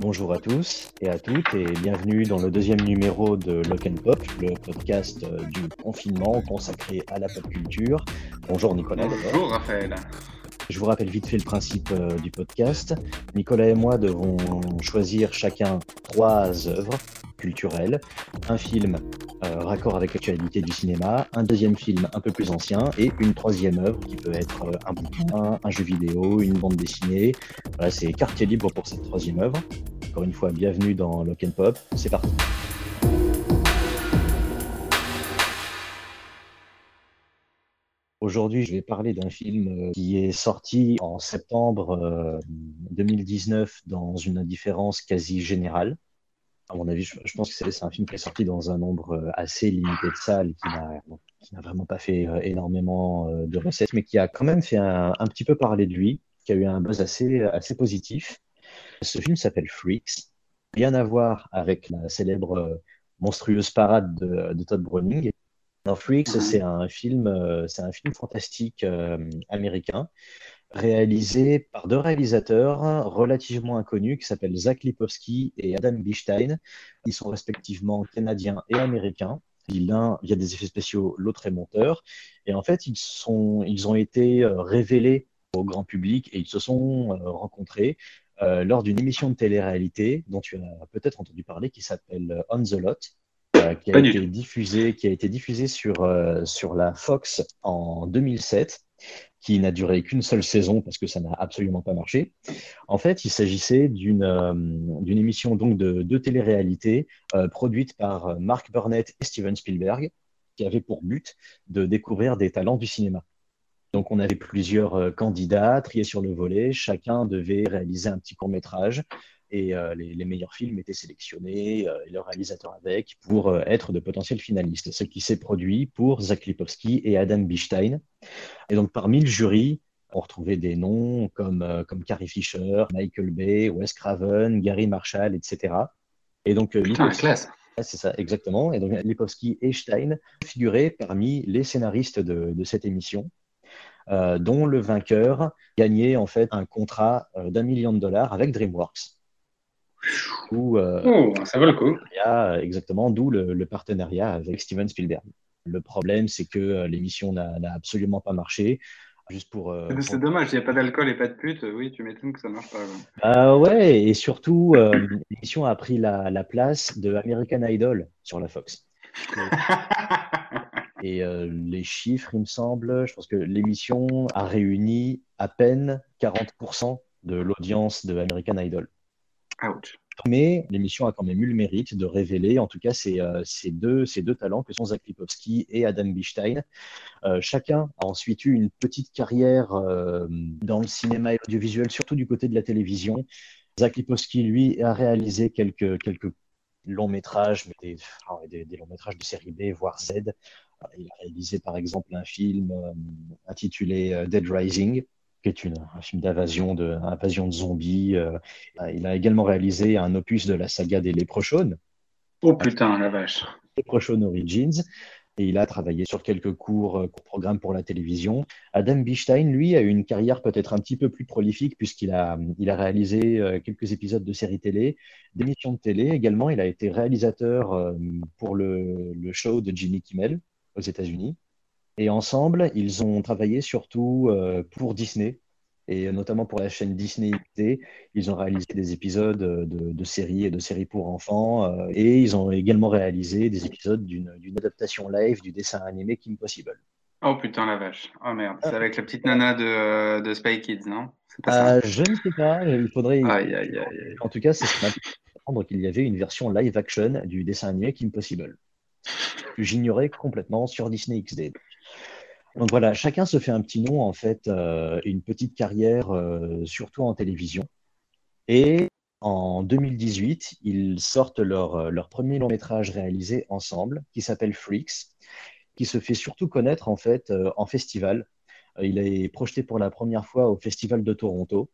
bonjour à tous et à toutes et bienvenue dans le deuxième numéro de Lock and Pop, le podcast euh, du confinement consacré à la pop culture. Bonjour Nicolas. Bonjour Raphaël. Je vous rappelle vite fait le principe euh, du podcast. Nicolas et moi devons choisir chacun trois œuvres culturelles, un film euh, raccord avec l'actualité du cinéma, un deuxième film un peu plus ancien et une troisième œuvre qui peut être euh, un bouquin, un jeu vidéo, une bande dessinée. Voilà, c'est quartier libre pour cette troisième œuvre. Encore une fois, bienvenue dans Lock and Pop. C'est parti. Aujourd'hui, je vais parler d'un film euh, qui est sorti en septembre 2019 euh, dans une indifférence quasi générale. À mon avis, je, pense que c'est un film qui est sorti dans un nombre euh, assez limité de salles, qui n'a vraiment pas fait énormément de recettes, mais qui a quand même fait un, petit peu parler de lui, qui a eu un buzz assez, positif. Ce film s'appelle Freaks. Rien à voir avec la célèbre monstrueuse parade de, de Todd Browning, Freaks, c'est un film, euh, c'est un film fantastique euh, américain réalisé par deux réalisateurs relativement inconnus qui s'appellent Zach Lipowski et Adam Bistein. Ils sont respectivement canadiens et américains. L'un, il y a des effets spéciaux, l'autre est monteur. Et en fait, ils, sont, ils ont été euh, révélés au grand public et ils se sont rencontrés lors d'une émission de télé-réalité dont tu as peut-être entendu parler qui s'appelle On the Lot euh, qui, a été diffusé, qui a été diffusé sur, euh, sur la Fox en 2007 qui n'a duré qu'une seule saison parce que ça n'a absolument pas marché. En fait, il s'agissait d'une euh, d'une émission donc de, de télé-réalité produite par Mark Burnett et Steven Spielberg, qui avait pour but de découvrir des talents du cinéma. Donc, on avait plusieurs candidats triés sur le volet. Chacun devait réaliser un petit court métrage et euh, les, meilleurs films étaient sélectionnés euh, et leur réalisateur avec pour euh, être de potentiels finalistes. Ce qui s'est produit pour Zach Lipowski et Adam Bistein. Et donc parmi le jury, on retrouvait des noms comme, comme Carrie Fisher, Michael Bay, Wes Craven, Gary Marshall, etc. Et donc Putain, classe. C'est ça, exactement. Et donc Lipowski et Stein figuraient parmi les scénaristes de, de cette émission. dont le vainqueur gagnait en fait un contrat d'un million de dollars avec DreamWorks. Euh, oh, ça vaut le coup. Exactement, d'où le, partenariat avec Steven Spielberg. Le problème, c'est que euh, l'émission n'a absolument pas marché. Juste pour. Euh, c'est dommage, il n'y a pas d'alcool et pas de pute. Oui, tu m'étonnes que ça marche pas. Ah ouais, et surtout, l'émission a pris la, place de American Idol sur la Fox. et les chiffres, il me semble, je pense que l'émission a réuni à peine 40% de l'audience de American Idol. Mais l'émission a quand même eu le mérite de révéler, en tout cas, ces, euh, deux, talents que sont Zach Lipowski et Adam Bistein. Euh, chacun a ensuite eu une petite carrière euh, dans le cinéma et l'audiovisuel, surtout du côté de la télévision. Zach Lipowski, lui, a réalisé quelques, longs métrages, des, longs métrages de série B, voire Z. Il a réalisé par exemple un film intitulé Dead Rising, qui est un film d'invasion de, invasion de zombies. Euh, il a également réalisé un opus de la saga des Leprechauns. Oh putain, la vache. Leprechaun Origins. Et il a travaillé sur quelques courts, euh, programmes pour la télévision. Adam Bistein, lui, a eu une carrière peut-être un petit peu plus prolifique puisqu'il a, il a réalisé euh, quelques épisodes de séries télé, d'émissions de télé. Également, il a été réalisateur pour le, le show de Jimmy Kimmel aux États-Unis. Et ensemble, ils ont travaillé surtout euh, pour Disney, et notamment pour la chaîne Disney XD. Ils ont réalisé des épisodes de, séries et de séries pour enfants, euh, et ils ont également réalisé des épisodes d'une adaptation live du dessin animé Kim Possible. Oh putain la vache. Oh merde, c'est avec la petite nana de, euh, de Spy Kids, non? Pas Je ne sais pas, il faudrait. Aïe, aïe, aïe, en tout cas, c'est ce apprendre qu'il y avait une version live action du dessin animé Kim Possible. J'ignorais complètement sur Disney XD. Donc voilà, chacun se fait un petit nom, en fait, euh, une petite carrière, euh, surtout en télévision. Et en 2018, ils sortent leur, euh, leur premier long métrage réalisé ensemble, qui s'appelle Freaks, qui se fait surtout connaître, en fait, en festival. il est projeté pour la première fois au Festival de Toronto.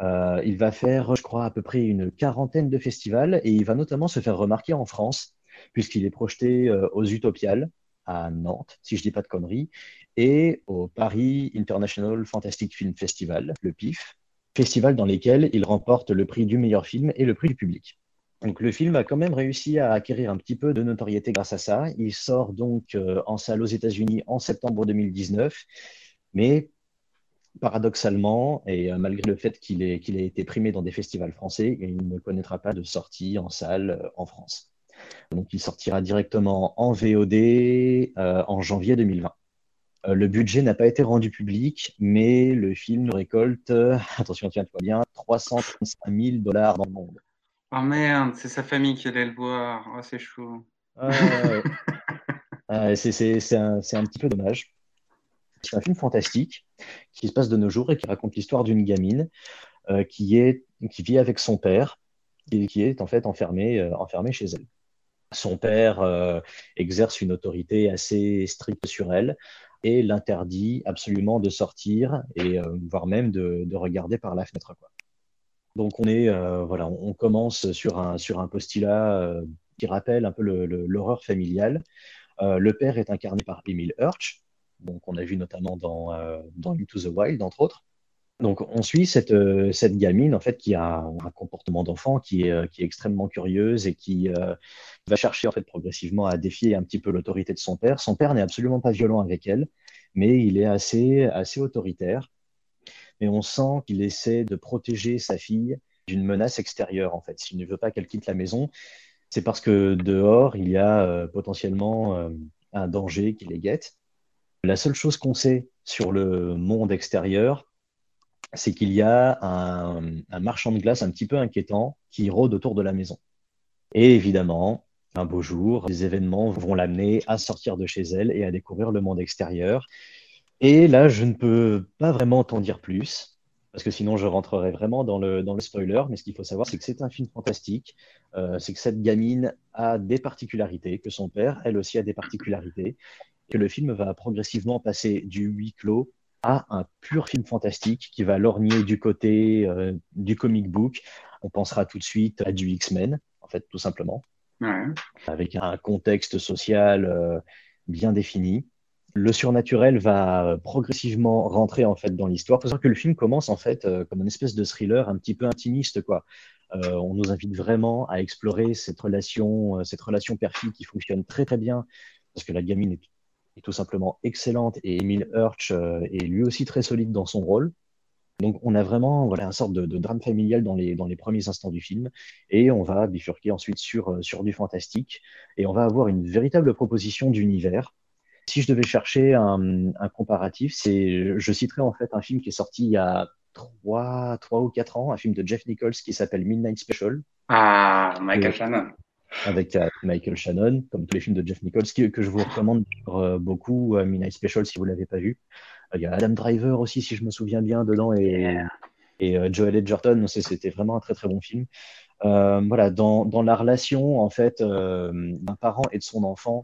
il va faire, je crois, à peu près une quarantaine de festivals et il va notamment se faire remarquer en France, puisqu'il est projeté aux Utopiales à Nantes, si je ne dis pas de conneries, et au Paris International Fantastic Film Festival, le PIF. festivals dans lesquels il remporte le prix du meilleur film et le prix du public. Donc le film a quand même réussi à acquérir un petit peu de notoriété grâce à ça. Il sort donc euh, en salle aux États-Unis en septembre 2019, mais paradoxalement, et euh, malgré le fait qu'il ait, qu'il ait été primé dans des festivals français, il ne connaîtra pas de sortie en salle euh, en France. Donc il sortira directement en VOD en janvier 2020. Le budget n'a pas été rendu public, mais le film récolte, attention, tiens-toi bien, 335 000 dollars dans le monde. Oh merde, c'est sa famille qui allait le voir. Oh, c'est chaud. c'est un, un, petit peu dommage. C'est un film fantastique qui se passe de nos jours et qui raconte l'histoire d'une gamine euh, qui, est, qui vit avec son père et qui est en fait enfermée, euh, enfermée chez elle. Son père euh, exerce une autorité assez stricte sur elle et l'interdit absolument de sortir et voire même de, de, regarder par la fenêtre. Quoi. Donc on est euh, voilà, on, commence sur un sur un postulat euh, qui rappelle un peu l'horreur familiale. Euh, le père est incarné par Emile Hirsch, donc on a vu notamment dans dans Into the Wild entre autres. Donc on suit cette cette gamine en fait qui a un comportement d'enfant qui est qui est extrêmement curieuse et qui va chercher en fait progressivement à défier un petit peu l'autorité de son père. Son père n'est absolument pas violent avec elle, mais il est assez assez autoritaire mais on sent qu'il essaie de protéger sa fille d'une menace extérieure, en fait. S'il ne veut pas qu'elle quitte la maison, c'est parce que dehors, il y a euh, potentiellement euh, un danger qui les guette. La seule chose qu'on sait sur le monde extérieur, c'est qu'il y a un, marchand de glace un petit peu inquiétant qui rôde autour de la maison. Et évidemment, un beau jour, les événements vont l'amener à sortir de chez elle et à découvrir le monde extérieur. Et là, je ne peux pas vraiment t'en dire plus, parce que sinon je rentrerai vraiment dans le, dans le spoiler. Mais ce qu'il faut savoir, c'est que c'est un film fantastique. Euh, c'est que cette gamine a des particularités, que son père, elle aussi, a des particularités, que le film va progressivement passer du huis clos à un pur film fantastique qui va lorgner du côté euh, du comic book. On pensera tout de suite à du X-Men, en fait, tout simplement, ouais. avec un contexte social euh, bien défini le surnaturel va progressivement rentrer en fait dans l'histoire. Il faut savoir que le film commence en fait euh, comme une espèce de thriller un petit peu intimiste quoi. On nous invite vraiment à explorer cette relation, cette relation père-fille qui fonctionne très très bien parce que la gamine est, tout simplement excellente et Emile Hirsch est lui aussi très solide dans son rôle. Donc on a vraiment voilà, une sorte de, drame familial dans les, dans les premiers instants du film et on va bifurquer ensuite sur, sur du fantastique et on va avoir une véritable proposition d'univers si je devais chercher un, comparatif, c'est, je citerai en fait un film qui est sorti il y a trois, trois ou quatre ans, un film de Jeff Nichols qui s'appelle Midnight Special. Ah, Michael Shannon. Avec euh, Michael Shannon, comme tous les films de Jeff Nichols, que je vous recommande euh, beaucoup, euh, Midnight Special, si vous l'avez pas vu. Il y a Adam Driver aussi, si je me souviens bien, dedans, et, et Joel Edgerton. C'était vraiment un très très bon film. voilà, dans, dans la relation en fait d'un parent et de son enfant,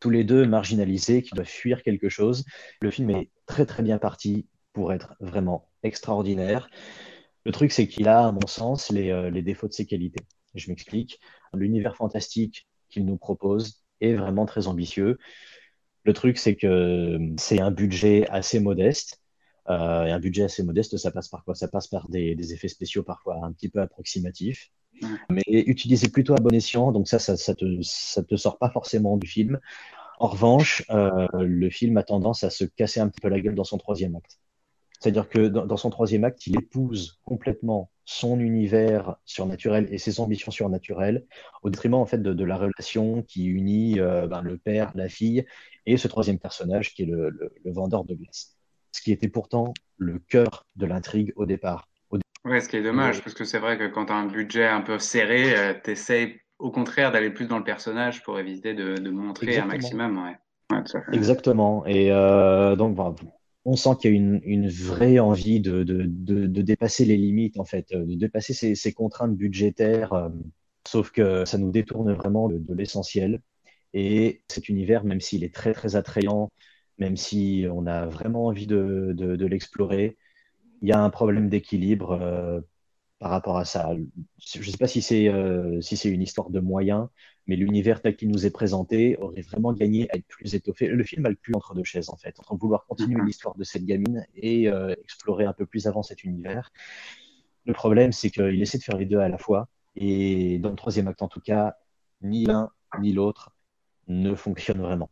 tous les deux marginalisés, qui doivent fuir quelque chose. Le film est très très bien parti pour être vraiment extraordinaire. Le truc, c'est qu'il a, à mon sens, les, les défauts de ses qualités. Je m'explique. L'univers fantastique qu'il nous propose est vraiment très ambitieux. Le truc, c'est que c'est un budget assez modeste. Euh, et un budget assez modeste, ça passe par quoi? Ça passe par des, des, effets spéciaux parfois un petit peu approximatifs, mais utilisés plutôt à bon escient. Donc ça, ça, ça, te, ça te sort pas forcément du film. En revanche, euh, le film a tendance à se casser un petit peu la gueule dans son troisième acte. C'est-à-dire que dans, dans, son troisième acte, il épouse complètement son univers surnaturel et ses ambitions surnaturelles au détriment en fait de, de la relation qui unit euh, ben, le père, la fille et ce troisième personnage qui est le, le, le vendeur de glace ce qui était pourtant le cœur de l'intrigue au départ. Au ouais, ce qui est dommage, parce que c'est vrai que quand tu as un budget un peu serré, euh, tu essaies au contraire d'aller plus dans le personnage pour éviter de, de montrer Exactement. un maximum. Ouais. Exactement. Et euh, donc, bon, on sent qu'il y a une, vraie envie de, dépasser les limites, en fait, de dépasser ces, contraintes budgétaires, euh, sauf que ça nous détourne vraiment de, l'essentiel. Et cet univers, même s'il est très, très attrayant, même si on a vraiment envie de l'explorer, il y a un problème d'équilibre euh, par rapport à ça. Je ne sais pas si c'est euh, si c'est une histoire de moyens, mais l'univers tel qu'il nous est présenté aurait vraiment gagné à être plus étoffé. Le film a le cul entre deux chaises en fait, entre vouloir continuer mm-hmm. l'histoire de cette gamine et euh, explorer un peu plus avant cet univers. Le problème, c'est qu'il essaie de faire les deux à la fois. Et dans le troisième acte, en tout cas, ni l'un ni l'autre ne fonctionne vraiment.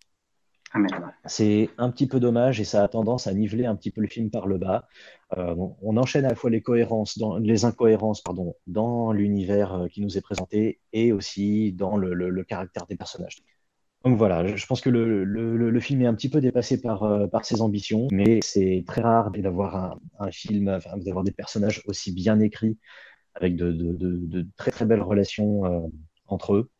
Ah, c'est un petit peu dommage et ça a tendance à niveler un petit peu le film par le bas. Euh, on enchaîne à la fois les incohérences pardon, dans l'univers euh, qui nous est présenté et aussi dans le, caractère des personnages. Donc voilà, je pense que le, film est un petit peu dépassé par, euh, par ses ambitions, mais c'est très rare d'avoir un, film, d'avoir des personnages aussi bien écrits, avec de, très très belles relations entre eux.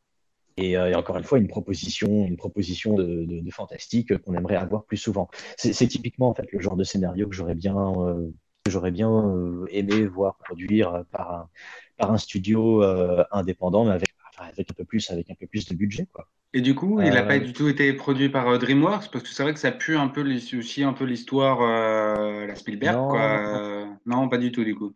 Euh, et, encore une fois, une proposition, une proposition de, fantastique qu'on aimerait avoir plus souvent. C'est typiquement en fait le genre de scénario que j'aurais bien, euh, j'aurais bien euh, aimé voir produire par un, par un studio indépendant, mais avec, avec un peu plus, avec un peu plus de budget, quoi. Et du coup, il n'a pas du tout été produit par DreamWorks? Parce que c'est vrai que ça pue un peu aussi un peu l'histoire la Spielberg, non, quoi. non, pas du tout du coup.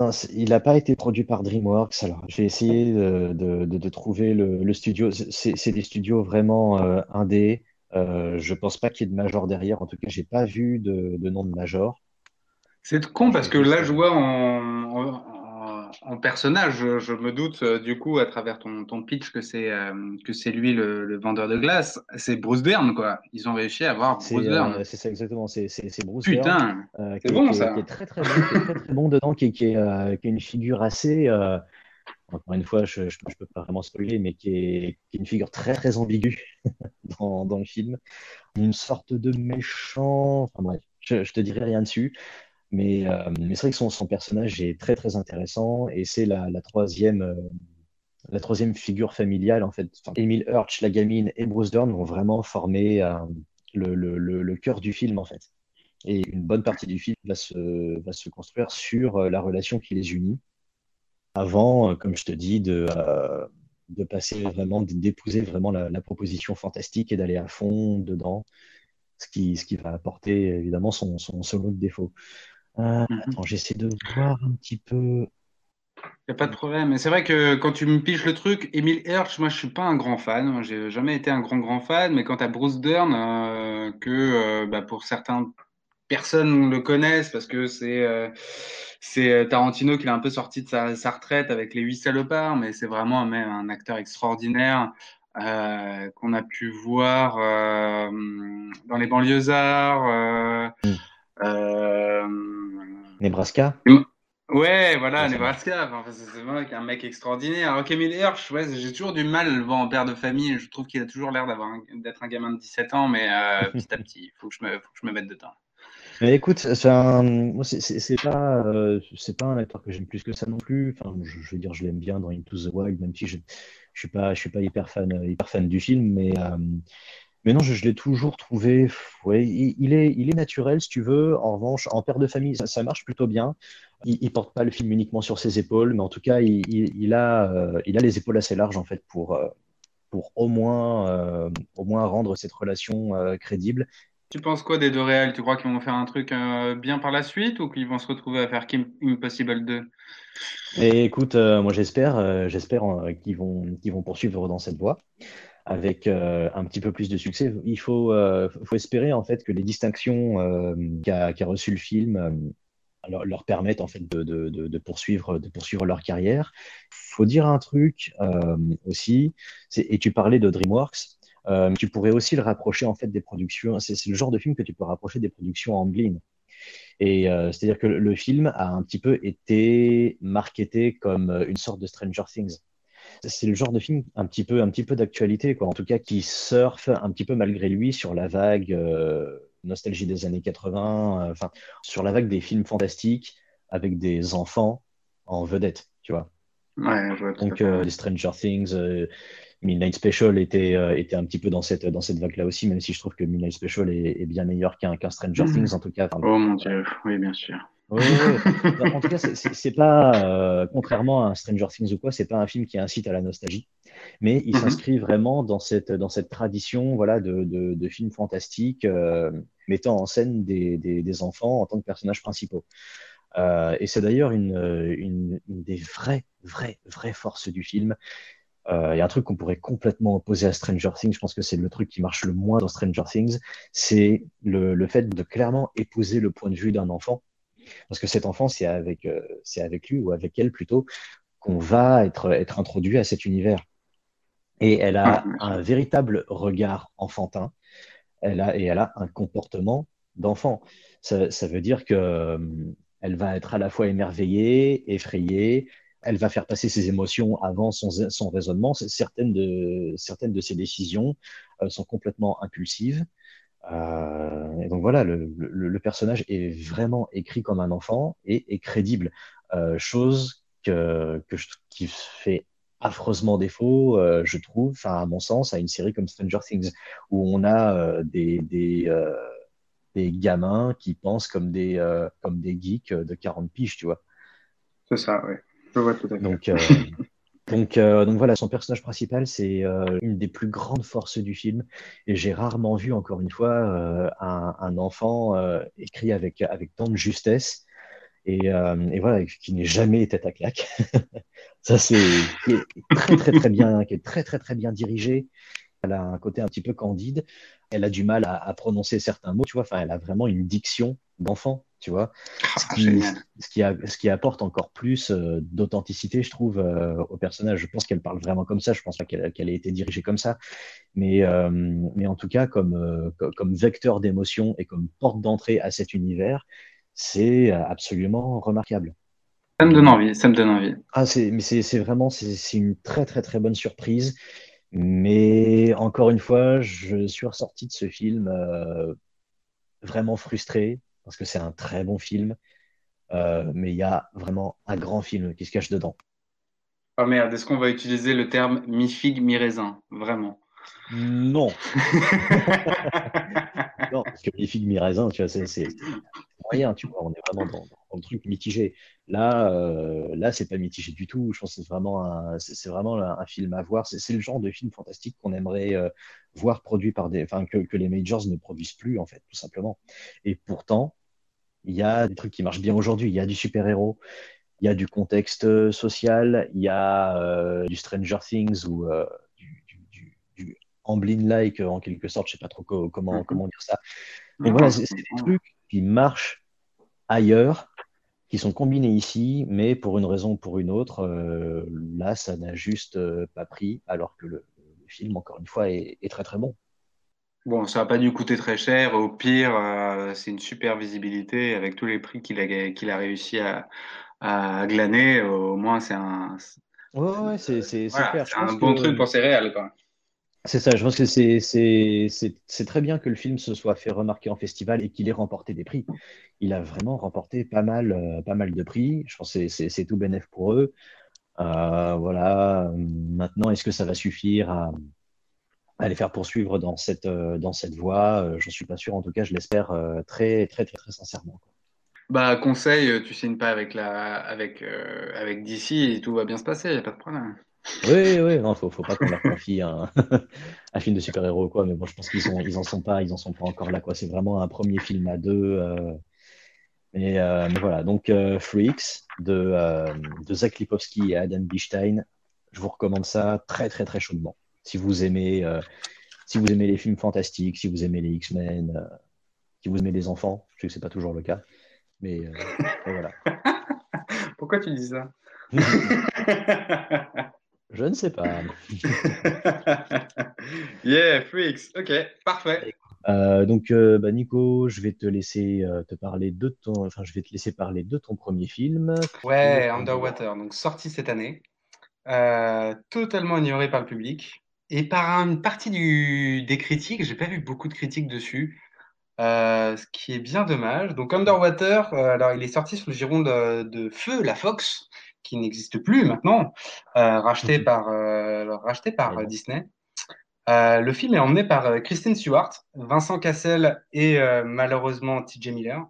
Non, il n'a pas été produit par DreamWorks. Alors, j'ai essayé de, de, trouver le, studio. C'est des studios vraiment euh, indés. Euh, je pense pas qu'il y ait de major derrière. En tout cas, j'ai pas vu de, de nom de major. C'est con parce que là, je vois en, en personnage, je, me doute euh, du coup à travers ton, ton pitch que c'est euh, que c'est lui le, vendeur de glace. C'est Bruce Dern quoi. Ils ont réussi à avoir Bruce Dern. Euh, c'est ça exactement. C'est Bruce Putain, c'est bon ça. Qui est très très bon, très, très bon dedans, qui, qui, est, qui est une figure assez. encore une fois, je, je, peux pas vraiment spoiler, mais qui est, qui est une figure très très ambiguë dans, dans, le film. Une sorte de méchant. Enfin bref, je, je te dirai rien dessus. Mais, euh, mais c'est vrai que son, son, personnage est très très intéressant et c'est la, troisième, euh, la troisième figure familiale en fait. Emile Hirsch, la gamine et Bruce Dern vont vraiment former euh, le, cœur du film en fait. Et une bonne partie du film va se, construire sur la relation qui les unit avant, comme je te dis, de, passer vraiment, d'épouser vraiment la, proposition fantastique et d'aller à fond dedans, ce qui, va apporter évidemment son, son, son. Euh, mhm. Attends, j'essaie de voir un petit peu. Il n'y a pas de problème. C'est vrai que quand tu me piches le truc, Emile Hirsch, moi je suis pas un grand fan. J'ai jamais été un grand grand fan. Mais quand as Bruce Dern, euh, que euh, bah, pour certaines personnes le connaissent parce que c'est c'est Tarantino qui l'a un peu sorti de sa, sa, retraite avec les huit salopards, mais c'est vraiment un, un acteur extraordinaire. qu'on a pu voir dans les banlieusards, mm. Nebraska Ouais, voilà, Nebraska. Enfin, c'est vrai qu'un mec extraordinaire. Alors qu'Emile Hirsch, ouais, j'ai toujours du mal à le voir en père de famille. Je trouve qu'il a toujours l'air d'avoir d'être un gamin de 17 ans, mais euh, petit à petit, il faut, que je me, faut que je me mette dedans. Mais écoute, c'est pas, euh, c'est pas un acteur que j'aime plus que ça non plus. Enfin, je, veux dire, je l'aime bien dans Into the Wild, même si je, je suis pas, je suis pas hyper fan, hyper fan du film, mais euh, mais non, je, l'ai toujours trouvé. Ouais, il, est, il est naturel, si tu veux. En revanche, en père de famille, ça, marche plutôt bien. Il, ne porte pas le film uniquement sur ses épaules, mais en tout cas, il, a, euh, il a les épaules assez larges en fait pour, euh, pour au moins, euh, au moins rendre cette relation crédible. Tu penses quoi des deux réels? Tu crois qu'ils vont faire un truc bien par la suite ou qu'ils vont se retrouver à faire Kim Impossible 2 Et écoute, moi j'espère, j'espère qu'ils vont, qu'ils vont poursuivre dans cette voie avec euh, un petit peu plus de succès. Il faut, euh, espérer en fait que les distinctions euh, qu'a reçu le film leur, permettent en fait de, poursuivre, leur carrière. Il faut dire un truc aussi, et tu parlais de DreamWorks. tu pourrais aussi le rapprocher en fait des productions. C'est le genre de film que tu peux rapprocher des productions Amblin. Et c'est-à-dire que le film a un petit peu été marketé comme une sorte de Stranger Things c'est le genre de film un petit peu, un petit peu d'actualité, quoi. En tout cas, qui surfe un petit peu malgré lui sur la vague euh, nostalgie des années 80, euh, enfin, sur la vague des films fantastiques avec des enfants en vedette, tu vois. Ouais, je vois Donc, euh, les Stranger Things, Midnight Special était, était un petit peu dans cette, dans cette vague-là aussi, même si je trouve que Midnight Special est, bien meilleur qu'un Stranger mmh. Things, en tout cas. oh mon dieu, oui, bien sûr. Oui, en tout cas, c'est pas, euh, contrairement à un Stranger Things ou quoi, c'est pas un film qui incite à la nostalgie, mais il mm-hmm. s'inscrit vraiment dans cette, dans cette tradition voilà, de, de, de films fantastiques euh, mettant en scène des, des, des, enfants en tant que personnages principaux. Euh, et c'est d'ailleurs une, une, une, des vraies, vraies, vraies forces du film. Euh, il y a un truc qu'on pourrait complètement opposer à Stranger Things, je pense que c'est le truc qui marche le moins dans Stranger Things, c'est le, le fait de clairement épouser le point de vue d'un enfant Parce que cet enfant, c'est avec, euh, c'est avec lui ou avec elle plutôt qu'on va être, être introduit à cet univers. Et elle a un véritable regard enfantin. Elle a, et elle a un comportement d'enfant. Ça, ça, veut dire que euh, elle va être à la fois émerveillée, effrayée, elle va faire passer ses émotions avant son, son raisonnement. Certaines de, certaines de ses décisions euh, sont complètement impulsives. Euh, et donc voilà, le, le, le, personnage est vraiment écrit comme un enfant et est crédible, euh, chose que, que je, qui fait affreusement défaut, euh, je trouve, enfin à mon sens, à une série comme Stranger Things, où on a des, des, des, gamins qui pensent comme des, comme des geeks de 40 piges, tu vois. C'est ça, oui. Je vois tout à fait. Donc, Donc, euh, donc voilà, son personnage principal, c'est euh, une des plus grandes forces du film. Et j'ai rarement vu, encore une fois, euh, un, un, enfant écrit avec, avec tant de justesse et, et voilà, qui n'est jamais tête à claque. Ça, c'est très, très, très bien, qui est très, très, très bien dirigé. Elle a un côté un petit peu candide. Elle a du mal à, à prononcer certains mots, tu vois. Enfin, elle a vraiment une diction d'enfant, tu vois. Ah, ce, qui, ce, qui a, ce, qui, apporte encore plus euh, d'authenticité, je trouve, euh, au personnage. Je pense qu'elle parle vraiment comme ça. Je pense pas qu'elle qu ait été dirigée comme ça. Mais, euh, mais en tout cas, comme, comme vecteur d'émotion et comme porte d'entrée à cet univers, c'est absolument remarquable. Ça me donne envie, ça me donne envie. Ah, mais c'est vraiment c'est une très très très bonne surprise. Mais encore une fois, je suis ressorti de ce film vraiment frustré parce que c'est un très bon film, euh, mais il y a vraiment un grand film qui se cache dedans. Oh merde, est-ce qu'on va utiliser le terme mi-figue, mi-raisin Vraiment Non. non, parce que mi-figue, mi-raisin, tu vois, c'est moyen, tu vois, on est vraiment dans, dans le truc mitigé. Là, euh, là, c'est pas mitigé du tout. Je pense que c'est vraiment un, vraiment un, film à voir. C'est le genre de film fantastique qu'on aimerait euh, voir produit par des, enfin que, que les majors ne produisent plus en fait, tout simplement. Et pourtant, il y a des trucs qui marchent bien aujourd'hui. Il y a du super-héros, il y a du contexte social, il y a euh, du Stranger Things ou euh, du, du, Amblin-like en quelque sorte. Je sais pas trop co comment, comment dire ça. Mais voilà, c'est des trucs qui marchent ailleurs qui sont combinés ici, mais pour une raison ou pour une autre, euh, là, ça n'a juste euh, pas pris, alors que le, le, film, encore une fois, est, est, très très bon. Bon, ça n'a pas dû coûter très cher. Au pire, euh, c'est une super visibilité avec tous les prix qu'il a, qu'il a réussi à, à glaner. Au moins, c'est un. Ouais, ouais, c'est voilà, un bon que... truc pour ses réels, quoi. C'est ça, je pense que c'est très bien que le film se soit fait remarquer en festival et qu'il ait remporté des prix. Il a vraiment remporté pas mal, euh, pas mal de prix. Je pense que c'est tout bénéf pour eux. Euh, voilà. Maintenant, est-ce que ça va suffire à, à, les faire poursuivre dans cette, euh, dans cette voie euh, J'en suis pas sûr. En tout cas, je l'espère euh, très, très, très, très sincèrement. Bah, conseil, tu signes pas avec, la, avec, euh, avec DC et tout va bien se passer, il n'y a pas de problème. Oui, oui, non, faut, faut pas qu'on leur confie un, un film de super-héros ou quoi, mais bon, je pense qu'ils sont, ils en sont pas, ils en sont pas encore là, quoi. C'est vraiment un premier film à deux. Euh, mais, euh, mais, voilà, donc Freaks de, de Zach Lipowski et Adam Bistein, je vous recommande ça très, très, très chaudement. Si vous aimez, euh, si vous aimez les films fantastiques, si vous aimez les X-Men, euh, si vous aimez les enfants, je sais que c'est pas toujours le cas, mais voilà. Pourquoi tu dis ça Je ne sais pas. yeah, freaks. Ok, parfait. Euh, donc, euh, bah, Nico, je vais te laisser euh, te parler de ton, enfin, je vais te laisser parler de ton premier film. Ouais, Underwater, donc sorti cette année, euh, totalement ignoré par le public et par une partie du, des critiques. J'ai pas vu beaucoup de critiques dessus, euh, ce qui est bien dommage. Donc, Underwater, alors il est sorti sous le giron de, de Feu, la Fox qui n'existe plus maintenant, euh, racheté par, euh, racheté par. Disney. Euh, le film est emmené par Kristen Stewart, Vincent Cassel et malheureusement TJ Miller.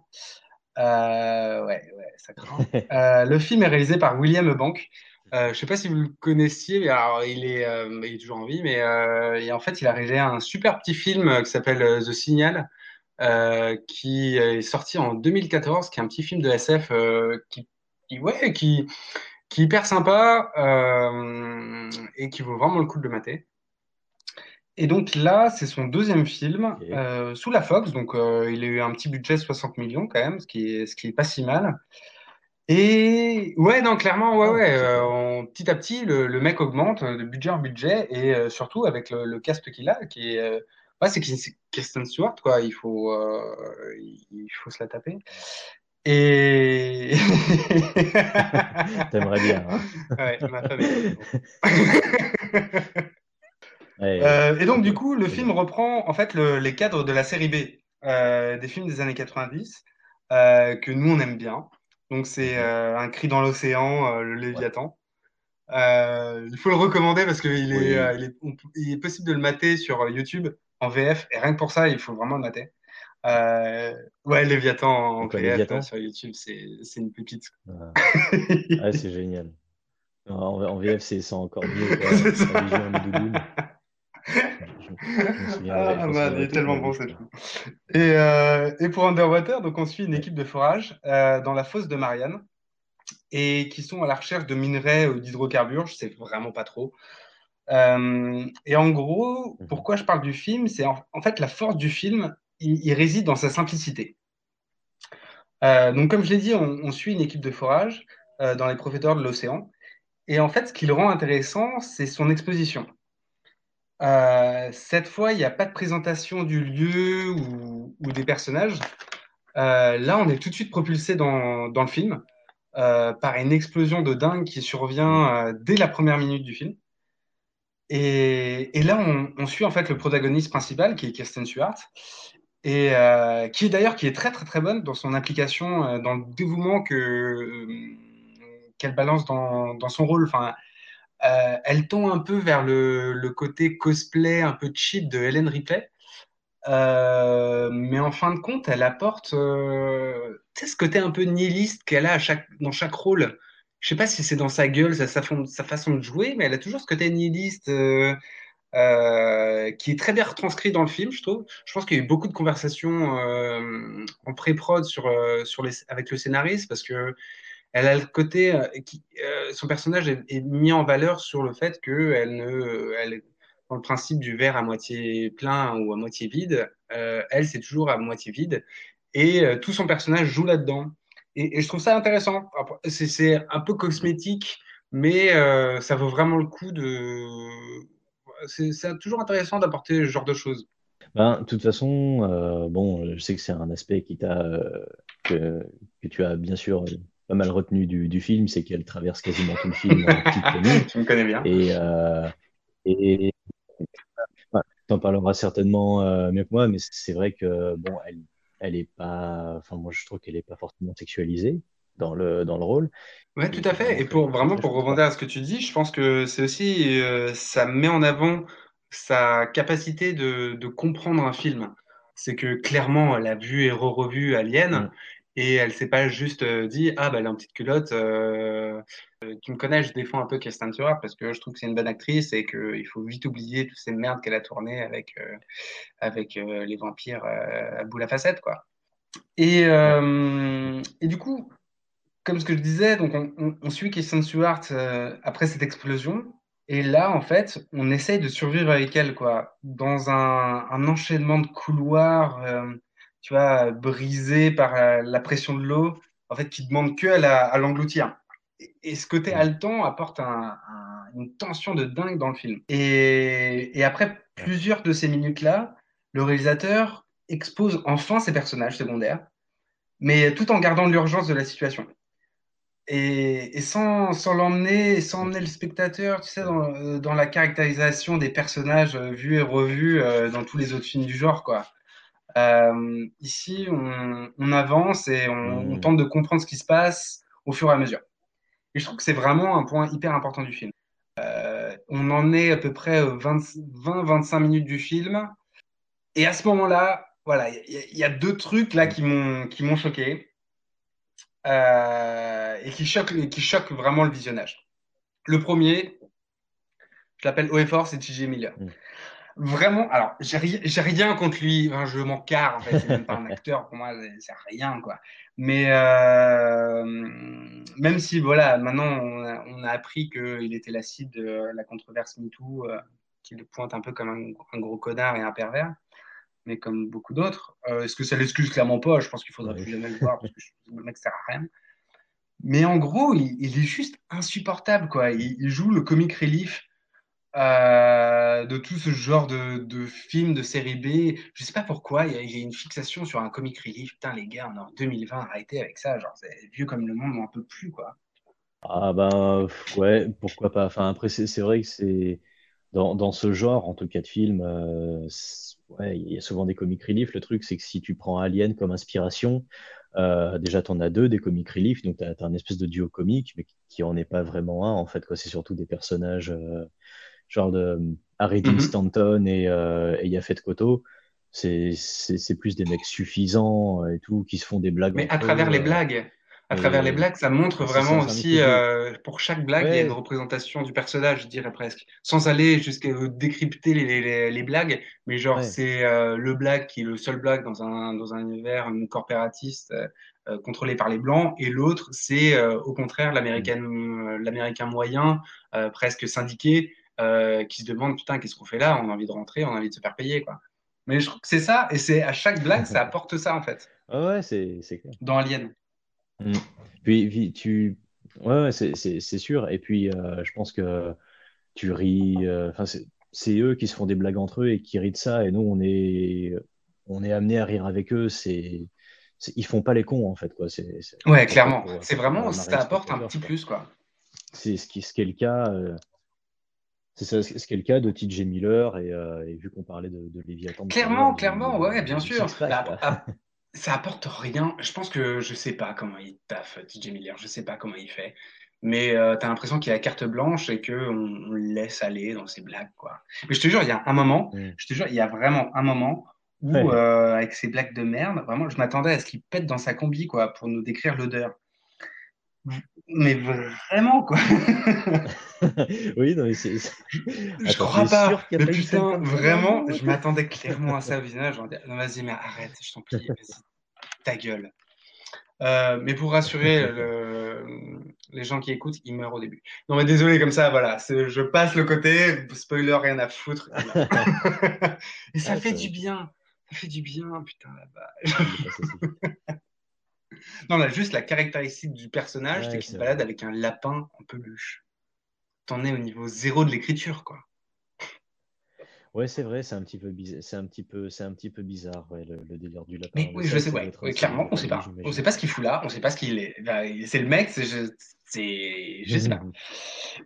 ouais, ouais, ça craint. le film est réalisé par William Bank. Je ne sais pas si vous le connaissiez, alors il est, il est toujours en vie, mais et en fait, il a réalisé un super petit film qui s'appelle The Signal, qui est sorti en 2014, qui est un petit film de SF qui qui, ouais, qui, qui est hyper sympa euh, et qui vaut vraiment le coup de le mater. Et donc là, c'est son deuxième film euh, sous la Fox. Donc euh, il a eu un petit budget 60 millions quand même, ce qui est, ce qui est pas si mal. Et ouais, non, clairement, ouais, ouais. euh, petit à petit, le, le mec augmente de budget en budget et euh, surtout avec le, le cast qu'il a, qui est, euh, ouais, c'est Kristen Stewart, quoi. Il faut, euh, il faut se la taper. Et T'aimerais bien, hein ouais, ma femme est Ouais, Euh, et donc, du coup, le film reprend en fait le- les cadres de la série B, euh, des films des années 90, euh, que nous, on aime bien. Donc, c'est Mhm. euh, Un cri dans l'océan, euh, Le. Léviathan. Euh, il faut le recommander parce qu'il est, il est, on il est possible de le mater sur YouTube en VF. Et rien que pour ça, il faut vraiment le mater. Ouais, Léviathan en VF Léviathan? sur YouTube, c'est, une pépite. Ah, Ah, c'est génial. En, en VF, c'est c'est encore mieux, quoi. Ah man, il est tellement bon. Et, euh, et pour Underwater, donc on suit une équipe de forage euh, dans la fosse de Marianne et qui sont à la recherche de minerais ou d'hydrocarbures, je sais vraiment pas trop. Euh, et en gros, Mhm. pourquoi je parle du film, c'est en, en fait la force du film, il, il réside dans sa simplicité. Euh, donc comme je l'ai dit, on, on suit une équipe de forage euh, dans les profondeurs de l'océan. Et en fait, ce qui le rend intéressant, c'est son exposition. Euh, cette fois, il n'y a pas de présentation du lieu ou, des personnages. Euh, là, on est tout de suite propulsé dans, le film euh, par une explosion de dingue qui survient dès la première minute du film. Et, là, on, suit en fait le protagoniste principal, qui est Kirsten Stewart, et qui est d'ailleurs qui est très très très bonne dans son implication, dans le dévouement que qu'elle balance dans, son rôle. Euh, elle tend un peu vers le, côté cosplay un peu cheap de Helen Ripley. Euh, mais en fin de compte, elle apporte euh, ce côté un peu nihiliste qu'elle a dans chaque rôle. Je sais pas si c'est dans sa gueule, sa, façon de jouer, mais elle a toujours ce côté nihiliste qui est très bien retranscrit dans le film, je trouve. Je pense qu'il y a eu beaucoup de conversations en pré-prod sur, avec le scénariste parce que elle a le côté euh, euh, son personnage est, mis en valeur sur le fait que elle ne, elle, dans le principe du verre à moitié plein ou à moitié vide, euh, elle c'est toujours à moitié vide et tout son personnage joue là-dedans. Et, je trouve ça intéressant. C'est un peu cosmétique, mais ça vaut vraiment le coup de. C'est toujours intéressant d'apporter ce genre de choses. Ben, de toute façon, bon, je sais que c'est un aspect qui t'a, que, tu as bien sûr pas mal retenu du, du film, c'est qu'elle traverse quasiment tout le film en petite tenue. tu me connais bien. Et, euh, et t'en parleras certainement euh, mieux que moi, mais c'est vrai que bon, elle, elle est pas, enfin moi je trouve qu'elle est pas forcément sexualisée dans le dans le rôle. Ouais, tout à fait. Et pour vraiment pour rebondir à ce que tu dis, je pense que c'est aussi euh, ça met en avant sa capacité de, de comprendre un film. C'est que clairement, elle a vu et re-revu Alien Mm. Et elle s'est pas juste euh, dit ah bah elle a une petite culotte. euh, euh, tu me connais, je défends un peu Kristen Stewart parce que je trouve que c'est une bonne actrice et qu'il faut vite oublier toutes ces merdes qu'elle a tournées avec avec les vampires à bout la facette quoi. Et, et du coup, comme ce que je disais, donc on, on- suit Kristen Stewart après cette explosion. Et là, en fait, on essaye de survivre avec elle, quoi, dans un, un enchaînement de couloirs, tu vois, brisés par euh, la pression de l'eau, en fait, qui demande que à, l'engloutir. Et, ce côté haletant apporte un- un- une tension de dingue dans le film. Et, et après plusieurs de ces minutes-là, le réalisateur expose enfin ses personnages secondaires, mais tout en gardant l'urgence de la situation et, et sans, sans l'emmener, sans emmener le spectateur, tu sais, dans, euh, dans la caractérisation des personnages euh, vus et revus euh, dans tous les autres films du genre, quoi. Euh, ici, on, on avance et on, on tente de comprendre ce qui se passe au fur et à mesure. Et je trouve que c'est vraiment un point hyper important du film. Euh, on en est à peu près 20-25 minutes du film. Et à ce moment-là, voilà, il y, a- il y a deux trucs là qui m'ont choqué euh, et qui choquent, qui choquent vraiment le visionnage. Le premier, je l'appelle Haut et Fort, c'est T.J. Miller. Vraiment, alors, j'ai ri- j'ai rien contre lui, enfin, je m'en carre, en fait, c'est même pas un acteur, pour moi, c'est- rien, quoi. Mais euh, même si, voilà, maintenant, on a, on a appris qu'il était la cible de la controverse MeToo, euh, qui le pointe un peu comme un, gros connard et un pervers, mais comme beaucoup d'autres. Euh, est-ce que ça l'excuse clairement pas? Je pense qu'il faudra plus jamais le voir parce que le mec sert à rien. Mais en gros, il, est juste insupportable, quoi. Il, joue le comic relief euh, de tout ce genre de, de films, de série B. Je sais pas pourquoi, il y, a, une fixation sur un comic relief. Putain, les gars, on est en 2020, arrêtez avec ça. Genre, c'est vieux comme le monde, on en peut plus, quoi. Ah ben ouais, pourquoi pas. Enfin après c'est vrai que c'est dans, dans ce genre en tout cas de film, euh, ouais, il y a souvent des comic relief. Le truc c'est que si tu prends Alien comme inspiration, euh, déjà tu en as deux des comic relief, donc tu as, un espèce de duo comique, mais qui, en est pas vraiment un en fait. C'est surtout des personnages euh, genre de euh, Harry Dean mm-hmm. Stanton et, euh, et Yafet Koto. C'est plus des mecs suffisants et tout qui se font des blagues. Mais à travers les blagues à travers les blagues, ça montre vraiment aussi, euh, pour chaque blague, il y a une représentation du personnage, je dirais presque, sans aller jusqu'à décrypter les, les, les, blagues, mais genre c'est euh, le blague qui est le seul blague dans un, dans un univers corporatiste euh, contrôlé par les blancs, et l'autre c'est au contraire l'américain, mm. l'américain moyen, presque syndiqué, qui se demande putain qu'est-ce qu'on fait là, on a envie de rentrer, on a envie de se faire payer quoi. Mais je trouve que c'est ça, et c'est à chaque blague ça apporte ça en fait. ouais, c'est clair. Dans Alien. Mm. Puis, tu. Ouais, c'est sûr. Et puis, euh, je pense que tu ris. Euh, enfin, c'est eux qui se font des blagues entre eux et qui rient de ça. Et nous, on est, on est amené à rire avec eux. C'est. Ils font pas les cons, en fait. Quoi. c'est ouais, clairement. C'est vraiment. Ça apporte un petit plus, quoi. C'est ce qui, ce qui est le cas. Euh, c'est ce qui est le cas de TJ Miller et, et vu qu'on parlait de, de Léviathan. Clairement, clairement, ouais, bien sûr. Bah, ça apporte rien. Je pense que je sais pas comment il taffe, TJ Miller. Je sais pas comment il fait. Mais euh, tu as l'impression qu'il a carte blanche et qu'on on le laisse aller dans ses blagues, quoi. Mais je te jure, il y a un moment, mm. je te jure, il y a vraiment un moment où, euh, avec ses blagues de merde, vraiment, je m'attendais à ce qu'il pète dans sa combi, quoi, pour nous décrire l'odeur. Mais vraiment, quoi. oui, non, mais c'est. Je crois pas. Mais putain, vraiment, je m'attendais clairement à ça au visage. Non, vas-y, mais arrête, je t'en prie, ta gueule. Euh, mais pour rassurer le... les gens qui écoutent, il meurt au début. Non, mais désolé, comme ça, voilà, je passe le côté, spoiler, rien à foutre. Et ça ah, fait du bien. Ça fait du bien, putain, là-bas. Non, là, juste la caractéristique du personnage, c'est qu'il se balade avec un lapin en peluche. T'en es au niveau zéro de l'écriture, quoi. Ouais, c'est vrai, c'est un petit peu bizarre, c'est un petit peu, c'est un petit peu bizarre, le, délire du lapin. Mais oui, je sais, ouais, clairement, on sait pas. On sait pas ce qu'il fout là, on sait pas ce qu'il est. C'est le mec, c'est, je, je sais pas.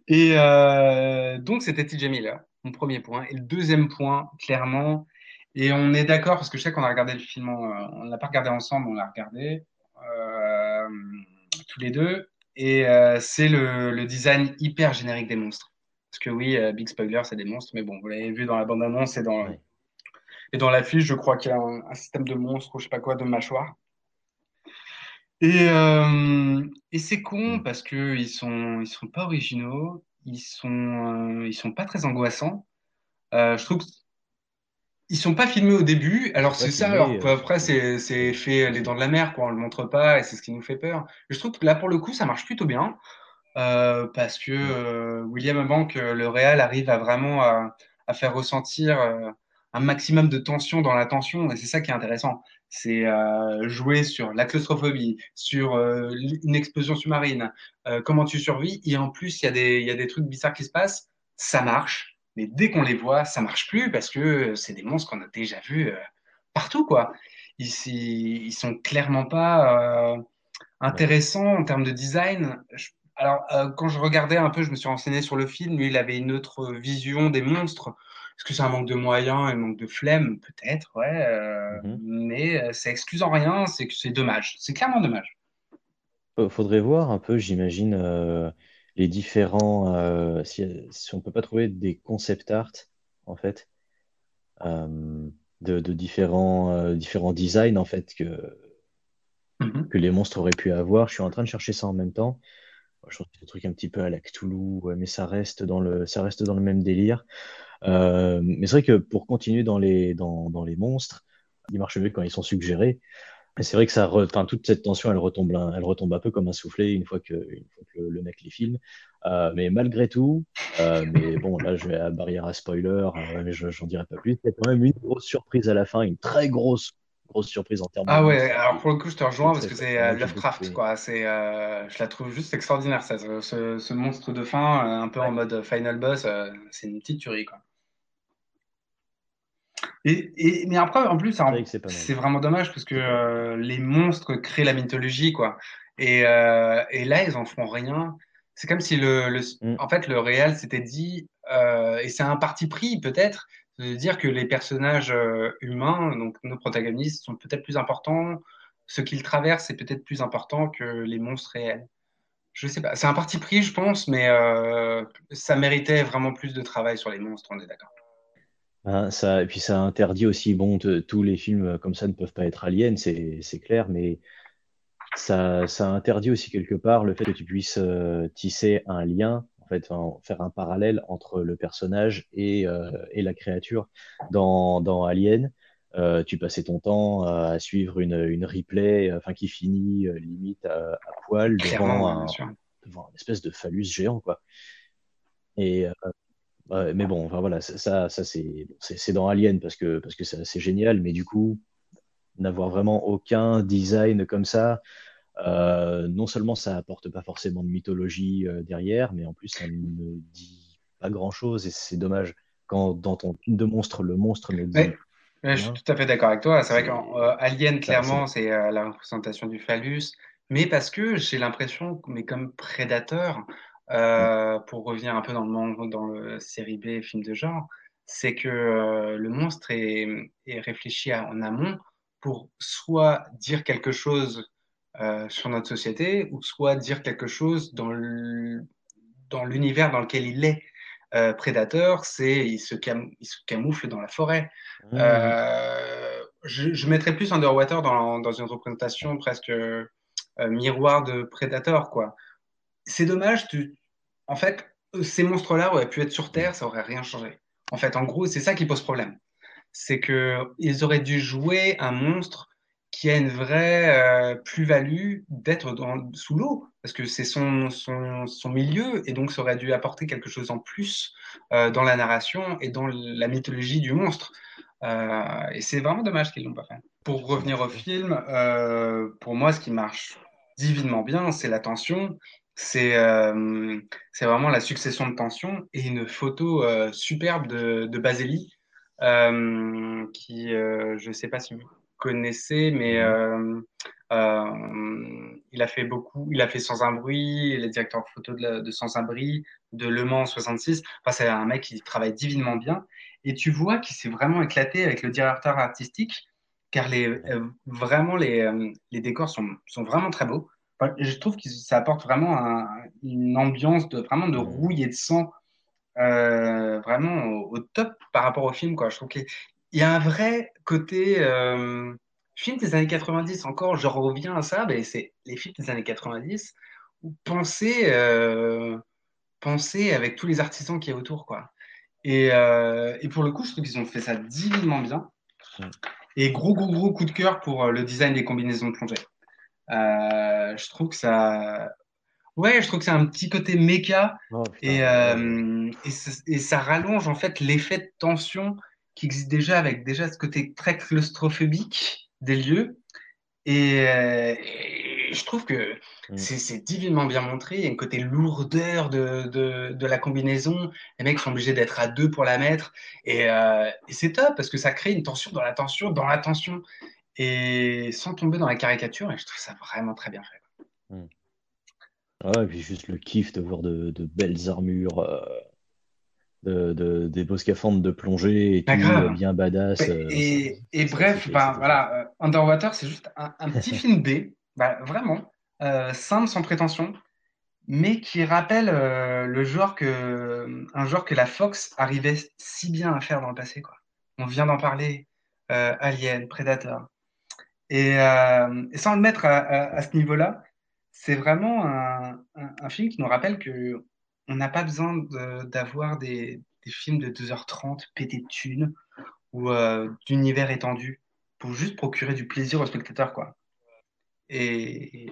Et euh, donc, c'était TJ Miller, mon premier point. Et le deuxième point, clairement, et on est d'accord parce que je sais qu'on a regardé le film, on l'a pas regardé ensemble, on l'a regardé. Euh, tous les deux. Et euh, c'est le, design hyper générique des monstres. Parce que oui, euh, Big Spoiler, c'est des monstres, mais bon, vous l'avez vu dans la bande-annonce et dans, et dans l'affiche, je crois qu'il y a un, système de monstres ou je sais pas quoi, de mâchoires. Et, et c'est con mm. parce qu'ils sont, ils sont pas originaux, ils sont, ils sont pas très angoissants. je trouve que ils sont pas filmés au début, alors c'est ça. Alors euh, après, c'est c'est fait les dents de la mer, quoi. On le montre pas et c'est ce qui nous fait peur. Je trouve que là, pour le coup, ça marche plutôt bien euh, parce que euh, William Bank, le réal, arrive à vraiment à, à faire ressentir un maximum de tension dans la tension et c'est ça qui est intéressant. C'est jouer sur la claustrophobie, sur une explosion sous-marine, comment tu survis et en plus il y a des il y a des trucs bizarres qui se passent. Ça marche mais dès qu'on les voit, ça marche plus parce que c'est des monstres qu'on a déjà vus euh, partout, quoi. Ils, ils sont clairement pas euh, intéressants en termes de design. alors, euh, quand je regardais un peu, je me suis renseigné sur le film. Lui, il avait une autre vision des monstres. Est-ce que c'est un manque de moyens, un manque de flemme? Peut-être, ouais. Mm-hmm. Mais ça excuse en rien. C'est que c'est dommage. C'est clairement dommage. Faudrait voir un peu, j'imagine les différents, euh, si, si, on peut pas trouver des concept art, en fait, euh, de, de, différents, euh, différents designs, en fait, que, mm-hmm. que les monstres auraient pu avoir. Je suis en train de chercher ça en même temps. Je trouve que c'est des trucs un petit peu à la Cthulhu, mais ça reste dans le, ça reste dans le même délire. mais c'est vrai que pour continuer dans les, dans, dans les monstres, ils marchent mieux quand ils sont suggérés c'est vrai que ça, enfin, toute cette tension, elle retombe, un, elle retombe un peu comme un soufflet une fois que, une fois que le, mec les filme. Euh, mais malgré tout, euh, mais bon, là, je vais à barrière à spoiler, euh, mais je j'en dirai pas plus. Il y a quand même une grosse surprise à la fin, une très grosse, grosse surprise en termes Ah de ouais, alors pour le coup, je te rejoins parce que c'est euh, Lovecraft, quoi. C'est, euh, je la trouve juste extraordinaire, ça, ce, ce- monstre de fin, euh, un peu en mode final boss, euh, c'est une petite tuerie, quoi. Et, et- mais après, en plus, c'est vraiment dommage parce que euh, les monstres créent la mythologie, quoi. Et, euh, et là, ils en font rien. C'est comme si le, le, Mm. en fait, le réel s'était dit, euh, et c'est un parti pris peut-être, de dire que les personnages euh, humains, donc nos protagonistes, sont peut-être plus importants, ce qu'ils traversent est peut-être plus important que les monstres réels. Je sais pas, c'est un parti pris, je pense, mais euh, ça méritait vraiment plus de travail sur les monstres, on est d'accord. Hein, ça, et puis ça interdit aussi, bon, te- tous les films comme ça ne peuvent pas être aliens, c'est c'est clair, mais ça, ça interdit aussi quelque part le fait que tu puisses euh, tisser un lien, en fait, en- faire un parallèle entre le personnage et, euh, et la créature. Dans, dans Alien, euh, tu passais ton temps à suivre une, une replay, euh, enfin qui finit euh, limite à, à poil Clairement, devant ouais, bien un, sûr. devant une espèce de phallus géant, quoi. Et, euh, ouais, mais bon, enfin voilà, ça, ça, c'est dans Alien parce que parce que c'est génial, mais du coup, n'avoir vraiment aucun design comme ça, euh, non seulement ça apporte pas forcément de mythologie euh, derrière, mais en plus ça ne dit pas grand-chose et c'est dommage. Quand dans ton film de monstre, le monstre ne dit Ouais, ouais, je suis tout à fait d'accord avec toi. C'est vrai qu'en euh, clairement, c'est euh, la représentation du phallus, mais parce que j'ai l'impression, mais comme Predator, Mm, euh, pour revenir un peu dans le monde, dans le série B, film de genre, c'est que euh, le monstre est, est réfléchi à- en amont pour soit dire quelque chose euh, sur notre société, ou soit dire quelque chose dans l'univers dans lequel il est. Predator, c'est il se, cam- il se camoufle dans la forêt. mm, je, je mettrais plus Underwater dans, dans une représentation presque euh, miroir de Predator, quoi. C'est dommage, tu... en fait, ces monstres-là auraient pu être sur Terre, ça aurait rien changé. En fait, en gros, c'est ça qui pose problème. C'est que ils auraient dû jouer un monstre qui a une vraie euh, plus-value d'être sous l'eau, parce que c'est son, milieu, et donc ça aurait dû apporter quelque chose en plus euh, dans la narration et dans la mythologie du monstre. Euh, et c'est vraiment dommage qu'ils l'ont pas fait. Pour revenir au film, pour moi, ce qui marche divinement bien, c'est la tension. C'est euh, c'est vraiment la succession de tensions et une photo euh, superbe de, de Baseli, euh, qui, euh, je ne sais pas si vous connaissez, mais euh, euh, il a fait beaucoup, il a fait Sans un bruit, il est directeur photo de, la- de Sans un bruit, de Le Mans 66. Enfin, c'est un mec qui travaille divinement bien. Et tu vois qu'il s'est vraiment éclaté avec le directeur artistique, car les, vraiment les, euh, les décors sont, sont vraiment très beaux. Je trouve que ça apporte vraiment un- une ambiance de, vraiment de rouille et de sang euh, vraiment au, au top par rapport au film, quoi. Je trouve qu'il y a un vrai côté euh, film des années 90. Encore, je reviens à ça, mais c'est les films des années 90 où penser, euh, penser avec tous les artisans qui y a autour, quoi. Et, et pour le coup, je trouve qu'ils ont fait ça divinement bien. Et gros, gros, gros coup de cœur pour le design des combinaisons de plongée. Euh, je trouve que ça, ouais, je trouve que c'est un petit côté méca Oh et, euh, et, ça, et ça rallonge en fait l'effet de tension qui existe déjà avec déjà ce côté très claustrophobique des lieux. Et, euh, et je trouve que Mm. c'est divinement bien montré. Il y a un côté lourdeur de, de, de la combinaison. Les mecs sont obligés d'être à deux pour la mettre. Et, euh, et c'est top parce que ça crée une tension dans la tension, dans la tension. Et sans tomber dans la caricature. Et je trouve ça vraiment très bien fait. Mm. Ouais, et puis juste le kiff de voir de, de belles armures, euh, de, de- des beaux scaphandres de plongée et tout, euh, bien badass. euh, Et, bref, c'était voilà, euh, Underwater, c'est juste un, un petit film B, bah, vraiment, simple, sans prétention, mais qui rappelle le genre que, un genre que la Fox arrivait si bien à faire dans le passé, quoi. On vient d'en parler, Alien, Predator. Et, euh, et sans le mettre à, à- à ce niveau-là, c'est vraiment un, un- un film qui nous rappelle que on n'a pas besoin de- d'avoir des, des films de 2h30 pétés de thunes ou euh, d'univers étendu pour juste procurer du plaisir au spectateur, quoi. Et,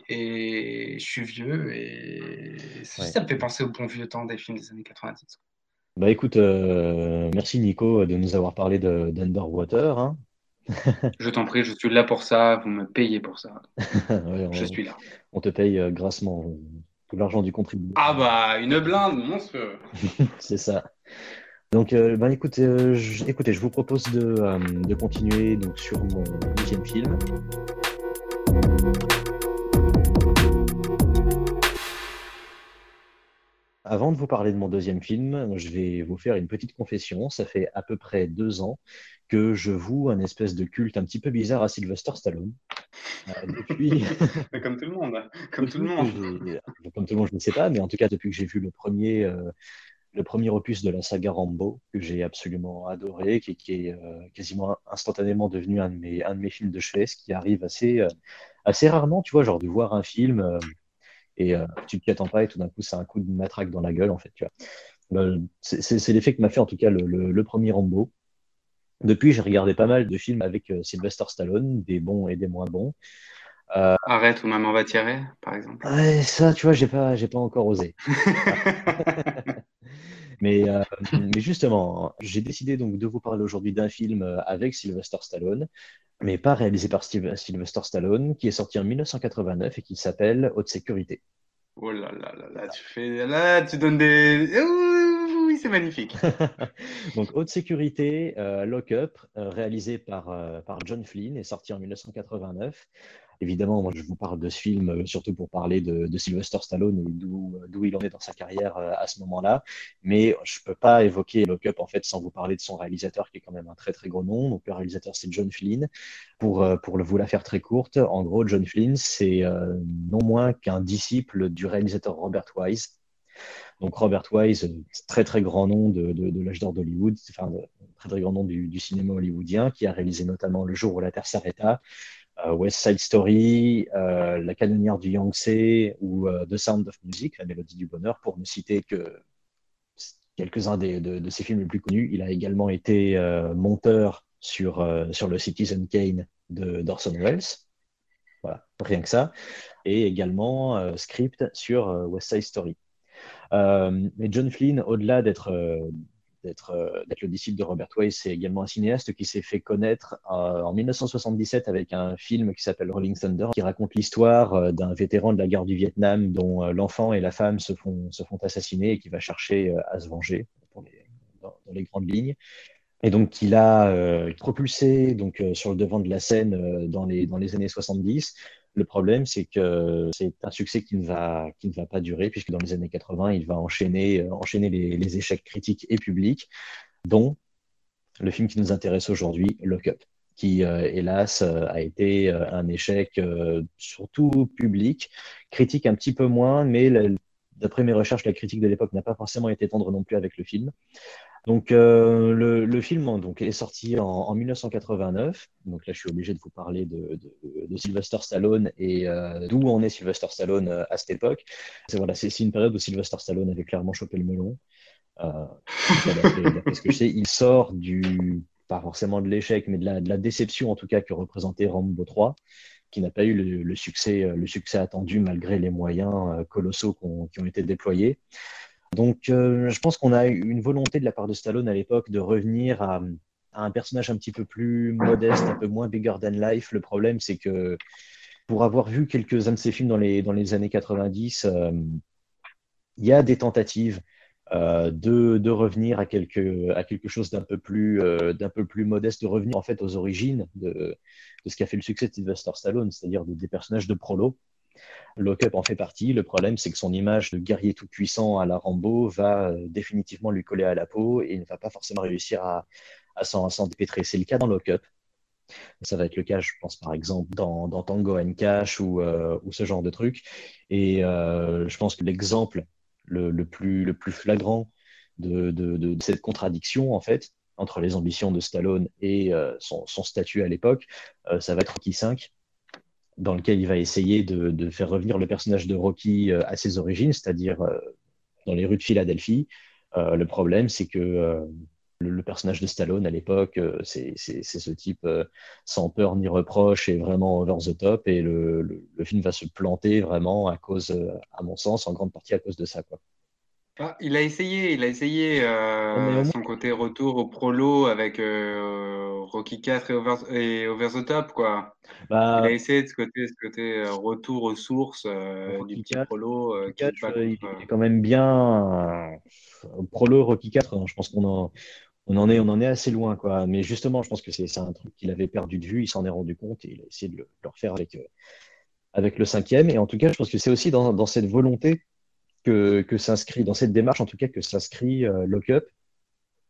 je suis vieux et ça me fait penser au bon vieux temps des films des années 90. Bah écoute, euh, merci Nico de nous avoir parlé d'Underwater. Hein. Je t'en prie, je suis là pour ça, vous me payez pour ça. je suis là. On te paye euh, grassement tout l'argent du contribuable. Ah bah une blinde monstrueux. C'est ça. Donc, euh, ben, écoutez, je, écoutez, je vous propose de, de continuer donc, sur mon deuxième film. Avant de vous parler de mon deuxième film, je vais vous faire une petite confession. Ça fait à peu près deux ans que je voue un espèce de culte un petit peu bizarre à Sylvester Stallone. Euh, depuis... comme tout le monde. Comme tout le monde. Comme tout le monde, je ne sais pas, mais en tout cas, depuis que j'ai vu le premier, euh, le premier opus de la saga Rambo, que j'ai absolument adoré, qui, est euh, quasiment instantanément devenu un de, mes, un de mes films de chevet, ce qui arrive assez, assez rarement, tu vois, genre de voir un film et euh, tu ne t'y attends pas et tout d'un coup c'est un coup de matraque dans la gueule en fait tu vois. Euh, c'est l'effet que m'a fait en tout cas le, premier Rambo. Depuis j'ai regardé pas mal de films avec euh, Sylvester Stallone des bons et des moins bons. Arrête ou maman va tirer par exemple. Ça tu vois j'ai pas j'ai pas encore osé. Mais, mais justement j'ai décidé donc de vous parler aujourd'hui d'un film avec Sylvester Stallone mais pas réalisé par Sylvester Stallone, qui est sorti en 1989 et qui s'appelle Haute Sécurité. Oh là là là là, tu fais, là, tu donnes des, oui, c'est magnifique. Donc Haute Sécurité, euh, Lock Up, euh, réalisé par, euh, par John Flynn, est sorti en 1989. Évidemment, moi, je vous parle de ce film euh, surtout pour parler de, Sylvester Stallone et euh, d'où il en est dans sa carrière euh, à ce moment-là. Mais je ne peux pas évoquer Lock Up en fait sans vous parler de son réalisateur qui est quand même un très très gros nom. Donc le réalisateur c'est John Flynn. Pour, pour vous la faire très courte, en gros, John Flynn c'est non moins qu'un disciple du réalisateur Robert Wise. Donc Robert Wise, très très grand nom de, de, l'âge d'or d'Hollywood, enfin très très grand nom du, cinéma hollywoodien, qui a réalisé notamment Le jour où la Terre s'arrêta, West Side Story, euh, La canonnière du Yangtze ou euh, The Sound of Music, La mélodie du bonheur, pour ne citer que quelques-uns de, ses films les plus connus. Il a également été monteur sur, sur le Citizen Kane de d'Orson Welles. Voilà, rien que ça. Et également script sur West Side Story. mais John Flynn, au-delà d'être euh, d'être le disciple de Robert Wise. C'est également un cinéaste qui s'est fait connaître euh, en 1977 avec un film qui s'appelle Rolling Thunder, qui raconte l'histoire euh, d'un vétéran de la guerre du Vietnam dont l'enfant et la femme se font, se font assassiner et qui va chercher à se venger dans, les grandes lignes. Et donc, il a propulsé donc, sur le devant de la scène dans, les, dans les années 70 le problème, c'est que c'est un succès qui ne, va, pas durer, puisque dans les années 80, il va enchaîner, euh, les, échecs critiques et publics, dont le film qui nous intéresse aujourd'hui, Lock Up, qui, euh, hélas, euh, a été un échec surtout public, critique un petit peu moins, mais d'après mes recherches, la critique de l'époque n'a pas forcément été tendre non plus avec le film. Donc euh, le, film hein, donc, est sorti en, 1989. Donc là, je suis obligé de vous parler de, Sylvester Stallone et euh, d'où en est Sylvester Stallone euh, à cette époque. C'est voilà, c'est une période où Sylvester Stallone avait clairement chopé le melon. Parce que je sais, il sort du pas forcément de l'échec, mais de la, de la, déception en tout cas que représentait Rambo 3 qui n'a pas eu le, succès, le succès attendu malgré les moyens colossaux qui ont été déployés. Donc, euh, je pense qu'on a une volonté de la part de Stallone à l'époque de revenir à, un personnage un petit peu plus modeste, un peu moins bigger than life. Le problème, c'est que pour avoir vu quelques-uns de ses films dans les, dans les années 90, euh, il y a des tentatives euh, de, de, revenir à quelque, chose d'un peu, plus, modeste, de revenir en fait aux origines de, de ce qui a fait le succès de Sylvester Stallone, c'est-à-dire des personnages de prolo. Lockup en fait partie. Le problème, c'est que son image de guerrier tout puissant à la Rambo va euh, définitivement lui coller à la peau et ne va pas forcément réussir à, s'en dépêtrer. C'est le cas dans Lockup. Ça va être le cas, je pense, par exemple, dans, Tango and Cash ou, euh, ou, ce genre de truc. Et euh, je pense que l'exemple le, plus, flagrant de, cette contradiction, en fait, entre les ambitions de Stallone et son, son, statut à l'époque, ça va être Rocky 5 dans lequel il va essayer de, faire revenir le personnage de Rocky euh, à ses origines, c'est-à-dire euh, dans les rues de Philadelphie. Euh, le problème, c'est que le, personnage de Stallone à l'époque, c'est ce type sans peur ni reproche et vraiment over the top. Et le, film va se planter vraiment à cause, à mon sens, en grande partie à cause de ça. Ah, il a essayé, il a essayé euh, son côté retour au prolo avec euh, Rocky 4 et over, the Top, quoi. Bah, il a essayé de ce côté, ce côté euh, retour aux sources du petit prolo. il est quand même bien. prolo Rocky 4, hein, je pense qu'on en, on en, est, on en est assez loin, quoi. Mais justement, je pense que c'est un truc qu'il avait perdu de vue, il s'en est rendu compte et il a essayé de le, refaire avec, avec le cinquième. Et en tout cas, je pense que c'est aussi dans, dans cette volonté que, s'inscrit, dans cette démarche en tout cas, que s'inscrit euh, Lockup.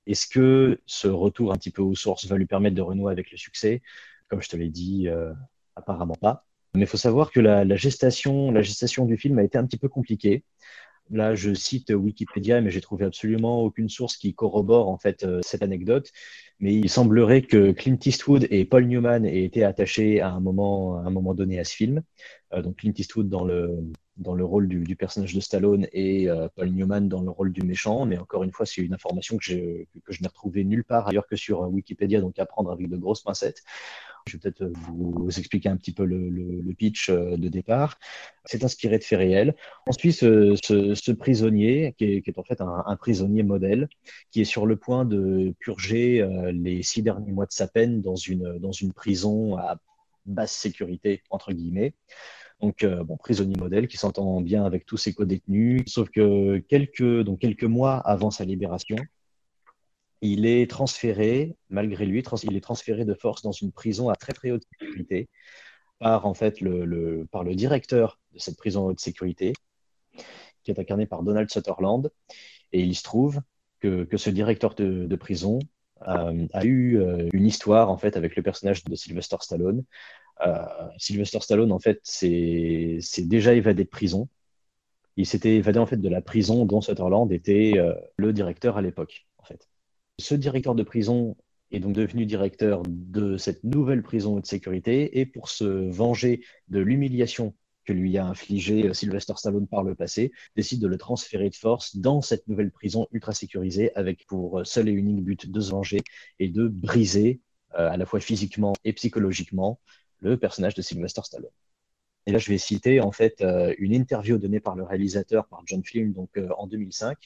Est-ce que ce retour un petit peu aux sources va lui permettre de renouer avec le succès? Comme je te l'ai dit, euh, apparemment pas. Mais il faut savoir que la, gestation, la gestation du film a été un petit peu compliquée. Là, je cite Wikipédia, mais j'ai trouvé absolument aucune source qui corrobore en fait euh, cette anecdote. Mais il semblerait que Clint Eastwood et Paul Newman aient été attachés à un moment, à un moment donné à ce film. donc Clint Eastwood dans le, dans le rôle du, personnage de Stallone et euh, Paul Newman dans le rôle du méchant. Mais encore une fois, c'est une information que, je n'ai retrouvée nulle part ailleurs que sur euh, Wikipédia, donc à prendre avec de grosses pincettes. Je vais peut-être euh, vous expliquer un petit peu le, pitch de départ. C'est inspiré de faits réels. Ensuite, ce, prisonnier, qui est, en fait un, prisonnier modèle, qui est sur le point de purger les six derniers mois de sa peine dans une prison à basse sécurité, entre guillemets. Donc, euh, bon, prisonnier modèle qui s'entend bien avec tous ses co-détenus, sauf que quelques, quelques mois avant sa libération, il est transféré, malgré lui, il est transféré de force dans une prison à très très haute sécurité par en fait le, par le directeur de cette prison à haute sécurité, qui est incarné par Donald Sutherland. Et il se trouve que, que ce directeur de, prison euh, a eu euh, une histoire en fait avec le personnage de Sylvester Stallone, Sylvester Stallone, en fait, s'est déjà évadé de prison. Il s'était évadé en fait de la prison dont Sutherland était euh, le directeur à l'époque. En fait. Ce directeur de prison est donc devenu directeur de cette nouvelle prison de sécurité et pour se venger de l'humiliation que lui a infligé euh, Sylvester Stallone par le passé, décide de le transférer de force dans cette nouvelle prison ultra sécurisée avec pour seul et unique but de se venger et de briser à la fois physiquement et psychologiquement le personnage de Sylvester Stallone. Et là, je vais citer en fait euh, une interview donnée par le réalisateur, par John Film, donc euh, en 2005.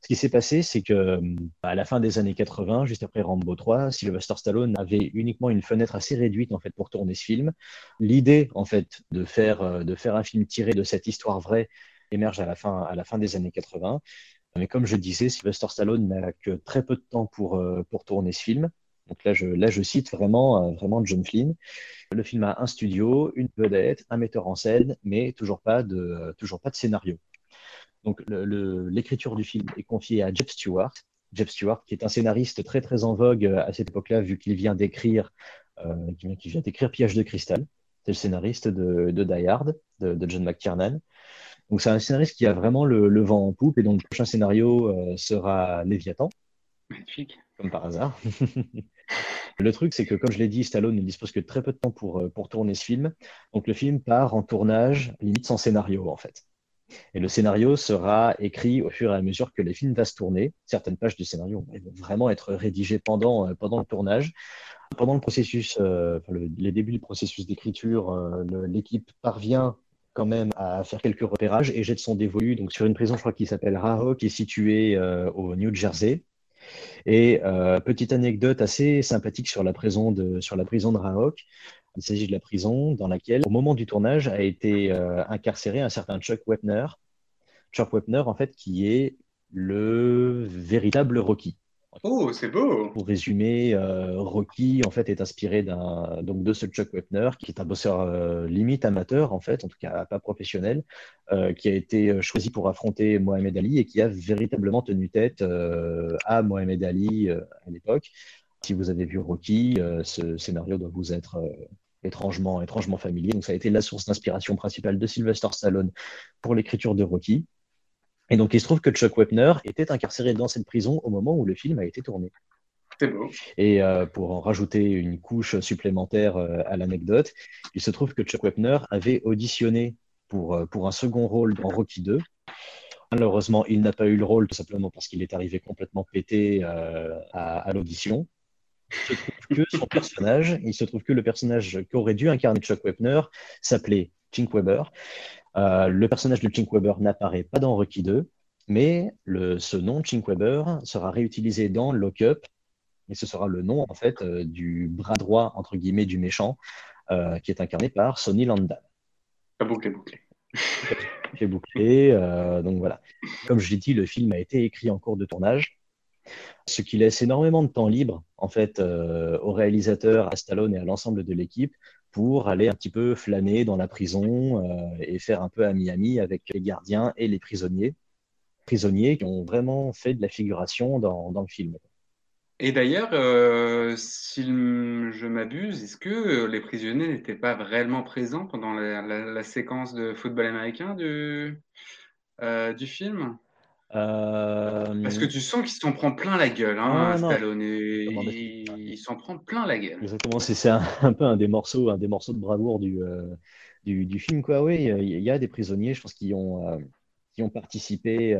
Ce qui s'est passé, c'est que euh, à la fin des années 80, juste après Rambo 3, Sylvester Stallone avait uniquement une fenêtre assez réduite en fait pour tourner ce film. L'idée en fait de faire de faire un film tiré de cette histoire vraie émerge à la fin à la fin des années 80. Mais comme je disais, Sylvester Stallone n'a que très peu de temps pour pour tourner ce film. Là, je, cite vraiment, euh, vraiment John Flynn. Le film a un studio, une vedette, un metteur en scène, mais toujours pas de, scénario. Donc l'écriture du film est confiée à Jeff Stewart. Jeff Stewart, qui est un scénariste très en vogue euh, à cette époque-là, vu qu'il vient d'écrire, euh, vient d'écrire de cristal. C'est le scénariste de, Die Hard, de, John McTiernan. Donc c'est un scénariste qui a vraiment le, vent en poupe, et donc le prochain scénario sera Léviathan. Comme par hasard. Le truc, c'est que, comme je l'ai dit, Stallone ne dispose que de très peu de temps pour, euh, pour tourner ce film. Donc, le film part en tournage, limite sans scénario, en fait. Et le scénario sera écrit au fur et à mesure que les films vont se tourner. Certaines pages du scénario vont vraiment être rédigées pendant, euh, pendant le tournage. Pendant le processus, euh, les débuts du processus d'écriture, l'équipe parvient quand même à faire quelques repérages et jette son dévolu donc sur une prison, je crois, qui s'appelle Raho, qui est située au New Jersey. Et euh, petite anecdote assez sympathique sur la prison de, sur Il s'agit de la prison dans laquelle, au moment du tournage, a été euh, incarcéré un certain Chuck Wepner. Chuck Wepner, en fait, qui est le véritable Rocky. Oh, c'est beau. Pour résumer, euh, Rocky en fait est inspiré d'un donc de ce Chuck Wepner qui est un bosseur euh, limite amateur en fait, en tout cas pas professionnel, euh, qui a été choisi pour affronter Mohamed Ali et qui a véritablement tenu tête à Mohamed Ali à l'époque. Si vous avez vu Rocky, ce scénario doit vous être étrangement étrangement familier. Donc ça a été la source d'inspiration principale de Sylvester Stallone pour l'écriture de Rocky. Et donc, il se trouve que Chuck Wepner était incarcéré dans cette prison au moment où le film a été tourné. Beau. Et euh, pour en rajouter une couche supplémentaire euh, à l'anecdote, il se trouve que Chuck Wepner avait auditionné pour, euh, pour un second rôle dans Rocky 2 Malheureusement, il n'a pas eu le rôle tout simplement parce qu'il est arrivé complètement pété à, l'audition. Il se trouve que son personnage, il se trouve que le personnage qu'aurait dû incarner Chuck Webner s'appelait Chink Weber. Euh, le personnage de Chink Weber n'apparaît pas dans Rocky 2, mais le, ce nom Chink Weber sera réutilisé dans Lock Up, et ce sera le nom en fait euh, du bras droit entre guillemets du méchant, qui est incarné par Sonny Landau. Bouclé, bouclé fait boucler. Euh, donc voilà. Comme je l'ai dit, le film a été écrit en cours de tournage, ce qui laisse énormément de temps libre en fait euh, au réalisateur, à Stallone et à l'ensemble de l'équipe pour aller un petit peu flâner dans la prison euh, et faire un peu à Miami avec les gardiens et les prisonniers. Prisonniers qui ont vraiment fait de la figuration dans, dans le film. Et d'ailleurs, euh, si je m'abuse, est-ce que les prisonniers n'étaient pas réellement présents pendant la, séquence de football américain du, euh, du film? Parce que tu sens qu'il s'en prend plein la gueule, hein, Stallone. il, s'en prend plein la gueule. Exactement, c'est un, peu un des morceaux, un des morceaux de bravoure du, du, du film, quoi. Oui, il y a des prisonniers, je pense, qui ont, qui ont participé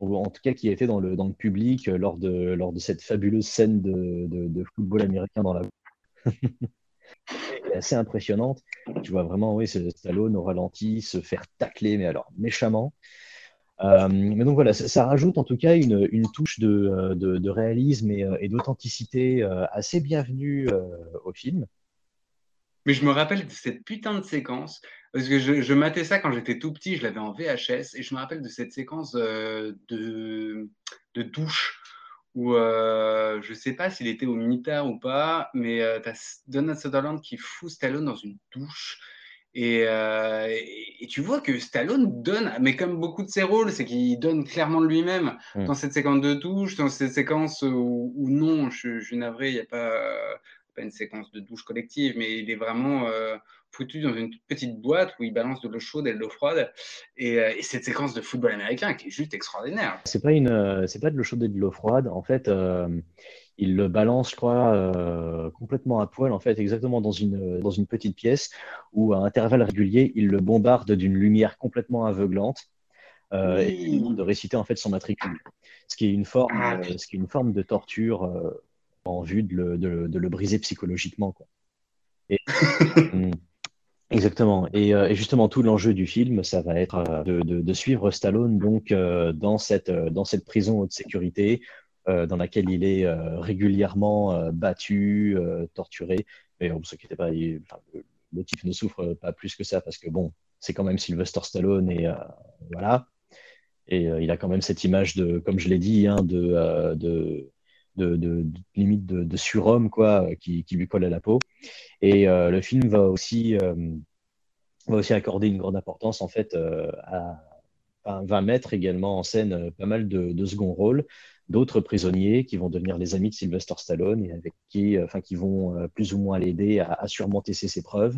ou en tout cas qui était dans le, dans le public euh, lors de, lors de cette fabuleuse scène de, de, football américain dans la assez impressionnante. Tu vois vraiment, oui, Stallone au ralenti se faire tacler, mais alors méchamment. Euh, mais donc voilà, ça, rajoute en tout cas une, touche de, de, réalisme et, et d'authenticité euh, assez bienvenue au film. Mais je me rappelle de cette putain de séquence parce que je, je matais ça quand j'étais tout petit, je l'avais en VHS, et je me rappelle de cette séquence euh, de, douche où euh, je sais pas s'il était au militaire ou pas, mais euh, tu as Donald Sutherland qui fout Stallone dans une douche. Et, euh, et, tu vois que Stallone donne, mais comme beaucoup de ses rôles, c'est qu'il donne clairement de lui-même mm. dans cette séquence de douche, dans cette séquence où, où non, je, je suis navré, il n'y a pas, pas une séquence de douche collective, mais il est vraiment euh, foutu dans une petite boîte où il balance de l'eau chaude et de l'eau froide. Et, euh, cette séquence de football américain qui est juste extraordinaire. C'est pas une, euh, c'est pas de l'eau chaude et de l'eau froide. En fait, il le balance, je crois, complètement à poil. En fait, exactement dans une dans une petite pièce où à intervalles réguliers, il le bombarde d'une lumière complètement aveuglante. et il demande de réciter en fait son matricule, ce qui est une forme, ah, ce qui est une forme de torture en vue de le, de, le briser psychologiquement. Quoi. Mm. exactement. Euh, et, justement, tout l'enjeu du film, ça va être euh, de, de, suivre Stallone donc euh, dans cette dans cette prison haute sécurité dans laquelle il est régulièrement battu, torturé. Mais on ne s'inquiète pas, le type ne souffre pas plus que ça parce que bon, c'est quand même Sylvester Stallone et voilà. Et il a quand même cette image de, comme je l'ai dit, hein, de, de de, limite de, surhomme quoi, qui, lui colle à la peau. Et euh, le film va aussi, euh, va aussi accorder une grande importance en fait euh, à, va mettre également en scène pas mal de, second rôles d'autres prisonniers qui vont devenir les amis de Sylvester Stallone et avec qui, enfin, qui vont plus ou moins l'aider à, surmonter ses épreues.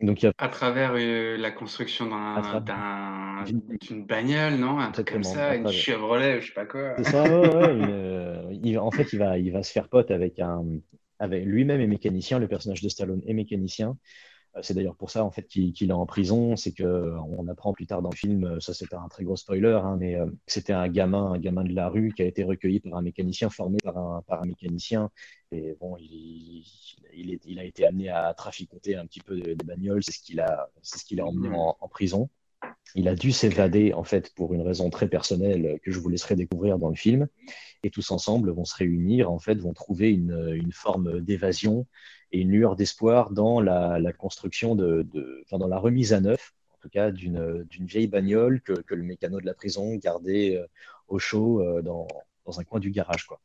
Donc, À travers euh, la construction d'une bagnole, non? Un truc comme ça, une Chevrolet, je sais pas quoi. C'est ça, euh, en fait, il va, il va se faire pote avec un. Avec lui-même est mécanicien, le personnage de Stallone est mécanicien. Euh, c'est d'ailleurs pour ça en fait qu'il est en prison. C'est que on apprend plus tard dans le film, ça c'était un très gros spoiler, hein, mais c'était un gamin, un gamin de la rue qui a été recueilli par un mécanicien, formé par un, par un mécanicien. Et bon, il, il, il a été amené à traficoter un petit peu des bagnoles. C'est ce qu'il a, c'est ce qu'il a emmené en, prison. Il a dû s'évader en fait pour une raison très personnelle que je vous laisserai découvrir dans le film. Et tous ensemble vont se réunir, en fait, vont trouver une, une forme d'évasion et une lueur d'espoir dans la, construction de, enfin, dans la remise à neuf, en tout cas, d'une vieille bagnole que, le mécano de la prison gardait euh, au chaud euh, dans, un coin du garage, quoi.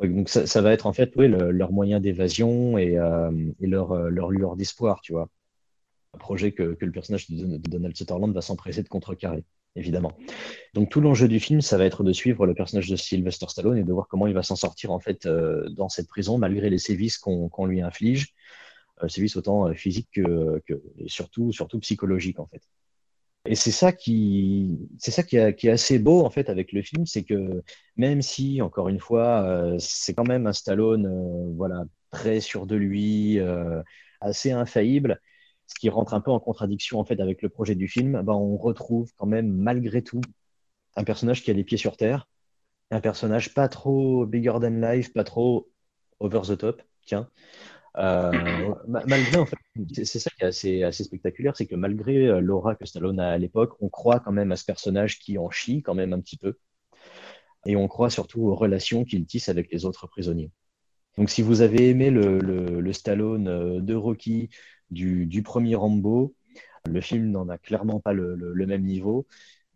Donc ça, va être en fait leur moyen d'évasion et, euh, leur, leur, lueur d'espoir, tu vois. Un projet que, que le personnage de Donald Sutherland va s'empresser de contrecarrer évidemment. Donc tout l'enjeu du film, ça va être de suivre le personnage de Sylvester Stallone et de voir comment il va s'en sortir en fait euh, dans cette prison malgré les sévices qu'on lui inflige, euh, sévices autant euh, physiques que, surtout surtout psychologiques en fait. Et c'est ça qui c'est ça qui, est assez beau en fait avec le film, c'est que même si encore une fois c'est quand même un Stallone voilà très sûr de lui, assez infaillible ce qui rentre un peu en contradiction en fait avec le projet du film, ben, on retrouve quand même malgré tout un personnage qui a les pieds sur terre, un personnage pas trop bigger than life, pas trop over the top, tiens. Euh, malgré, en fait, c'est ça qui est assez, assez spectaculaire, c'est que malgré euh, l'aura que Stallone a à l'époque, on croit quand même à ce personnage qui en chie quand même un petit peu. Et on croit surtout aux relations qu'il tisse avec les autres prisonniers. Donc si vous avez aimé le, Stallone euh, de Rocky, du, premier Rambo, le film n'en a clairement pas le, même niveau.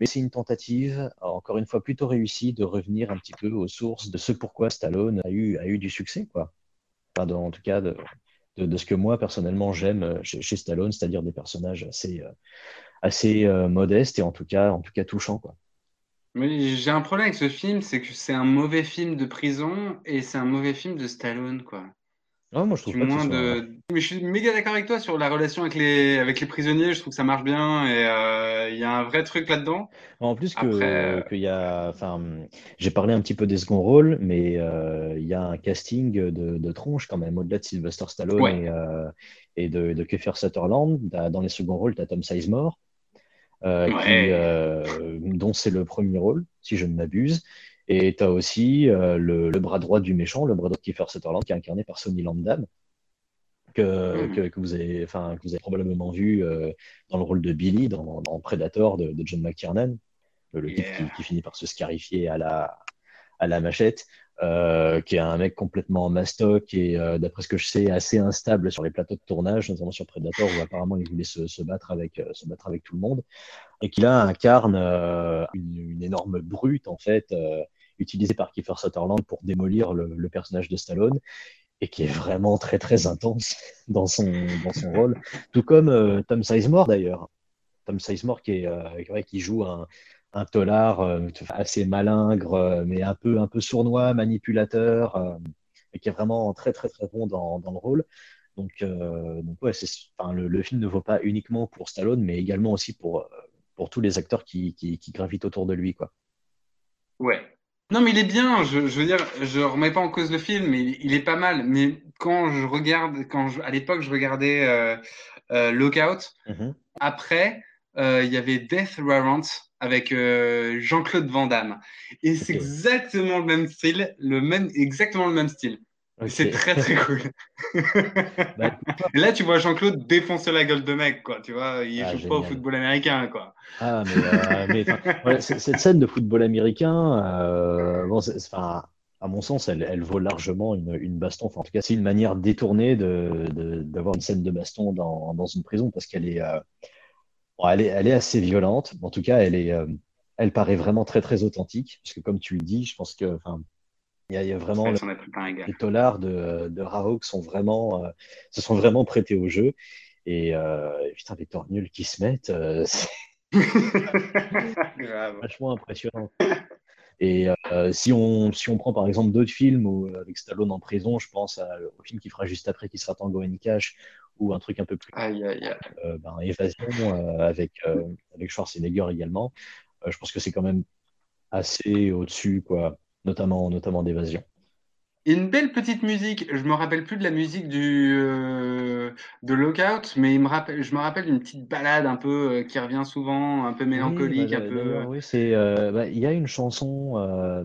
Mais c'est une tentative, encore une fois plutôt réussie, de revenir un petit peu aux sources de ce pourquoi Stallone a eu, du succès. Quoi. en tout cas, de, ce que moi, personnellement, j'aime euh, chez, Stallone, c'est-à-dire des personnages assez, assez euh, modestes et en tout cas, en tout cas touchants. Quoi. Mais j'ai un problème avec ce film, c'est que c'est un mauvais film de prison et c'est un mauvais film de Stallone, quoi. Non, moi je trouve pas moins de... Mais je suis méga d'accord avec toi sur la relation avec les, avec les prisonniers. Je trouve que ça marche bien et euh, il y a un vrai truc là-dedans. En plus que euh, y a, enfin, j'ai parlé un petit peu des seconds rôles, mais euh, il y a un casting de, de tronche quand même au-delà de Sylvester Stallone et, et, de, de Kiefer Sutherland. Dans les seconds rôles, tu as Tom Sizemore, qui, dont c'est le premier rôle, si je ne m'abuse. Et tu as aussi euh, le, bras droit du méchant, le bras droit de Kiefer Sutherland, qui est incarné par Sonny Landam, que, mm. que, vous, avez, enfin, que vous avez probablement vu euh, dans le rôle de Billy dans, Predator de, John McTiernan, le, type qui, finit par se scarifier à la, à la machette, euh, qui est un mec complètement mastoc et, d'après ce que je sais, assez instable sur les plateaux de tournage, notamment sur Predator, où apparemment il voulait se, battre, avec, se battre avec tout le monde, et qui là incarne une, énorme brute, en fait utilisé par Kiefer Sutherland pour démolir le, personnage de Stallone et qui est vraiment très très intense dans son, dans son rôle, tout comme euh, Tom Sizemore d'ailleurs. Tom Sizemore qui, est, euh, qui joue un, un tolard euh, assez malingre, mais un peu, un peu sournois, manipulateur, et qui est vraiment très très très bon dans, dans le rôle. Donc, donc ouais, enfin, le, le, film ne vaut pas uniquement pour Stallone, mais également aussi pour, pour tous les acteurs qui, qui, qui gravitent autour de lui. Quoi. Ouais, non, mais il est bien. Je, veux dire, je remets pas en cause le film, mais il est pas mal. Mais quand je regarde, quand à l'époque, je regardais euh, euh, Lookout. Mhm. Après, euh, il y avait Death Warrant avec Jean-Claude Van Damme, et c'est exactement le même style, le même, exactement le même style. C'est très très cool. Bah, là, tu vois Jean-Claude défoncer la gueule de mec, quoi. Tu vois, il ah, joue pas au football américain, quoi. Ah, mais, euh, cette scène de football américain, euh, bon, à mon sens, elle, elle vaut largement une, une baston. Enfin, en tout cas, c'est une manière détournée d'avoir de, d'avoir une scène de baston dans, dans une prison parce qu'elle est, euh, elle est, elle est assez violente. En tout cas, elle est, elle paraît vraiment très très authentique parce que comme tu le dis, je pense que, il y, a, vraiment les tolards de, de Raouk sont vraiment, euh, se sont vraiment prêtés au jeu. Et euh, putain, les tornules qui se mettent, euh, c'est vachement impressionnant. Et euh, si, on, si on prend par exemple d'autres films où, avec Stallone en prison, je pense à, au film qui fera juste après, qui sera Tango and Cash, ou un truc un peu plus. Aïe, aïe, ben, Évasion avec, avec Schwarzenegger également. je pense que c'est quand même assez au-dessus, quoi notamment, notamment d'évasion. Une belle petite musique, je me rappelle plus de la musique du, euh, de Lockout, mais il me rappelle, je me rappelle d'une petite balade un peu euh, qui revient souvent, un peu mélancolique. Bah, un peu... Oui, c'est, euh, bah, il y a une chanson,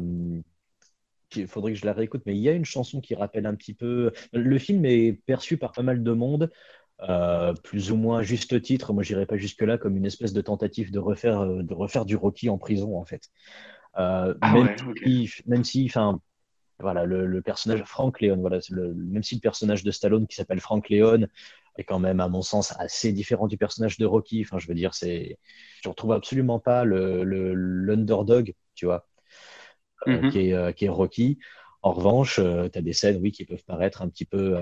il faudrait que je la réécoute, mais il y a une chanson qui rappelle un petit peu. Le film est perçu par pas mal de monde, plus ou moins juste titre. Moi, j'irais pas jusque-là comme une espèce de tentative de refaire, de refaire du Rocky en prison, en fait. Euh, ah même, si, enfin, voilà, le, personnage Frank Leon, voilà, même si le personnage de Stallone qui s'appelle Frank Leon est quand même, à mon sens, assez différent du personnage de Rocky. Enfin, je veux dire, c'est, je retrouve absolument pas le l'underdog, tu vois, euh, qui, est, euh, qui est Rocky. En revanche, tu as des scènes, oui, qui peuvent paraître un petit peu,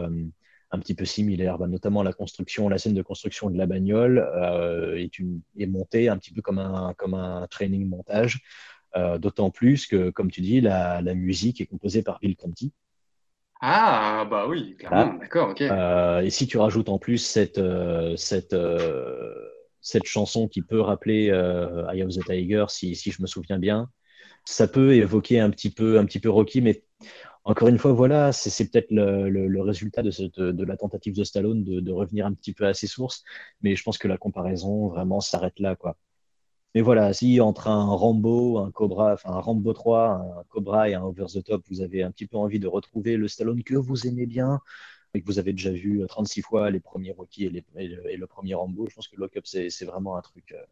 un petit peu similaires, bah, notamment la construction, la scène de construction de la bagnole est, une, est montée un petit peu comme un, comme un training montage. Euh, d'autant plus que, comme tu dis, la, musique est composée par Bill Conti. Ah, bah oui, clairement, d'accord, ok. Euh, et si tu rajoutes en plus cette, euh, cette, cette chanson qui peut rappeler Eye of the Tiger, si, si, je me souviens bien, ça peut évoquer un petit peu, un petit peu Rocky, mais encore une fois, voilà, c'est peut-être le, résultat de, de, la tentative de Stallone de, revenir un petit peu à ses sources, mais je pense que la comparaison vraiment s'arrête là, quoi. Mais voilà, si entre un Rambo, un Cobra, enfin un Rambo 3, un Cobra et un Over the Top, vous avez un petit peu envie de retrouver le Stallone que vous aimez bien, et que vous avez déjà vu 36 fois les premiers Rocky et, le, premier Rambo, je pense que Lock Up, c'est vraiment un truc, euh,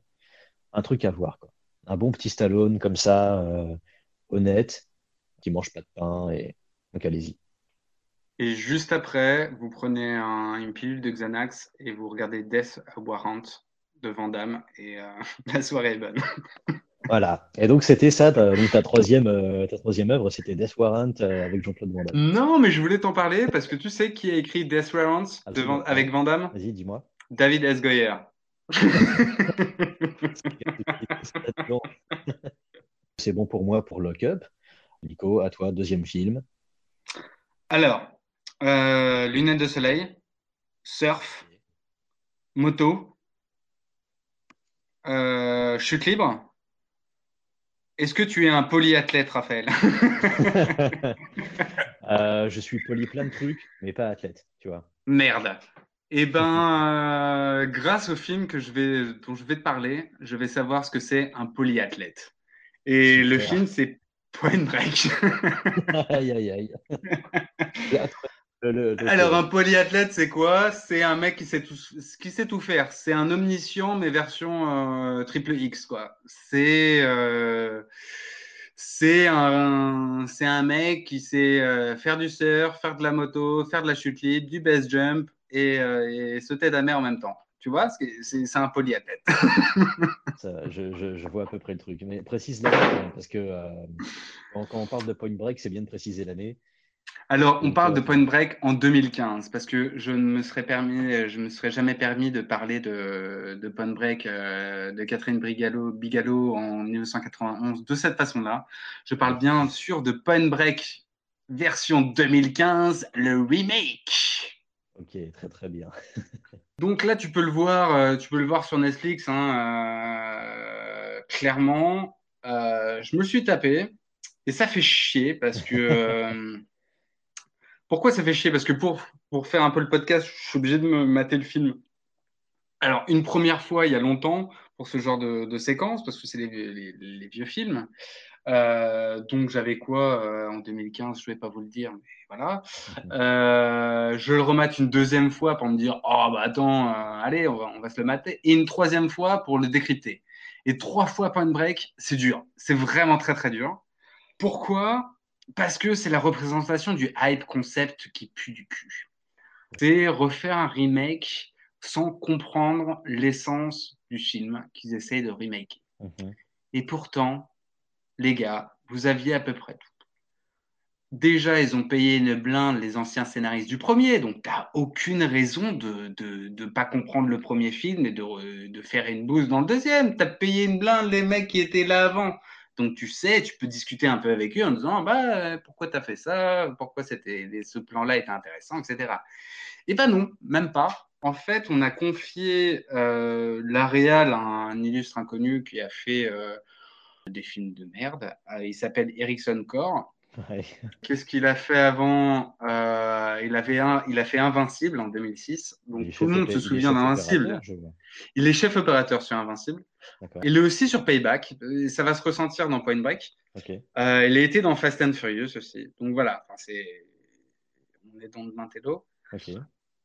un truc à voir, quoi. Un bon petit Stallone comme ça, euh, honnête, qui mange pas de pain et donc allez-y. Et juste après, vous prenez un, une pilule de Xanax et vous regardez Death Warrant de Vandame et euh, la soirée est bonne. Voilà. Et donc c'était ça, ta, ta troisième, euh, ta troisième œuvre, c'était Death Warrant euh, avec Jean-Claude Van Damme. Non, mais je voulais t'en parler parce que tu sais qui a écrit Death Warrant avec Van Damme? Vas-y, dis-moi. David S. Goyer. C'est bon pour moi pour Lock Up. Nico, à toi, deuxième film. Alors, euh, lunettes de soleil, surf, moto, euh, chute libre. Est-ce que tu es un polyathlète, Raphaël euh, Je suis poly plein de trucs, mais pas athlète, tu vois. Merde. Eh ben, grâce au film que je vais, dont je vais te parler, je vais savoir ce que c'est un polyathlète. Et le film, c'est Point Break. aïe, aïe, aïe. Alors, un polyathlète, c'est quoi? C'est un mec qui sait tout, qui sait tout faire. C'est un omniscient, mais version euh, triple X, quoi. C'est euh, c'est un, c'est un mec qui sait euh, faire du surf, faire de la moto, faire de la chute libre, du base jump et, et sauter de la mer en même temps. Tu vois, c'est un polyathlète. je, je, je, vois à peu près le truc. Mais précise l'année, parce que quand, quand, on parle de point break, c'est bien de préciser l'année. Alors, on parle de Point Break en 2015 parce que je ne me serais permis, je me serais jamais permis de parler de, Point Break euh, de Catherine Brigalo, Bigalo en 1991 de cette façon-là. Je parle bien sûr de Point Break version 2015, le remake. Ok, très très bien. Donc là, tu peux le voir, euh, tu peux le voir sur Netflix, hein, euh, clairement. je me suis tapé et ça fait chier parce que Pourquoi ça fait chier? Parce que pour, pour faire un peu le podcast, je suis obligé de me mater le film. Alors, une première fois, il y a longtemps, pour ce genre de, de séquence, parce que c'est les, vieux films. Euh, donc, j'avais quoi euh, en 2015 Je ne vais pas vous le dire, mais voilà. Euh, je le remate une deuxième fois pour me dire Oh, bah attends, allez, on va, on va se le mater. Et une troisième fois pour le décrypter. Et trois fois Point Break, c'est dur. C'est vraiment très, très dur. Pourquoi parce que c'est la représentation du hype concept qui pue du cul. C'est refaire un remake sans comprendre l'essence du film qu'ils essayent de remake. Mhm. Et pourtant, les gars, vous aviez à peu près tout. Déjà, ils ont payé une blinde les anciens scénaristes du premier, donc tu n'as aucune raison de ne de, pas comprendre le premier film et de, de faire une bouse dans le deuxième. Tu as payé une blinde les mecs qui étaient là avant. Donc tu sais, tu peux discuter un peu avec eux en disant bah, pourquoi tu as fait ça, pourquoi ce plan-là était intéressant, etc. Et ben non, même pas. En fait, on a confié euh, la réal à un illustre inconnu qui a fait euh, des films de merde. Euh, il s'appelle Erickson Core. Qu'est-ce qu'il a fait avant euh, il, avait un, il a fait Invincible en 2006. Donc tout le monde se souvient d'Invincible. Il est chef opérateur sur Invincible. Il est aussi sur Payback. Ça va se ressentir dans Point Break. Euh, il a été dans Fast and Furious aussi. Donc voilà, c'est... on est dans le Mantello.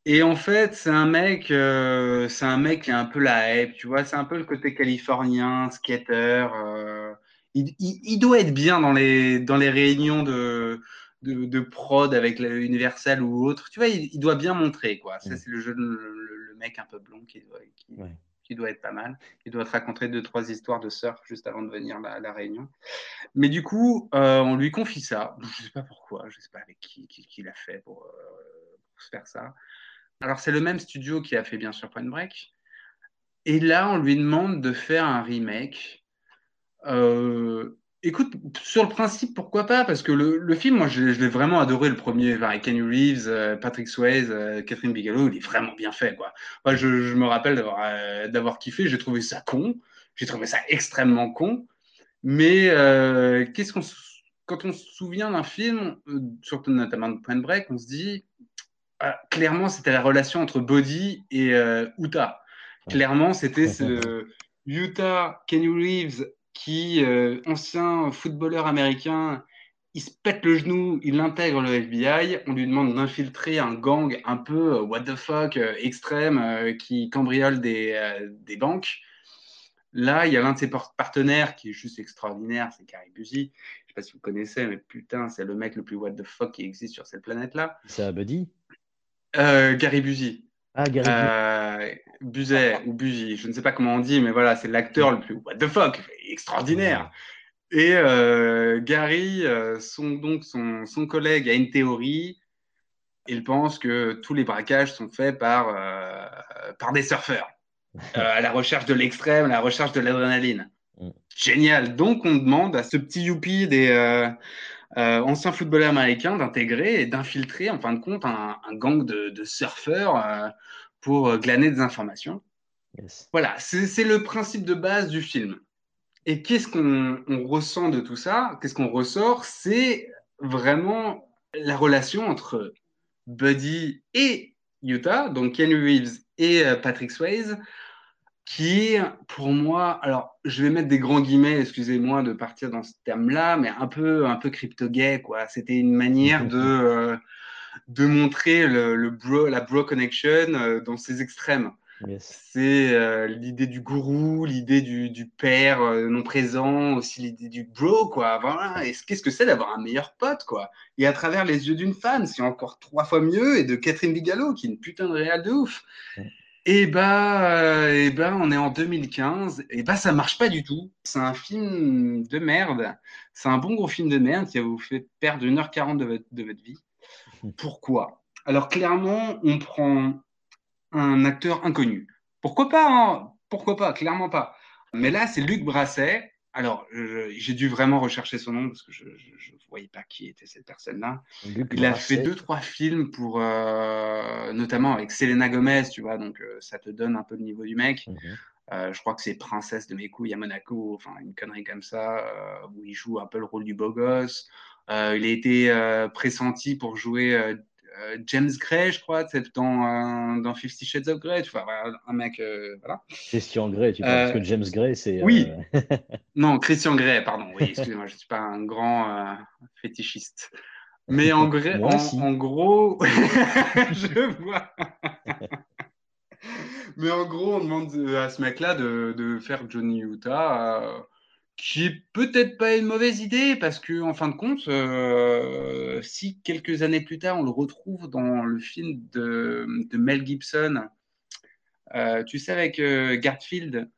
Et en fait, c'est un mec, euh, c'est un mec qui est un peu la hype, tu vois. C'est un peu le côté californien, skater il, doit être bien dans les, dans les réunions de, de, prod avec Universal ou autre. Tu vois, il, doit bien montrer, quoi. Ça, c'est le, jeu, le, mec un peu blond qui doit, qui, doit être pas mal. Il doit te raconter deux, trois histoires de surf juste avant de venir à la, réunion. Mais du coup, euh, on lui confie ça. Je sais pas pourquoi, je sais pas avec qui, qui, l'a fait pour, euh, pour se faire ça. Alors, c'est le même studio qui a fait bien sûr Point Break. Et là, on lui demande de faire un remake écoute, sur le principe, pourquoi pas? Parce que le, film, moi, je, l'ai vraiment adoré, le premier, avec Kenny Reeves, euh, Patrick Swayze, euh, Catherine Bigelow, il est vraiment bien fait, quoi. Moi, je, me rappelle d'avoir kiffé, j'ai trouvé ça con, j'ai trouvé ça extrêmement con, mais qu'est-ce qu'on quand on se souvient d'un film, euh, surtout notamment de Point Break, on se dit ah, clairement c'était la relation entre Body et euh, Utah. Clairement, c'était ce Utah Kenny Reeves qui, euh, ancien footballeur américain, il se pète le genou, il intègre le FBI, on lui demande d'infiltrer un gang un peu what the fuck extrême qui cambriole des, des banques. Là, il y a l'un de ses partenaires qui est juste extraordinaire, c'est Gary Busey. Je sais pas si vous connaissez, mais putain, c'est le mec le plus what the fuck qui existe sur cette planète-là. C'est Buddy? Euh, Gary Busey. Ah, Gary euh, Busey ou Busey, je ne sais pas comment on dit, mais voilà, c'est l'acteur le plus what the fuck, extraordinaire. Et euh, Gary, euh, son, donc son, son, collègue, a une théorie. Il pense que tous les braquages sont faits par, euh, par des surfeurs. À la recherche de l'extrême, à la recherche de l'adrénaline. Mm. Génial. Donc, on demande à ce petit youpi des euh, euh, anciens footballeurs américains d'intégrer et d'infiltrer, en fin de compte, un, gang de, surfeurs pour glaner des informations. Voilà, c'est le principe de base du film. Et qu'est-ce qu'on ressent de tout ça? Qu'est-ce qu'on ressort? C'est vraiment la relation entre Buddy et Utah, donc Ken Reeves et Patrick Swayze, qui est pour moi, alors je vais mettre des grands guillemets, excusez-moi de partir dans ce terme-là, mais un peu, un peu crypto-gay, quoi. C'était une manière de, euh, de montrer le, le, bro, la bro connection euh, dans ses extrêmes. C'est euh, l'idée du gourou, l'idée du, du père non présent, aussi l'idée du bro, quoi. Voilà. Qu'est-ce que c'est d'avoir un meilleur pote, quoi? Et à travers les yeux d'une femme, c'est encore trois fois mieux, et de Catherine Bigelow, qui est une putain de réal de ouf. Et bah, et bah, on est en 2015. Et bah, ça marche pas du tout. C'est un film de merde. C'est un bon gros film de merde qui va vous fait perdre 1h40 de votre, de votre vie. Pourquoi? Alors, clairement, on prend un acteur inconnu. Pourquoi pas hein? Pourquoi pas? Clairement pas. Mais là, c'est Luc Brasset. Alors, j'ai dû vraiment rechercher son nom parce que je ne voyais pas qui était cette personne-là. Il a fait deux, trois films pour, euh, notamment avec Selena Gomez, tu vois, donc euh, ça te donne un peu le niveau du mec. Mhm. Euh, je crois que c'est Princesse de mes couilles à Monaco, enfin une connerie comme ça, où il joue un peu le rôle du beau gosse. il a été pressenti pour jouer euh, James Gray, je crois, dans, dans Fifty Shades of Grey, tu vois, un mec, euh, voilà. Christian Grey, tu parles, parce que James Gray, c'est... Oui, non, Christian Grey, pardon, oui, excusez-moi, je ne suis pas un grand fétichiste. Mais en, en, en, gros, je vois. Mais en gros, on demande à ce mec-là de, de, faire Johnny Utah qui est peut-être pas une mauvaise idée parce que en fin de compte, euh, si quelques années plus tard on le retrouve dans le film de, Mel Gibson, euh, tu sais avec euh, Garfield,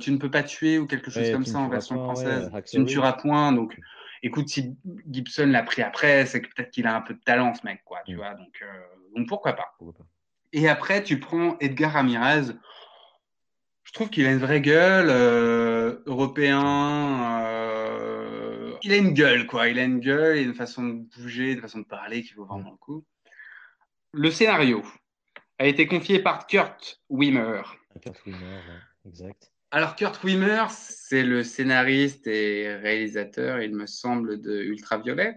tu ne peux pas tuer ou quelque chose comme ça en version française, tu ne tueras point. Donc, écoute, si Gibson l'a pris après, c'est que peut-être qu'il a un peu de talent ce mec, quoi, tu mm. vois. Donc, donc pourquoi pas. pourquoi pas. Et après, tu prends Edgar Ramirez je trouve qu'il a une vraie gueule, euh, européen. Euh, il a une gueule, quoi. Il a une gueule, et une façon de bouger, une façon de parler qui vaut vraiment le coup. Le scénario a été confié par Kurt Wimmer. Kurt Wimmer, exact. Alors, Kurt Wimmer, c'est le scénariste et réalisateur, il me semble, de Ultraviolet.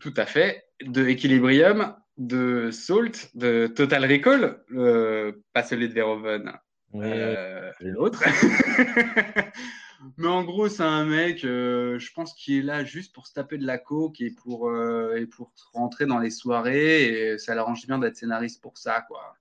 Tout à fait. De Equilibrium, de Salt, de Total Recall, pas celui de Verhoeven, euh, l'autre? Mais en gros, c'est un mec, euh, je pense, qui est là juste pour se taper de la coke et pour, euh, et pour rentrer dans les soirées. Et ça l'arrange bien d'être scénariste pour ça, quoi.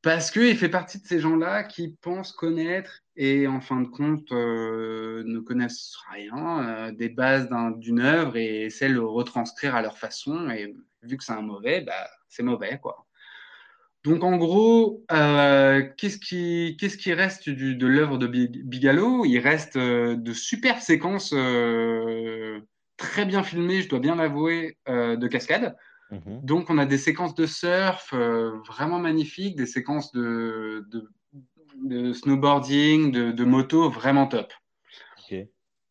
Parce qu'il fait partie de ces gens-là qui pensent connaître et en fin de compte ne connaissent rien des bases d'une œuvre et essaient de le retranscrire à leur façon. Et vu que c'est un mauvais, bah, c'est mauvais, quoi. Donc en gros, euh, qu'est-ce qui, reste du, de l'œuvre de Bigalo Il reste euh, de super séquences euh, très bien filmées, je dois bien l'avouer, de cascade. Mhm. Donc on a des séquences de surf vraiment magnifiques, des séquences de, de, snowboarding, de, moto vraiment top.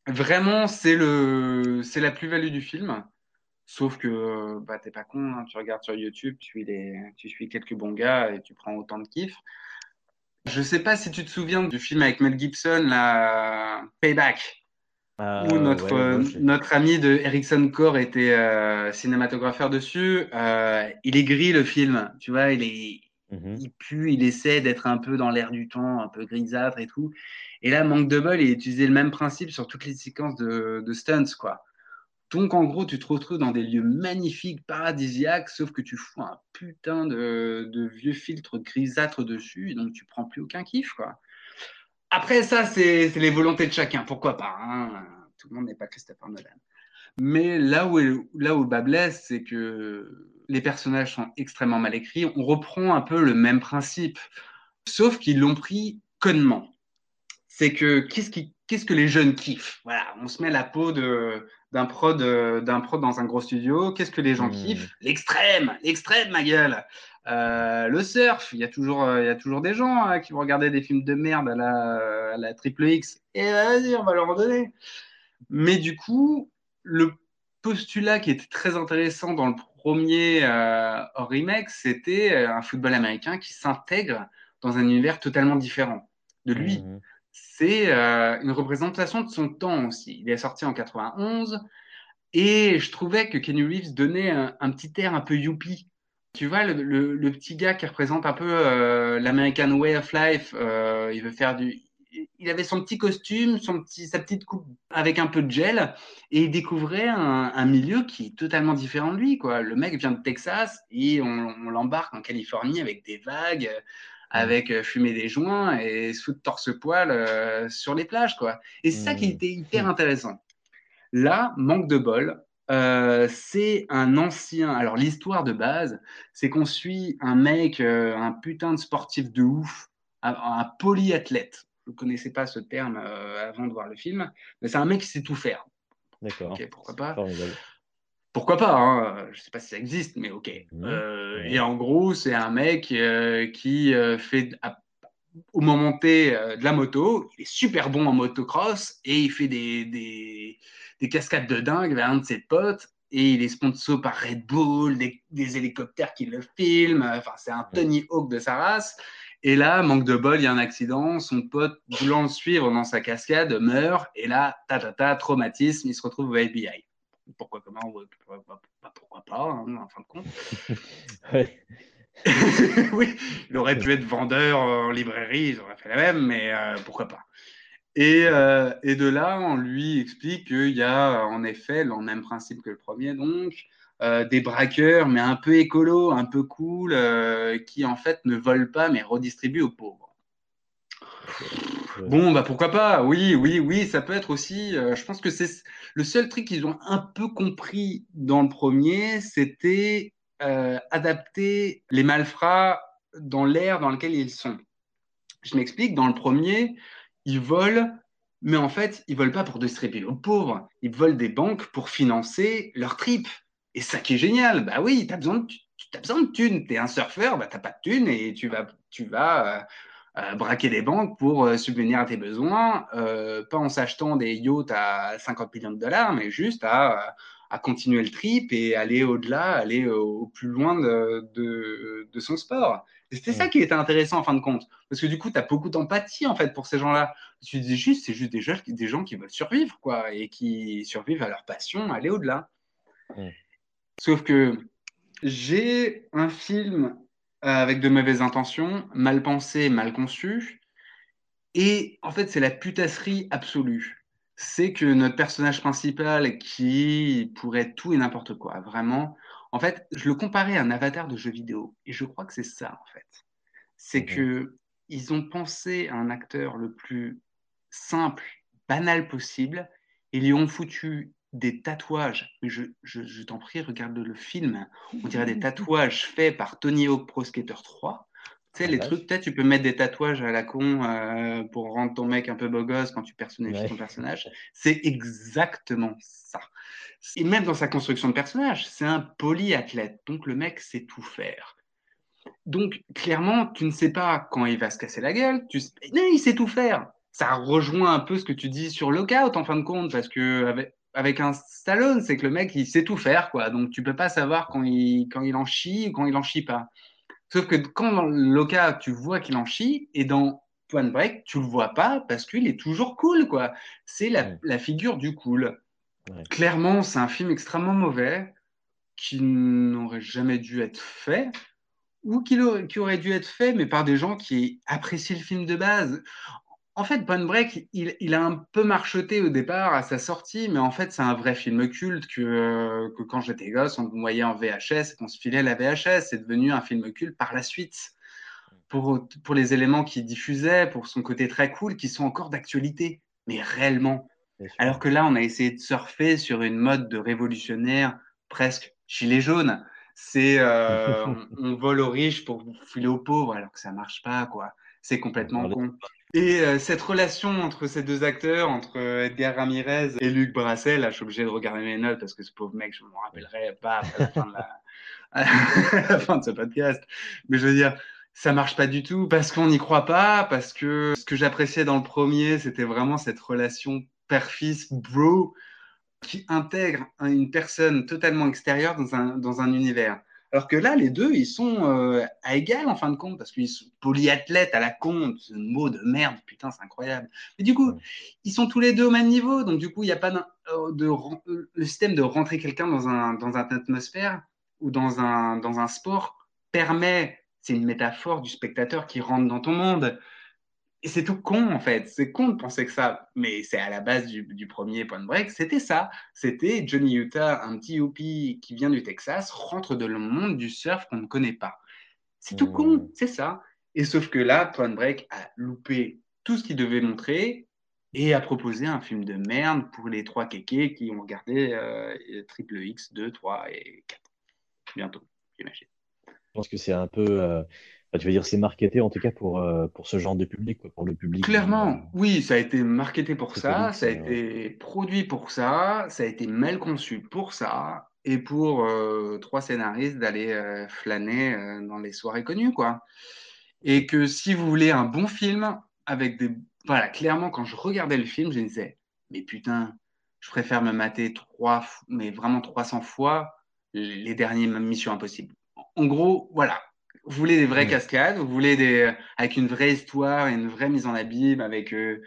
Vraiment, c'est la plus-value du film. Sauf que bah, t'es pas con, hein. tu regardes sur YouTube, tu suis, les, tu suis quelques bons gars et tu prends autant de kiff. Je sais pas si tu te souviens du film avec Mel Gibson, la Payback. Euh, Où notre, notre ami de Ericsson Core était cinématographeur dessus. il est gris le film, tu vois, il est, mhm. il pue, il essaie d'être un peu dans l'air du temps, un peu grisâtre et tout. Et là, Manque de bol, il utilisait le même principe sur toutes les séquences de, de stunts, quoi. Donc, en gros, tu te retrouves dans des lieux magnifiques, paradisiaques, sauf que tu fous un putain de, vieux filtre grisâtre dessus, et donc tu prends plus aucun kiff. Après, ça, c'est les volontés de chacun, pourquoi pas. Hein. Tout le monde n'est pas Christopher Nolan. Mais là où, le bas blesse, c'est que les personnages sont extrêmement mal écrits. On reprend un peu le même principe, sauf qu'ils l'ont pris connement. C'est que qu'est-ce que les jeunes kiffent? On se met la peau de d'un prod, euh, d'un prod dans un gros studio. Qu'est-ce que les gens hmm. kiffent? L'extrême, l'extrême, ma gueule. Euh, le surf, il y a toujours, euh, il y a toujours des gens hein, qui vont regarder des films de merde à la, à la triple X. Et vas-y, on va leur en donner. Mais du coup, le postulat qui était très intéressant dans le premier euh, remake, c'était un football américain qui s'intègre dans un univers totalement différent de lui. Hmm c'est euh, une représentation de son temps aussi. Il est sorti en 91 et je trouvais que Kenny Reeves donnait un, petit air un peu youpi. Tu vois, le, petit gars qui représente un peu euh, l'American Way of Life, euh, il veut faire du. Il avait son petit costume, son petit, sa petite coupe avec un peu de gel, et il découvrait un, milieu qui est totalement différent de lui. Le mec vient de Texas et on l'embarque en Californie avec des vagues, avec euh, fumer des joints et foutre torse-poil euh, sur les plages, quoi. Et c'est ça qui mmh. était hyper intéressant. Là, manque de bol, euh, c'est un ancien. Alors, l'histoire de base, c'est qu'on suit un mec, un putain de sportif de ouf, un, polyathlète. Je ne connaissais pas ce terme avant de voir le film, mais c'est un mec qui sait tout faire. D'accord. pourquoi pas pourquoi pas hein Je sais pas si ça existe, mais ok. Euh, et en gros, c'est un mec euh, qui euh, fait au moment T de la moto. Il est super bon en motocross et il fait des, des, des cascades de dingue vers un de ses potes. Et il est sponsor par Red Bull, des, des hélicoptères qui le filment. Enfin, c'est un Tony Hawk de sa race. Et là, manque de bol, il y a un accident. Son pote, voulant le suivre dans sa cascade, meurt. Et là, ta ta ta, traumatisme, il se retrouve au FBI pourquoi comment pourquoi pas hein, en fin de compte. Oui il aurait pu être vendeur en librairie il aurait fait la même mais euh, pourquoi pas. Et, euh, et, de là on lui explique qu'il y a en effet le même principe que le premier donc euh, des braqueurs mais un peu écolo un peu cool qui en fait ne volent pas mais redistribuent aux pauvres Bon, bah pourquoi pas? Oui, oui, oui, ça peut être aussi. Euh, je pense que c'est le seul truc qu'ils ont un peu compris dans le premier, c'était euh, adapter les malfrats dans l'air dans lequel ils sont. Je m'explique. Dans le premier, ils volent, mais en fait, ils volent pas pour distribuer aux pauvres. Ils volent des banques pour financer leur trip. Et ça qui est génial. Bah oui, tu as besoin de besoin de thunes. Tu es un surfeur, bah, tu n'as pas de thunes et tu vas, tu vas euh, euh, braquer des banques pour euh, subvenir à tes besoins, euh, pas en s'achetant des yachts à 50 millions de dollars, mais juste à, à continuer le trip et aller au-delà, aller au, plus loin de, de, de son sport. C'était ça qui était intéressant en fin de compte, parce que du coup, tu as beaucoup d'empathie en fait pour ces gens-là. Tu dis juste, c'est juste des gens, des gens qui veulent survivre, quoi, et qui survivent à leur passion, aller au-delà. Sauf que j'ai un film avec de mauvaises intentions, mal pensé, mal conçu. Et en fait, c'est la putasserie absolue. C'est que notre personnage principal, qui pourrait tout et n'importe quoi, vraiment, en fait, je le comparais à un avatar de jeu vidéo. Et je crois que c'est ça, en fait. C'est que ils ont pensé à un acteur le plus simple, banal possible, et ils lui ont foutu des tatouages. Mais je, je, t'en prie, regarde le film. On dirait des tatouages faits par Tony Hawk Pro Skater 3. Tu sais, les trucs, peut-être tu peux mettre des tatouages à la con euh, pour rendre ton mec un peu beau gosse quand tu personnifies ton personnage. C'est exactement ça. Et même dans sa construction de personnage, c'est un polyathlète. Donc le mec sait tout faire. Donc clairement, tu ne sais pas quand il va se casser la gueule. Tu... Non, il sait tout faire. Ça rejoint un peu ce que tu dis sur Lockout en fin de compte, parce que avec, avec un Stallone, c'est que le mec, il sait tout faire, quoi. Donc, tu peux pas savoir quand il, quand il en chie ou quand il en chie pas. Sauf que quand dans Loca, tu vois qu'il en chie, et dans Point Break, tu le vois pas parce qu'il est toujours cool, quoi. C'est la, figure du cool. Clairement, c'est un film extrêmement mauvais qui n'aurait jamais dû être fait ou qui, aurait dû être fait, mais par des gens qui apprécient le film de base. En fait, Point Break, il, a un peu marcheté au départ à sa sortie, mais en fait, c'est un vrai film culte que, que quand j'étais gosse, on voyait en VHS et qu'on se filait la VHS. C'est devenu un film culte par la suite. Pour, pour les éléments qu'il diffusait, pour son côté très cool, qui sont encore d'actualité, mais réellement. Alors que là, on a essayé de surfer sur une mode de révolutionnaire presque gilet jaune. C'est euh, on, vole aux riches pour filer aux pauvres, alors que ça marche pas, quoi. C'est complètement con. Et euh, cette relation entre ces deux acteurs, entre Edgar Ramirez et Luc Brassel, là, je suis obligé de regarder mes notes parce que ce pauvre mec, je me rappellerai pas à la fin de, la... fin de ce podcast. Mais je veux dire, ça marche pas du tout parce qu'on n'y croit pas, parce que ce que j'appréciais dans le premier, c'était vraiment cette relation père-fils, bro, qui intègre une personne totalement extérieure dans un, dans un univers. Alors que là, les deux, ils sont euh, à égal en fin de compte, parce qu'ils sont polyathlètes à la con, ce mot de merde, putain, c'est incroyable. Mais du coup, ils sont tous les deux au même niveau, donc du coup, il n'y a pas euh, de, euh, le système de rentrer quelqu'un dans, un, dans une atmosphère ou dans un, dans un sport permet, c'est une métaphore du spectateur qui rentre dans ton monde. Et c'est tout con, en fait. C'est con de penser que ça. Mais c'est à la base du, premier Point Break. C'était ça. C'était Johnny Utah, un petit youpi qui vient du Texas, rentre dans le monde du surf qu'on ne connaît pas. C'est tout con, mmh. c'est ça. Et sauf que là, Point Break a loupé tout ce qu'il devait montrer et a proposé un film de merde pour les trois kékés qui ont regardé euh, Triple X 2, 3 et 4. Bientôt, j'imagine. Je pense que c'est un peu. Euh, tu veux dire, c'est marketé en tout cas pour, euh, pour ce genre de public, pour le public. Clairement, euh, oui, ça a été marketé pour ça, ça a été produit pour ça, ça a été mal conçu pour ça, et pour euh, trois scénaristes d'aller flâner dans les soirées connues, quoi. Et que si vous voulez un bon film, avec des. Voilà, clairement, quand je regardais le film, je me disais, mais putain, je préfère me mater trois, mais vraiment 300 fois les derniers Missions Impossibles. En gros, voilà, vous voulez des vraies cascades, vous voulez des avec une vraie histoire et une vraie mise en abîme, avec euh,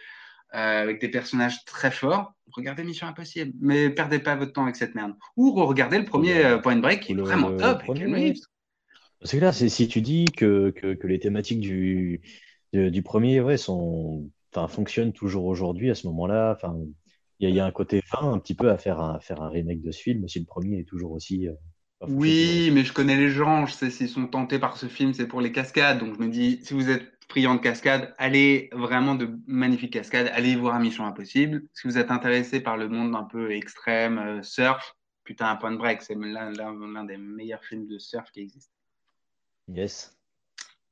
euh, avec des personnages très forts. Regardez Mission Impossible, mais perdez pas votre temps avec cette merde. Ou regardez le premier euh, Point Break qui est vraiment top. C'est là, si tu dis que, que, que, les thématiques du, du premier ouais, sont, fonctionnent toujours aujourd'hui à ce moment-là, enfin, il y, a un côté fin un petit peu à faire un, faire un remake de ce film, si le premier est toujours aussi, oui, mais je connais les gens, je sais s'ils sont tentés par ce film, c'est pour les cascades. Donc je me dis, si vous êtes friand de cascades, allez vraiment de magnifiques cascades, allez voir Mission Impossible. Si vous êtes intéressé par le monde un peu extrême, euh, surf, putain, un point de break, c'est l'un des meilleurs films de surf qui existent. Yes.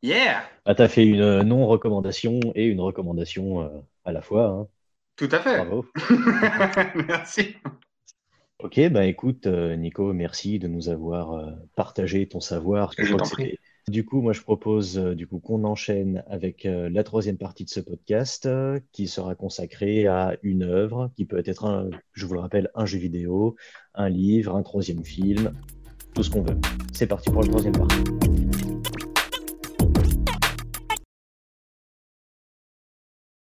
Yeah! Ah, tu as fait une euh, non-recommandation et une recommandation euh, à la fois. Hein. Tout à fait. Bravo. Merci. Ok, bah écoute, euh, Nico, merci de nous avoir euh, partagé ton savoir. Je Du coup, moi, je propose euh, du coup qu'on enchaîne avec la troisième partie de ce podcast qui sera consacrée à une œuvre qui peut être, un, je vous le rappelle, un jeu vidéo, un livre, un troisième film, tout ce qu'on veut. C'est parti pour la troisième partie.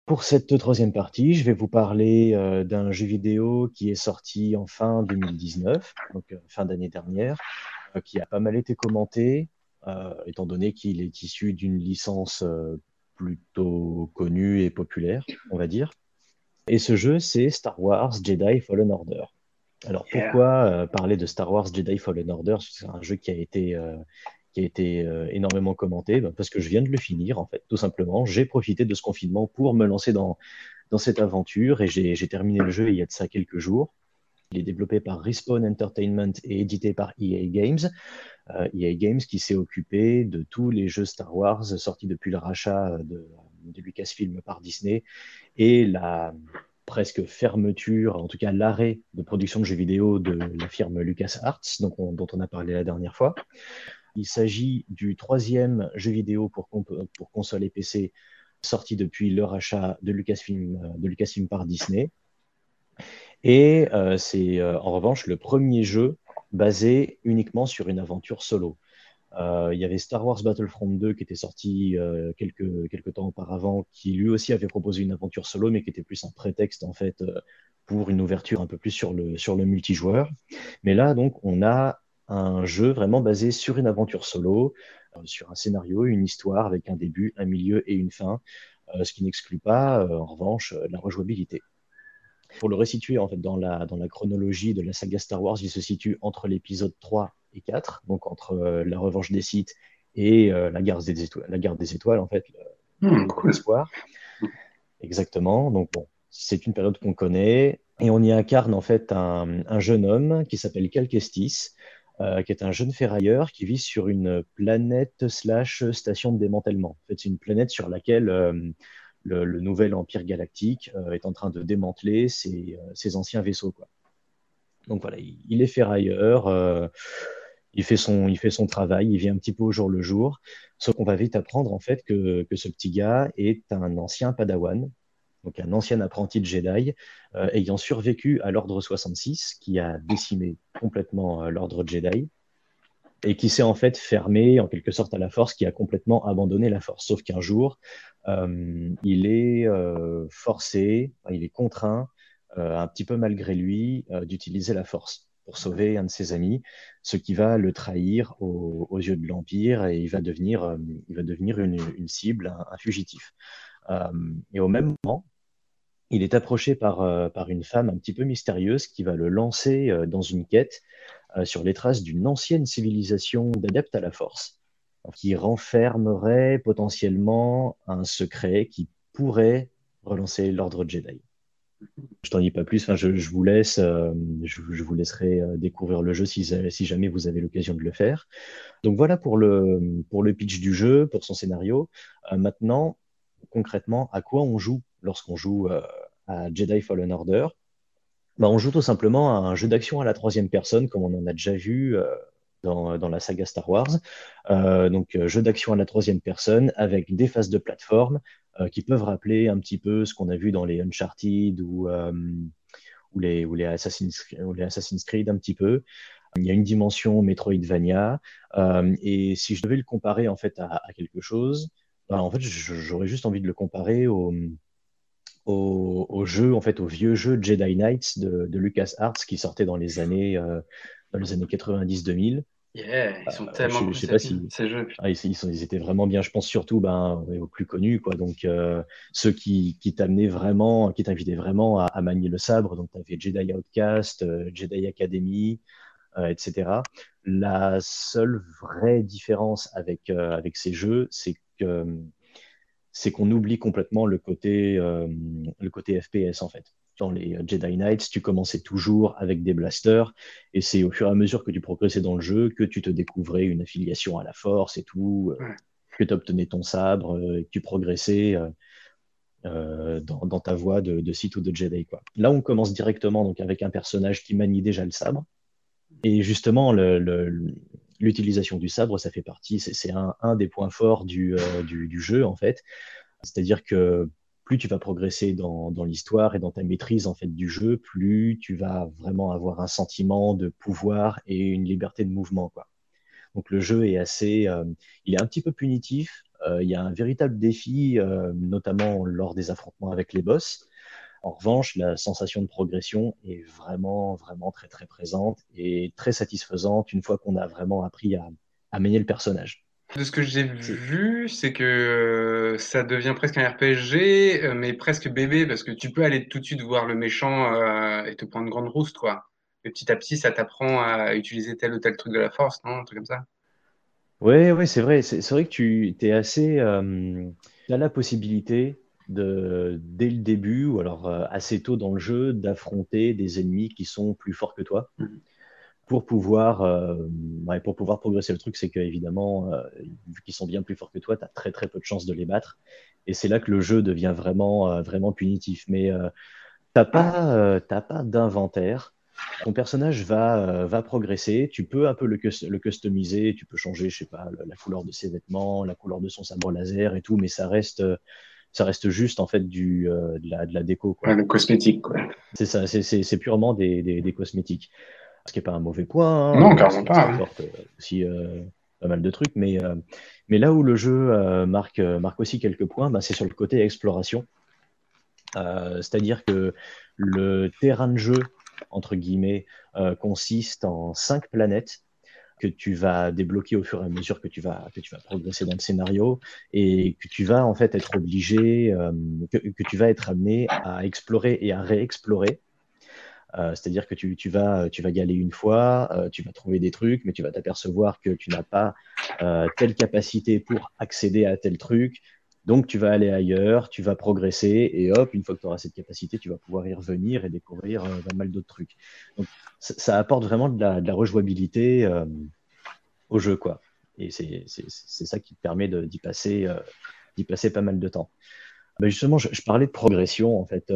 Pour cette troisième partie, je vais vous parler euh, d'un jeu vidéo qui est sorti en fin 2019, donc euh, fin d'année dernière, euh, qui a pas mal été commenté, étant donné qu'il est issu d'une licence plutôt connue et populaire, on va dire. Et ce jeu, c'est Star Wars Jedi Fallen Order. Alors pourquoi parler de Star Wars Jedi Fallen Order? C'est un jeu qui a été qui a été euh, énormément commenté, ben, parce que je viens de le finir, en fait, tout simplement. J'ai profité de ce confinement pour me lancer dans, dans cette aventure et j'ai terminé le jeu il y a de ça quelques jours. Il est développé par Respawn Entertainment et édité par EA Games. Euh, EA Games qui s'est occupé de tous les jeux Star Wars sortis depuis le rachat de, de Lucasfilm par Disney et la presque fermeture, en tout cas l'arrêt de production de jeux vidéo de la firme LucasArts, dont on a parlé la dernière fois. Il s'agit du troisième jeu vidéo pour, console et PC sorti depuis le rachat de Lucasfilm, euh, par Disney. Et euh, c'est euh, en revanche le premier jeu basé uniquement sur une aventure solo. Il y avait Star Wars Battlefront 2 qui était sorti quelques, quelques temps auparavant, qui lui aussi avait proposé une aventure solo, mais qui était plus un prétexte en fait pour une ouverture un peu plus sur le, sur le multijoueur. Mais là, donc, on a un jeu vraiment basé sur une aventure solo, sur un scénario, une histoire avec un début, un milieu et une fin, ce qui n'exclut pas, en revanche, la rejouabilité. Pour le resituer en fait dans la, dans la chronologie de la saga Star Wars, il se situe entre l'épisode 3 et 4, donc entre euh, la revanche des Sith et euh, la, garde des étoiles, la garde des étoiles, en fait, Hmm, cool. l'espoir. Exactement. Donc bon, c'est une période qu'on connaît et on y incarne en fait un, un jeune homme qui s'appelle Cal Kestis, euh, qui est un jeune ferrailleur qui vit sur une planète slash station de démantèlement. En fait, c'est une planète sur laquelle euh, le, le nouvel empire galactique euh, est en train de démanteler ses, euh, ses anciens vaisseaux. Quoi. Donc voilà, il, est ferrailleur, euh, il fait son, il fait son travail, il vit un petit peu au jour le jour. Sauf qu'on va vite apprendre en fait que, que ce petit gars est un ancien Padawan, donc un ancien apprenti de Jedi, euh, ayant survécu à l'Ordre 66, qui a décimé complètement euh, l'Ordre Jedi, et qui s'est en fait fermé en quelque sorte à la Force, qui a complètement abandonné la Force. Sauf qu'un jour, euh, il est euh, forcé, il est contraint, un petit peu malgré lui, d'utiliser la Force pour sauver un de ses amis, ce qui va le trahir aux, yeux de l'Empire et il va devenir, il va devenir une, cible, un, fugitif. Et au même moment, il est approché par, euh, par une femme un petit peu mystérieuse qui va le lancer euh, dans une quête euh, sur les traces d'une ancienne civilisation d'adeptes à la force, qui renfermerait potentiellement un secret qui pourrait relancer l'ordre Jedi. Je t'en dis pas plus, enfin, je, vous laisse, je, vous laisserai découvrir le jeu si, si jamais vous avez l'occasion de le faire. Donc voilà pour le, pour le pitch du jeu, pour son scénario. Maintenant, concrètement, à quoi on joue? Lorsqu'on joue euh, à Jedi Fallen Order? Bah, on joue tout simplement à un jeu d'action à la troisième personne, comme on en a déjà vu euh, dans, dans la saga Star Wars. Euh, donc, jeu d'action à la troisième personne avec des phases de plateforme qui peuvent rappeler un petit peu ce qu'on a vu dans les Uncharted ou, les, ou, les Assassin's, ou les Assassin's Creed un petit peu. Il y a une dimension Metroidvania. Et si je devais le comparer en fait à, à quelque chose, bah, en fait, j'aurais juste envie de le comparer au, au, au, jeu, en fait, au vieux jeu Jedi Knights de, de LucasArts qui sortait dans les années, euh, dans les années 90-2000. Yeah, ils sont tellement je, cool, je sais pas si ces jeux. ah, ils, ils, sont, ils, étaient vraiment bien. Je pense surtout ben, aux plus connus, quoi. Donc euh, ceux qui, qui t'amenaient vraiment, qui t'invitaient vraiment à, à, manier le sabre. Donc tu avais Jedi Outcast, euh, Jedi Academy, euh, etc. La seule vraie différence avec avec ces jeux, c'est que c'est qu'on oublie complètement le côté le côté FPS en fait dans les Jedi Knights, tu commençais toujours avec des blasters, et c'est au fur et à mesure que tu progressais dans le jeu que tu te découvrais une affiliation à la force et tout, Ouais. que tu obtenais ton sabre, euh, que tu progressais euh, euh, dans, dans ta voie de, de Sith ou de Jedi. Quoi. Là, on commence directement donc, avec un personnage qui manie déjà le sabre, et justement, le, le, l'utilisation du sabre, ça fait partie, c'est, un, des points forts du, euh, du, jeu, en fait. C'est-à-dire que plus tu vas progresser dans, l'histoire et dans ta maîtrise en fait du jeu, plus tu vas vraiment avoir un sentiment de pouvoir et une liberté de mouvement quoi. Donc le jeu est assez, euh, il est un petit peu punitif. Euh, il y a un véritable défi, notamment lors des affrontements avec les boss. En revanche, la sensation de progression est vraiment, vraiment très, très présente et très satisfaisante une fois qu'on a vraiment appris à, à manier le personnage. De ce que j'ai vu, c'est que ça devient presque un RPG, mais presque bébé, parce que tu peux aller tout de suite voir le méchant euh, et te prendre une grande rousse, quoi. Et petit à petit, ça t'apprend à utiliser tel ou tel truc de la force, non? Un truc comme ça. Oui, ouais, c'est vrai. C'est vrai que tu es assez. Euh, as la possibilité de, dès le début, ou alors euh, assez tôt dans le jeu, d'affronter des ennemis qui sont plus forts que toi. Mmh pour pouvoir, euh, ouais, pour pouvoir progresser. Le truc, c'est que évidemment, euh, vu qu'ils sont bien plus forts que toi, tu as très très peu de chances de les battre. Et c'est là que le jeu devient vraiment, euh, vraiment punitif. Mais t'as pas, t'as pas d'inventaire. Ton personnage va, va progresser. Tu peux un peu le, le customiser. Tu peux changer, je sais pas, la couleur de ses vêtements, la couleur de son sabre laser et tout, mais ça reste ça reste juste en fait du euh, de, la, de la déco quoi. Ouais, le cosmétique quoi. C'est ça, c'est purement des, des, des, cosmétiques. Ce qui n'est pas un mauvais point. Hein, non, carrément pas. Apporte aussi euh, pas mal de trucs. Mais, mais là où le jeu marque, marque aussi quelques points, bah, c'est sur le côté exploration. C'est-à-dire que le terrain de jeu, entre guillemets, consiste en cinq planètes que tu vas débloquer au fur et à mesure que tu vas que tu vas progresser dans le scénario et que tu vas en fait être obligé euh, que, tu vas être amené à explorer et à réexplorer. Euh, c'est-à-dire que tu, tu, vas tu vas y aller une fois euh, tu vas trouver des trucs mais tu vas t'apercevoir que tu n'as pas telle capacité pour accéder à tel truc donc tu vas aller ailleurs, tu vas progresser et hop, une fois que tu auras cette capacité, tu vas pouvoir y revenir et découvrir euh, pas mal d'autres trucs. Donc ça, apporte vraiment de la, rejouabilité euh, au jeu, quoi. Et c'est ça qui te permet d'y passer, euh, passer pas mal de temps. Ben justement, je, parlais de progression en fait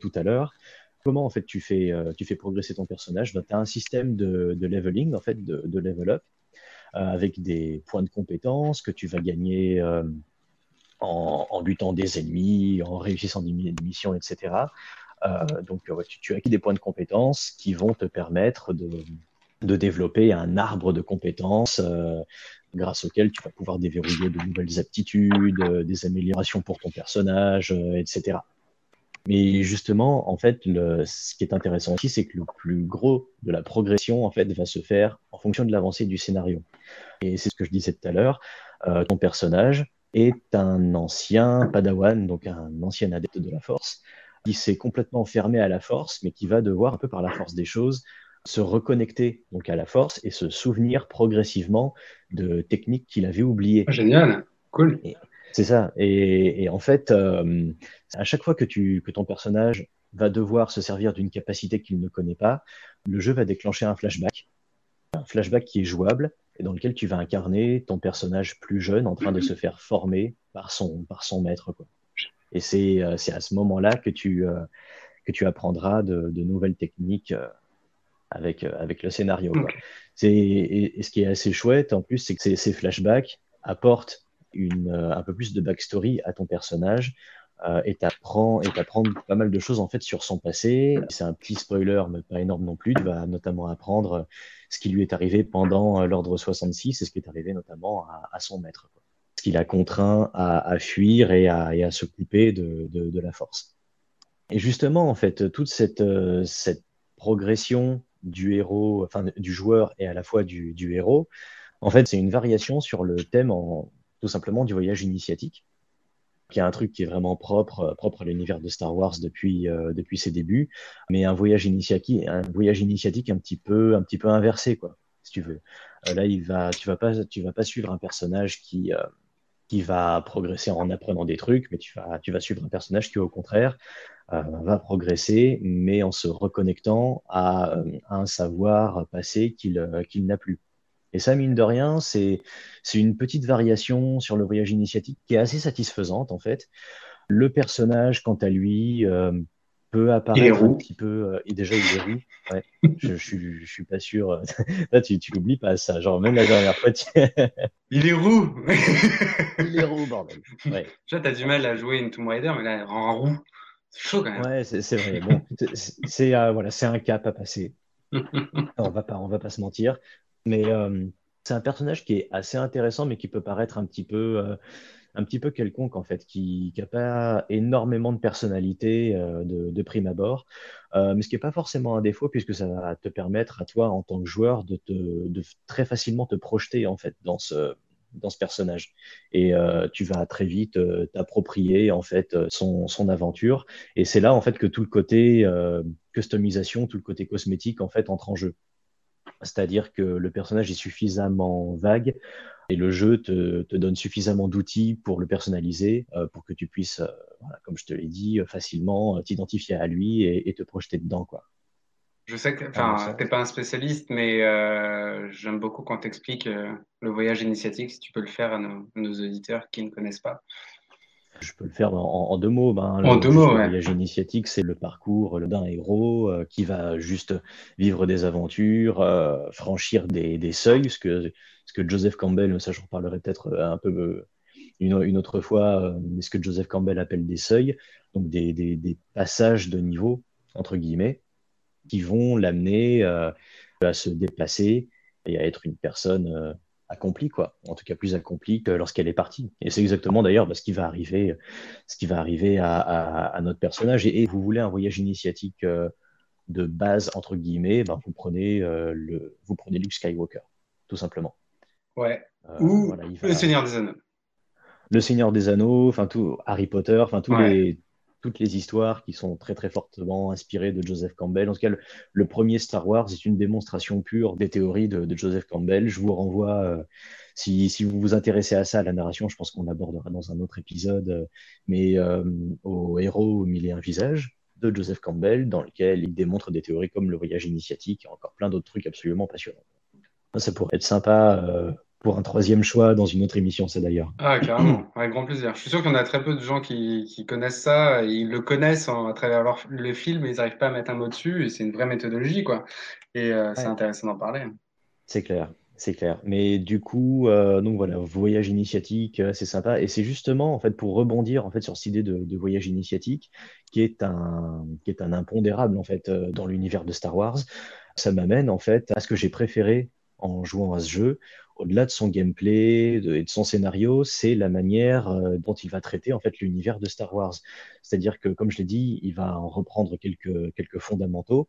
tout à l'heure. Comment en fait tu fais, progresser ton personnage? Ben, Tu as un système de, de, leveling en fait, de, de level up avec des points de compétences que tu vas gagner en, butant des ennemis, en réussissant des missions, etc. Euh, donc, tu, as acquis des points de compétences qui vont te permettre de, de développer un arbre de compétences euh, grâce auquel tu vas pouvoir déverrouiller de nouvelles aptitudes, euh, des améliorations pour ton personnage, etc. Mais justement, en fait, le, ce qui est intéressant aussi, c'est que le plus gros de la progression, en fait, va se faire en fonction de l'avancée du scénario. Et c'est ce que je disais tout à l'heure. Euh, ton personnage, est un ancien padawan, donc un ancien adepte de la force, qui s'est complètement fermé à la force, mais qui va devoir, un peu par la force des choses, se reconnecter donc à la force et se souvenir progressivement de techniques qu'il avait oubliées. Ah, génial, cool. C'est ça. Et, et, en fait, euh, à chaque fois que, tu, que ton personnage va devoir se servir d'une capacité qu'il ne connaît pas, le jeu va déclencher un flashback, un flashback qui est jouable et dans lequel tu vas incarner ton personnage plus jeune en train de se faire former par son, par son maître. Quoi. Et c'est, euh, à ce moment-là que tu, euh, que tu apprendras de, de nouvelles techniques euh, avec, avec le scénario. Quoi. C'est, et, et, ce qui est assez chouette en plus, c'est que ces, ces flashbacks apportent une, un peu plus de backstory à ton personnage euh, et t'apprends et pas mal de choses en fait sur son passé. C'est un petit spoiler, mais pas énorme non plus. Tu vas notamment apprendre ce qui lui est arrivé pendant euh, l'ordre 66 et ce qui est arrivé notamment à, son maître. Ce qui l'a contraint à, fuir et à, se couper de, de, la force. Et justement, en fait, toute cette, euh, cette progression du héros, enfin du joueur et à la fois du, du héros, en fait, c'est une variation sur le thème en, tout simplement du voyage initiatique qui est un truc qui est vraiment propre, euh, propre à l'univers de Star Wars depuis, euh, depuis ses débuts, mais un voyage initiatique, un voyage initiatique un petit peu, un petit peu inversé, quoi, si tu veux. Euh, là, il va, tu vas pas, tu vas pas suivre un personnage qui, qui va progresser en apprenant des trucs, mais tu vas, tu vas suivre un personnage qui, au contraire, va progresser, mais en se reconnectant à, à un savoir passé qu'il qu'il n'a plus. Et ça, mine de rien, c'est une petite variation sur le voyage initiatique qui est assez satisfaisante, en fait. Le personnage, quant à lui, euh, peut apparaître un petit peu. Euh, et déjà, il est roux. Ouais. je, je, je, suis pas sûr. Là, tu, tu l'oublies pas, ça. Genre, même la dernière fois. Tu... il est roux Il est roux, bordel. Ouais. Tu vois, t'as du mal à jouer une Tomb Raider, mais là, en roux. C'est chaud quand même. Ouais, c'est vrai. Bon, c'est euh, voilà, un cap à passer. on va pas, on va pas se mentir. Mais euh, c'est un personnage qui est assez intéressant, mais qui peut paraître un petit peu, euh, un petit peu quelconque, en fait, qui n'a pas énormément de personnalité euh, de, de, prime abord, euh, mais ce qui n'est pas forcément un défaut, puisque ça va te permettre à toi, en tant que joueur, de, te, de très facilement te projeter, en fait, dans ce, dans ce personnage. Et euh, tu vas très vite euh, t'approprier en fait son, son aventure. Et c'est là en fait que tout le côté euh, customisation, tout le côté cosmétique en fait entre en jeu. C'est-à-dire que le personnage est suffisamment vague et le jeu te, te donne suffisamment d'outils pour le personnaliser, euh, pour que tu puisses, euh, voilà, comme je te l'ai dit, facilement t'identifier à lui et, et, te projeter dedans. Quoi. Je sais que, enfin, t'es pas un spécialiste, mais euh, j'aime beaucoup quand t'expliques le voyage initiatique, si tu peux le faire à nos, nos auditeurs qui ne connaissent pas. Je peux le faire en, en deux mots. Ben, en le, deux mots, le ouais. voyage initiatique, c'est le parcours d'un héros euh, qui va juste vivre des aventures, euh, franchir des, des, seuils, ce que, ce que Joseph Campbell, ça j'en parlerai peut-être un peu euh, une, une, autre fois, mais ce que Joseph Campbell appelle des seuils, donc des, des, des passages de niveau, entre guillemets, qui vont l'amener à se déplacer et à être une personne accomplie, quoi. En tout cas, plus accomplie que lorsqu'elle est partie. Et c'est exactement d'ailleurs bah, ce qui va arriver, ce qui va arriver à, notre personnage. Et, vous voulez un voyage initiatique euh, de base entre guillemets, ben, vous prenez euh, le, vous prenez Luke Skywalker, tout simplement. Ouais. Euh, Ou le Seigneur des Anneaux. Le Seigneur des Anneaux, enfin tout Harry Potter, enfin tous les toutes les histoires qui sont très très fortement inspirées de Joseph Campbell. En tout cas, le, premier Star Wars est une démonstration pure des théories de, Joseph Campbell. Je vous renvoie, euh, si, vous vous intéressez à ça, à la narration, je pense qu'on abordera dans un autre épisode, euh, mais euh, au héros au mille et un visages de Joseph Campbell, dans lequel il démontre des théories comme le voyage initiatique et encore plein d'autres trucs absolument passionnants. Ça pourrait être sympa pour un troisième choix dans une autre émission, ça d'ailleurs. Ah, carrément, avec grand plaisir. Je suis sûr qu'il y en a très peu de gens qui, qui connaissent ça, ils le connaissent à travers leur, le film, mais ils n'arrivent pas à mettre un mot dessus, et c'est une vraie méthodologie, quoi. Et euh, c'est intéressant d'en parler. C'est clair. C'est clair. Mais du coup, euh, donc voilà, voyage initiatique, euh, c'est sympa. Et c'est justement, en fait, pour rebondir en fait, sur cette idée de, de, voyage initiatique, qui est un, qui est un impondérable, en fait, dans l'univers de Star Wars. Ça m'amène, en fait, à ce que j'ai préféré en jouant à ce jeu, au-delà de son gameplay et de son scénario, c'est la manière euh, dont il va traiter en fait l'univers de Star Wars. C'est-à-dire que, comme je l'ai dit, il va en reprendre quelques, quelques fondamentaux,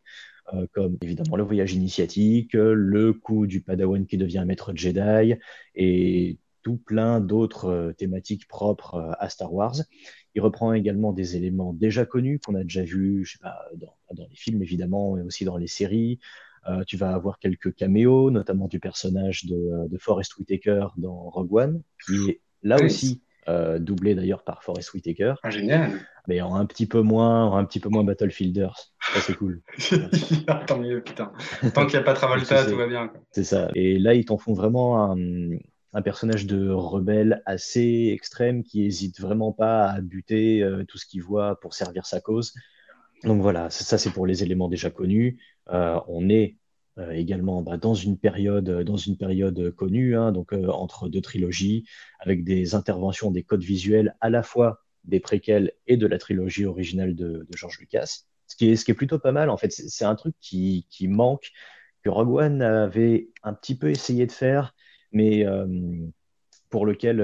euh, comme évidemment le voyage initiatique, le coup du Padawan qui devient maître Jedi et tout plein d'autres euh, thématiques propres à Star Wars. Il reprend également des éléments déjà connus qu'on a déjà vus, dans, dans les films évidemment, mais aussi dans les séries, tu vas avoir quelques caméos, notamment du personnage de, euh, de, Forrest Whitaker dans Rogue One, qui est là aussi euh, doublé d'ailleurs par Forrest Whitaker. Ah, génial. Mais en un petit peu moins, un petit peu moins Battlefielders. Ça, c'est cool. Tant mieux, putain. Tant qu'il n'y a pas Travolta, tout va bien. C'est ça. Et là, ils t'en font vraiment un, un, personnage de rebelle assez extrême qui hésite vraiment pas à buter tout ce qu'il voit pour servir sa cause. Donc voilà, ça c'est pour les éléments déjà connus. Euh, on est euh, également bah, dans une période dans une période connue, hein, donc euh, entre deux trilogies, avec des interventions, des codes visuels à la fois des préquels et de la trilogie originale de, George Lucas. Ce qui, est, plutôt pas mal, en fait, c'est un truc qui, qui, manque, que Rogue One avait un petit peu essayé de faire, mais pour lequel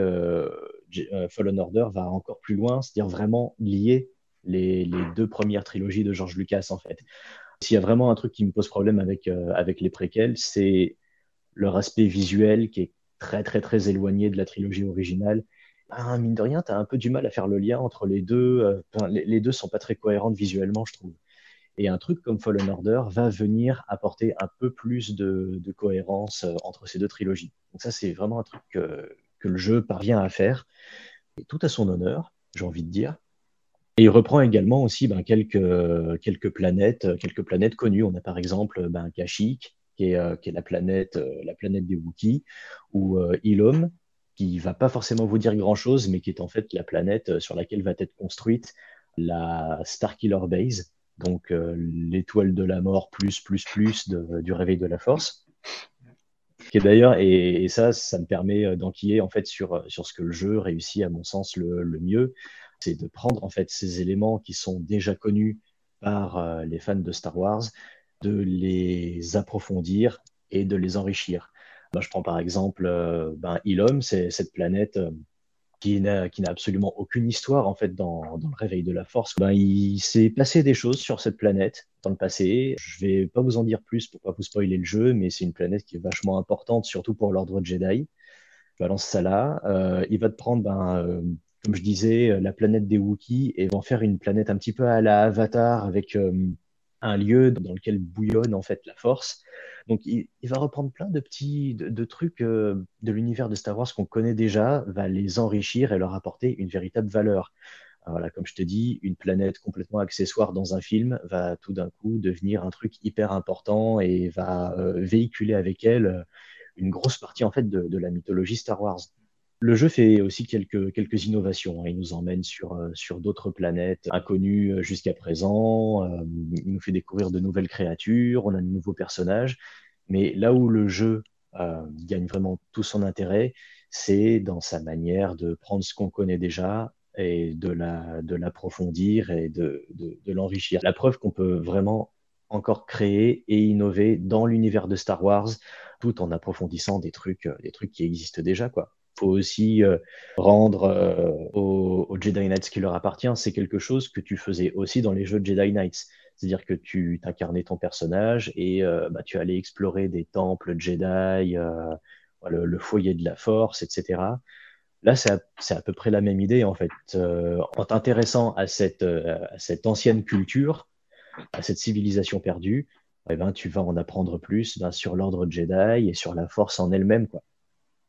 Fallen Order va encore plus loin, c'est-à-dire vraiment lier les, les, deux premières trilogies de George Lucas, en fait. S'il y a vraiment un truc qui me pose problème avec, euh, avec les préquels, c'est leur aspect visuel qui est très, très, très éloigné de la trilogie originale. Ah, mine de rien, tu as un peu du mal à faire le lien entre les deux. Euh, les, les, deux sont pas très cohérentes visuellement, je trouve. Et un truc comme Fallen Order va venir apporter un peu plus de, cohérence euh, entre ces deux trilogies. Donc ça, c'est vraiment un truc que, que le jeu parvient à faire. Et tout à son honneur, j'ai envie de dire. Et il reprend également aussi ben, quelques, quelques planètes, quelques planètes connues. On a par exemple ben, Kashyyyk, qui est, euh, qui est la planète, euh, la planète des Wookiees, ou euh, Ilum, qui va pas forcément vous dire grand-chose, mais qui est en fait la planète sur laquelle va être construite la Starkiller Base, donc l'étoile de la mort plus plus plus du réveil de la force. Qui d'ailleurs et, ça, ça me permet d'enquiller en fait sur sur ce que le jeu réussit à mon sens le, le mieux, c'est de prendre en fait ces éléments qui sont déjà connus par euh, les fans de Star Wars, de les approfondir et de les enrichir. je prends par exemple euh, ben, Ilum, c'est cette planète euh, qui n'a absolument aucune histoire en fait dans, dans le réveil de la Force. Ben, il s'est passé des choses sur cette planète dans le passé. Je vais pas vous en dire plus pour pas vous spoiler le jeu, mais c'est une planète qui est vachement importante, surtout pour l'ordre Jedi. Je balance ça là. Il va te prendre ben, comme je disais, euh, la planète des Wookiees et vont faire une planète un petit peu à la Avatar avec euh, un lieu dans lequel bouillonne en fait la force. Donc il, va reprendre plein de petits de, trucs euh, de l'univers de Star Wars qu'on connaît déjà, va les enrichir et leur apporter une véritable valeur. Voilà, comme je te dis, une planète complètement accessoire dans un film va tout d'un coup devenir un truc hyper important et va véhiculer avec elle une grosse partie en fait de la mythologie Star Wars. Le jeu fait aussi quelques, innovations. Hein. Il nous emmène sur, euh, d'autres planètes inconnues euh, jusqu'à présent. Euh, il nous fait découvrir de nouvelles créatures. On a de nouveaux personnages. Mais là où le jeu gagne vraiment tout son intérêt, c'est dans sa manière de prendre ce qu'on connaît déjà et de la de l'approfondir et de l'enrichir. La preuve qu'on peut vraiment encore créer et innover dans l'univers de Star Wars tout en approfondissant des trucs, des trucs qui existent déjà, quoi faut aussi rendre au, au, Jedi Knights qui leur appartient, c'est quelque chose que tu faisais aussi dans les jeux de Jedi Knights. C'est-à-dire que tu incarnais ton personnage et euh, bah, tu allais explorer des temples Jedi, euh, le, foyer de la Force, etc. Là, c'est à, peu près la même idée en fait. Euh, en t'intéressant à cette, à cette ancienne culture, à cette civilisation perdue, eh ben, tu vas en apprendre plus ben, sur l'ordre Jedi et sur la Force en elle-même. Quoi.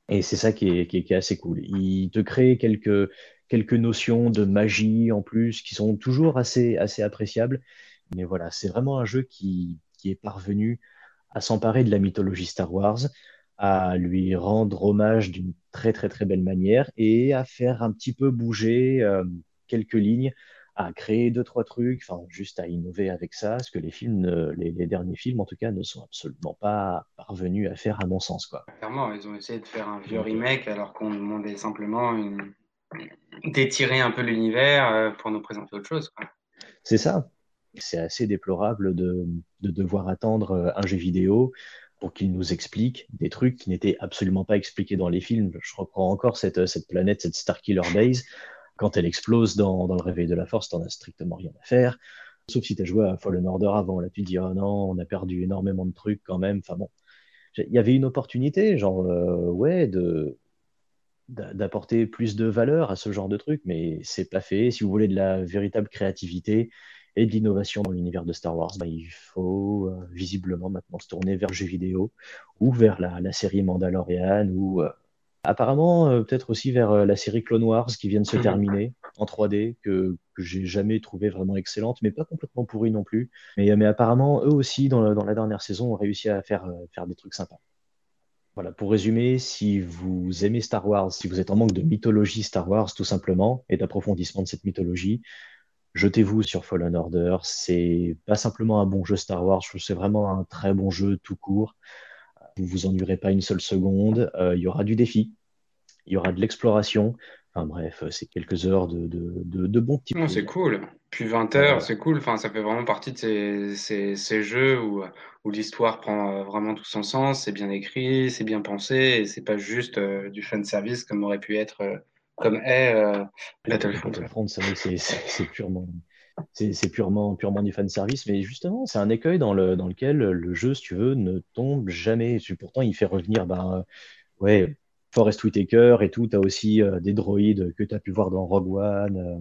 Et c'est ça qui est, assez cool. Il te crée quelques, notions de magie en plus qui sont toujours assez, appréciables mais voilà, c'est vraiment un jeu qui, qui est parvenu à s'emparer de la mythologie Star Wars, à lui rendre hommage d'une très très très belle manière et à faire un petit peu bouger euh, quelques lignes, à créer deux trois trucs, enfin juste à innover avec ça, ce que les films, les, derniers films en tout cas, ne sont absolument pas parvenus à faire à mon sens quoi. Clairement, ils ont essayé de faire un vieux euh, remake alors qu'on demandait simplement d'étirer un peu l'univers euh, pour nous présenter autre chose. C'est ça. C'est assez déplorable de, devoir attendre euh, un jeu vidéo pour qu'il nous explique des trucs qui n'étaient absolument pas expliqués dans les films. Je reprends encore cette, cette planète, cette Starkiller Base. Quand elle explose dans, dans le réveil de la force, t'en as strictement rien à faire. Sauf si tu as joué à Fallen Order avant. Là, tu dis, oh non, on a perdu énormément de trucs quand même. Enfin bon, il y avait une opportunité, genre, euh, ouais, de d'apporter plus de valeur à ce genre de truc, mais c'est pas fait. Si vous voulez de la véritable créativité, et de l'innovation dans l'univers de Star Wars, bah, il faut euh, visiblement maintenant se tourner vers le jeu vidéo ou vers la, la série Mandalorian ou euh, apparemment euh, peut-être aussi vers la série Clone Wars qui vient de se mhm. terminer en 3D que, que j'ai jamais trouvé vraiment excellente, mais pas complètement pourrie non plus. Mais, mais apparemment, eux aussi, dans, dans la dernière saison, ont réussi à faire, faire des trucs sympas. Voilà, pour résumer, si vous aimez Star Wars, si vous êtes en manque de mythologie Star Wars tout simplement et d'approfondissement de cette mythologie, jetez-vous sur Fallen Order. C'est pas simplement un bon jeu Star Wars, c'est vraiment un très bon jeu tout court. Vous vous ennuierez pas une seule seconde. Euh, il y aura du défi, il y aura de l'exploration. Enfin bref, c'est quelques heures de, de, de, bons petits. c'est cool. Puis 20 heures, c'est cool. Enfin, ça fait vraiment partie de ces, ces, ces jeux où, où l'histoire prend euh, vraiment tout son sens. C'est bien écrit, c'est bien pensé, et c'est pas juste euh, du fan service comme aurait pu être comme est euh, Battlefront. c'est purement, c'est purement, purement du fan service, mais justement, c'est un écueil dans, le, dans lequel le jeu, si tu veux, ne tombe jamais. Pourtant, il fait revenir, ben, ouais, Forest Whitaker et tout. Tu as aussi euh, des droïdes que tu as pu voir dans Rogue One. Euh.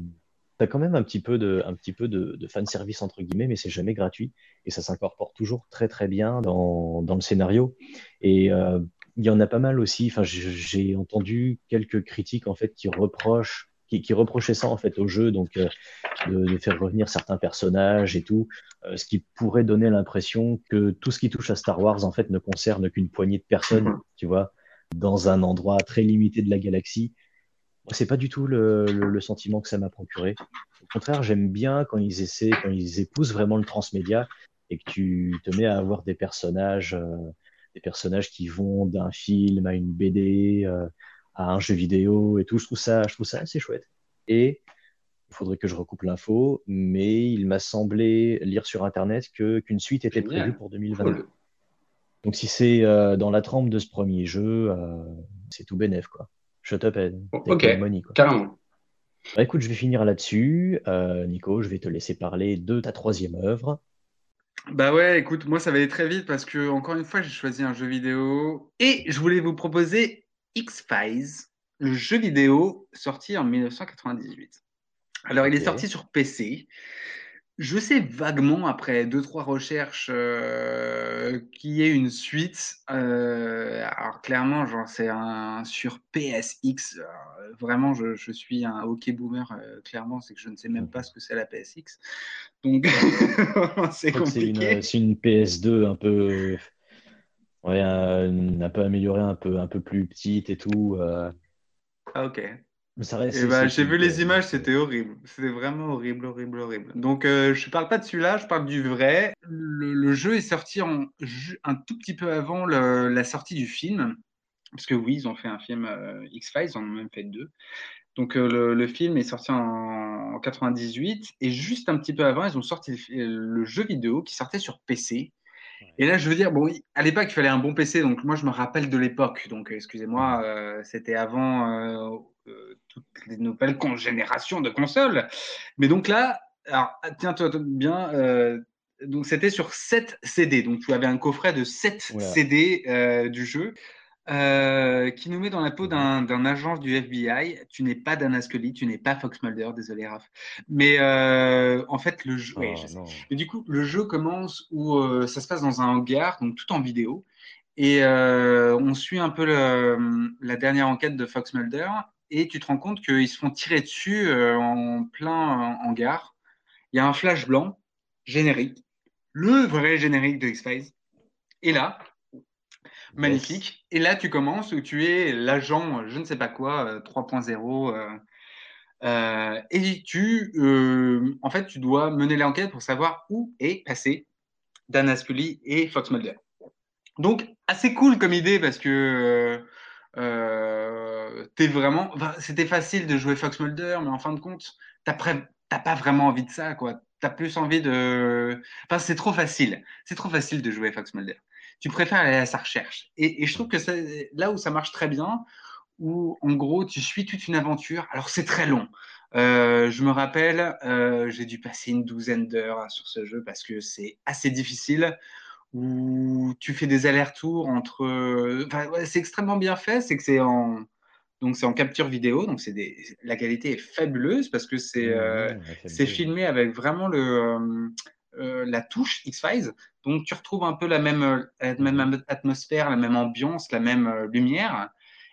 tu as quand même un petit peu de, un petit peu de, fan service, entre guillemets, mais c'est jamais gratuit. Et ça s'incorpore toujours très, très bien dans, dans le scénario. Et euh, il y en a pas mal aussi. J'ai entendu quelques critiques en fait qui reprochent, qui, qui reprochaient ça en fait au jeu, donc euh, de, de, faire revenir certains personnages et tout, euh, ce qui pourrait donner l'impression que tout ce qui touche à Star Wars en fait ne concerne qu'une poignée de personnes, mhm. tu vois, dans un endroit très limité de la galaxie. C'est pas du tout le, le, sentiment que ça m'a procuré. Au contraire, j'aime bien quand ils essaient, quand ils épousent vraiment le transmédia et que tu te mets à avoir des personnages. Euh, des personnages qui vont d'un film à une BD, euh, à un jeu vidéo et tout. Je trouve ça, je trouve ça assez chouette. Et il faudrait que je recoupe l'info, mais il m'a semblé lire sur Internet que qu'une suite était prévue pour 2022. Donc si c'est euh, dans la trempe de ce premier jeu, euh, c'est tout bénef quoi. Shut up and Ok, carrément. Bah, écoute, je vais finir là-dessus. Nico, je vais te laisser parler de ta troisième œuvre. Bah ouais, écoute, moi ça va aller très vite parce que encore une fois, j'ai choisi un jeu vidéo et je voulais vous proposer X-Files, le jeu vidéo sorti en 1998. Alors, il est sorti sur PC. Je sais vaguement, après deux, trois recherches, euh, qu'il y ait une suite. Euh, alors, clairement, genre, c'est un sur PSX. vraiment, je, je, suis un hockey boomer, euh, clairement, c'est que je ne sais même pas ce que c'est la PSX. Donc, c'est compliqué. C'est une, une, PS2 un peu. Ouais, un, un, peu améliorée, un peu, un peu plus petite et tout. Ah, ok. Eh ben, j'ai vu les images, c'était horrible. C'était vraiment horrible, horrible, horrible. Donc, euh, je ne parle pas de celui-là, je parle du vrai. Le, jeu est sorti en, un tout petit peu avant la sortie du film. Parce que oui, ils ont fait un film euh, X-Files, ils en ont même fait deux. Donc, euh, le, film est sorti en, 98. Et juste un petit peu avant, ils ont sorti le, jeu vidéo qui sortait sur PC Et là, je veux dire, bon, à l'époque, il fallait un bon PC, donc moi, je me rappelle de l'époque. Donc, excusez-moi, euh, c'était avant euh, toutes les nouvelles générations de consoles. Mais donc là, alors, tiens-toi bien, donc c'était sur 7 CD. Donc tu avais un coffret de 7 CD du jeu. Euh, qui nous met dans la peau d'un agent du FBI. Tu n'es pas Dan Scully, tu n'es pas Fox Mulder, désolé Raph. Mais euh, en fait, le jeu, Et du coup, le jeu commence où euh, ça se passe dans un hangar, donc tout en vidéo, et on suit un peu le, la dernière enquête de Fox Mulder, et tu te rends compte qu'ils se font tirer dessus en plein hangar. Il y a un flash blanc, générique, le vrai générique de X-Files. Et là, Magnifique. Et là, tu commences où tu es l'agent, je ne sais pas quoi, 3.0. Euh, euh, et tu, euh, en fait, tu dois mener l'enquête pour savoir où est passé Dana Scully et Fox Mulder. Donc, assez cool comme idée parce que t'es vraiment. C'était facile de jouer Fox Mulder, mais en fin de compte, t'as pas vraiment envie de ça, quoi. T'as plus envie de. Enfin, c'est trop facile. C'est trop facile de jouer Fox Mulder tu préfères aller à sa recherche. Et, je trouve que c'est là où ça marche très bien, où en gros, tu suis toute une aventure. Alors, c'est très long. Euh, je me rappelle, euh, j'ai dû passer une douzaine d'heures sur ce jeu parce que c'est assez difficile. Où tu fais des allers-retours entre. c'est extrêmement bien fait. C'est que c'est en donc c'est en capture vidéo, donc c'est des... la qualité est fabuleuse parce que c'est euh, c'est filmé avec vraiment le euh, la touche X-Files. Donc tu retrouves un peu la même, euh, même atmosphère, la même ambiance, la même euh, lumière.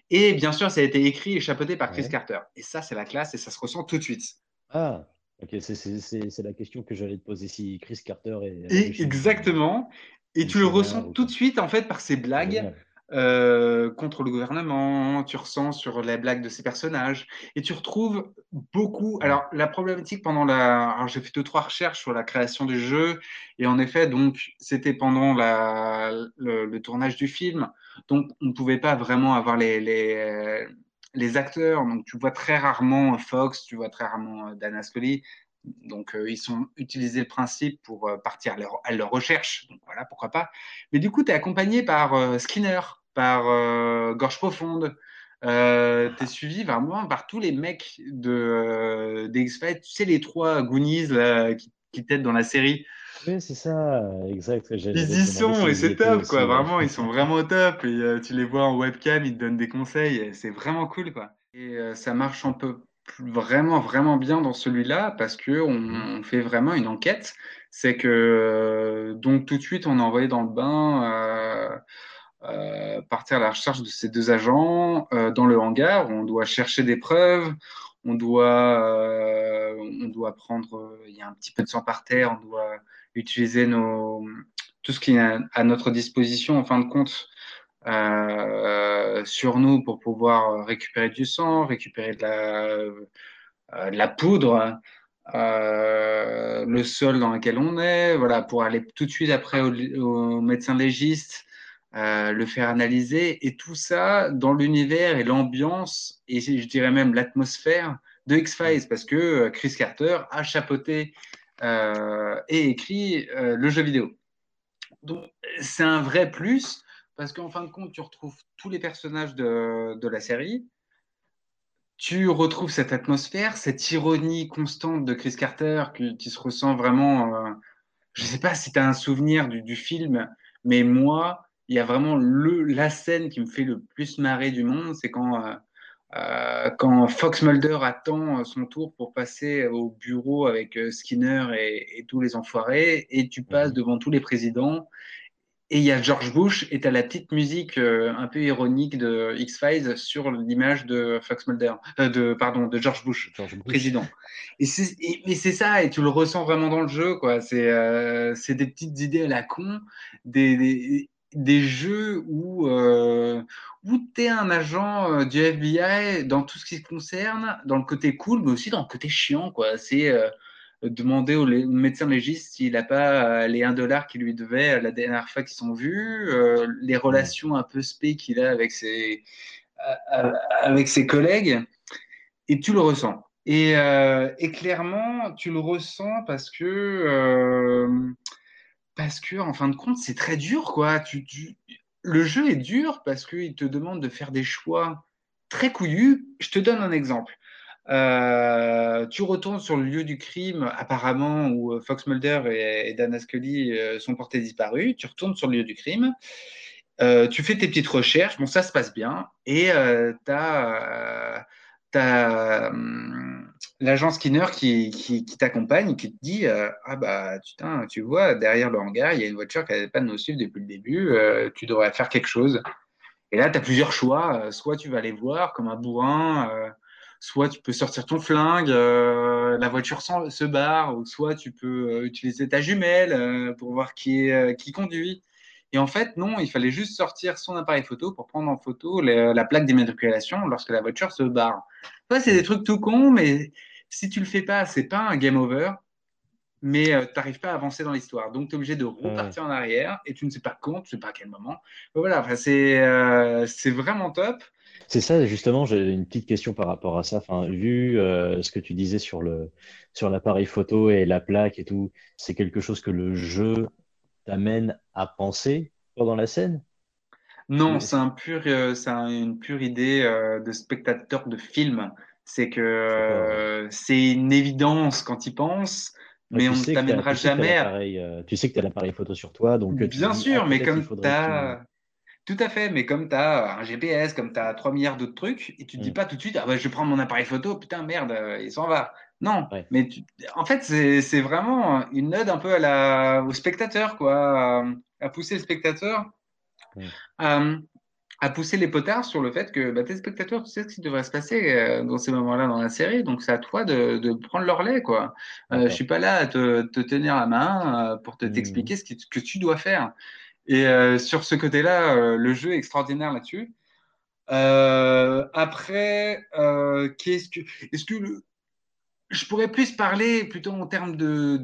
Et bien sûr, ça a été écrit et chapeauté par Chris Carter. Et ça, c'est la classe et ça se ressent tout de suite. Ah, ok, c'est la question que j'allais te poser si Chris Carter est. Et exactement. Et tu le ressens tout de suite, en fait, par ses blagues. Euh, contre le gouvernement, tu ressens sur les blagues de ces personnages, et tu retrouves beaucoup. Alors, la problématique pendant la. Alors, j'ai fait deux, trois recherches sur la création du jeu, et en effet, donc, c'était pendant la... le, tournage du film, donc, on ne pouvait pas vraiment avoir les, les, les, acteurs, donc, tu vois très rarement Fox, tu vois très rarement Dana Scully. Donc, euh, ils ont utilisé le principe pour euh, partir à leur, à leur, recherche. Donc, voilà, pourquoi pas. Mais du coup, tu es accompagné par Skinner, par euh, Gorge Profonde. Euh, t'es suivi vraiment par tous les mecs de euh, d'X-Files, tu sais les trois Goonies qui, qui t'aident dans la série. Oui, c'est ça, exact. Ils y sont et c'est top, quoi. Vraiment, ils sont vraiment top. Et tu les vois en webcam, ils te donnent des conseils. C'est vraiment cool, quoi. Et ça marche un peu vraiment, vraiment bien dans celui-là parce que on, mmh. fait vraiment une enquête. C'est que donc tout de suite, on est envoyé dans le bain. Euh, partir à la recherche de ces deux agents euh, dans le hangar. On doit chercher des preuves, on doit, euh, on doit prendre, il y a un petit peu de sang par terre, on doit utiliser nos, tout ce qui est à, notre disposition en fin de compte sur nous pour pouvoir récupérer du sang, récupérer de la, de la poudre. Euh, le sol dans lequel on est, voilà, pour aller tout de suite après au médecin légiste, euh, le faire analyser, et tout ça dans l'univers et l'ambiance, et je dirais même l'atmosphère de X-Files, parce que euh, Chris Carter a chapeauté euh, et écrit le jeu vidéo. Donc c'est un vrai plus, parce qu'en fin de compte, tu retrouves tous les personnages de, la série, tu retrouves cette atmosphère, cette ironie constante de Chris Carter qui, qui se ressent vraiment. je ne sais pas si tu as un souvenir du, film, mais moi, il y a vraiment le, la scène qui me fait le plus marrer du monde, c'est quand, euh, euh, quand Fox Mulder attend son tour pour passer au bureau avec euh, Skinner et, tous les enfoirés, et tu passes devant tous les présidents, et il y a George Bush, et tu as la petite musique un peu ironique de X-Files sur l'image de Fox Mulder, de, pardon, de George Bush, président. Et c'est, ça, et tu le ressens vraiment dans le jeu, quoi. C'est, c'est des petites idées à la con, des des jeux où, euh, où tu es un agent euh, du FBI dans tout ce qui se concerne, dans le côté cool, mais aussi dans le côté chiant. quoi. C'est euh, demander au, médecin légiste s'il n'a pas les 1 dollar qu'il lui devait la dernière fois qu'ils sont vus, les relations un peu spé qu'il a avec ses, avec ses collègues, et tu le ressens. Et, et, clairement, tu le ressens parce que parce que en fin de compte, c'est très dur, quoi. Tu, Le jeu est dur parce qu'il te demande de faire des choix très couillus. Je te donne un exemple. Euh, tu retournes sur le lieu du crime, apparemment, où euh, Fox Mulder et, Dana Scully euh, sont portés disparus. Tu retournes sur le lieu du crime. tu fais tes petites recherches. Bon, ça se passe bien. Et tu as, l'agent Skinner qui, qui, t'accompagne, qui te dit Ah, bah, putain, tu vois, derrière le hangar, il y a une voiture qui n'avait pas de suivre depuis le début. tu devrais faire quelque chose. Et là, tu as plusieurs choix. Soit tu vas aller voir comme un bourrin soit tu peux sortir ton flingue, euh, la voiture se barre, ou soit tu peux euh, utiliser ta jumelle euh, pour voir qui, qui conduit. Et en fait, non, il fallait juste sortir son appareil photo pour prendre en photo la plaque d'immatriculation lorsque la voiture se barre. Ça, c'est des trucs tout cons, mais si tu le fais pas, c'est pas un game over, mais tu n'arrives pas à avancer dans l'histoire. Donc, tu es obligé de repartir en arrière et tu ne sais pas quand, tu ne sais pas à quel moment. voilà, c'est vraiment top. C'est ça, justement, j'ai une petite question par rapport à ça. Enfin, vu euh, ce que tu disais sur le sur l'appareil photo et la plaque et tout, c'est quelque chose que le jeu t'amène à penser pendant la scène? Non, c'est un pur, euh, c'est une pure idée euh, de spectateur de film. C'est que c'est une évidence quand il pense, mais on ne t'amènera jamais. tu sais que tu as l'appareil photo sur toi, donc bien sûr, mais comme tu as tout à fait, mais comme tu as un GPS, comme tu as 3 milliards d'autres trucs, et tu ne te dis mm. pas tout de suite, ah bah, je vais prendre mon appareil photo, putain, merde, euh, il s'en va. Non, mais en fait, c'est vraiment une ode un peu à la... au spectateur, quoi, à, pousser le spectateur, mm. à, pousser les potards sur le fait que bah, tes spectateurs, tu sais ce qui devrait se passer euh, dans ces moments-là dans la série, donc c'est à toi de, prendre leur lait, quoi. Euh, je suis pas là à te, tenir la main pour te mm. t'expliquer ce que tu dois faire. Et euh, sur ce côté-là, euh, le jeu est extraordinaire là-dessus. Euh, après, est-ce que je pourrais plus parler plutôt en termes de,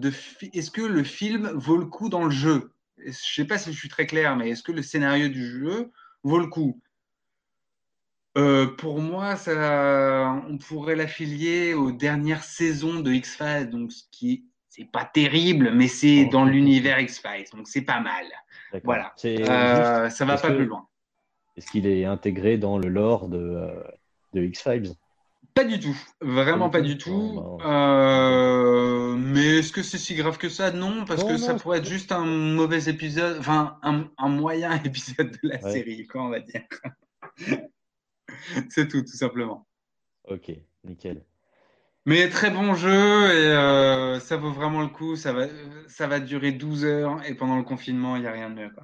est-ce que le film vaut le coup dans le jeu? Je ne sais pas si je suis très clair, mais est-ce que le scénario du jeu vaut le coup? Pour moi, ça, on pourrait l'affilier aux dernières saisons de X-Files, donc ce qui c'est pas terrible, mais c'est dans l'univers X-Files, donc c'est pas mal. Voilà. Euh, ça va pas plus loin. Est-ce qu'il est intégré dans le lore de, euh, de X-Files? Pas du tout. Vraiment pas du tout. Euh, mais est-ce que c'est si grave que ça? Non, parce que ça pourrait être juste un mauvais épisode, enfin un, moyen épisode de la série, quoi, on va dire. c'est tout, tout simplement. Ok, nickel. Mais très bon jeu et euh, ça vaut vraiment le coup. Ça va, ça va durer 12 heures et pendant le confinement, il n'y a rien de mieux. Quoi.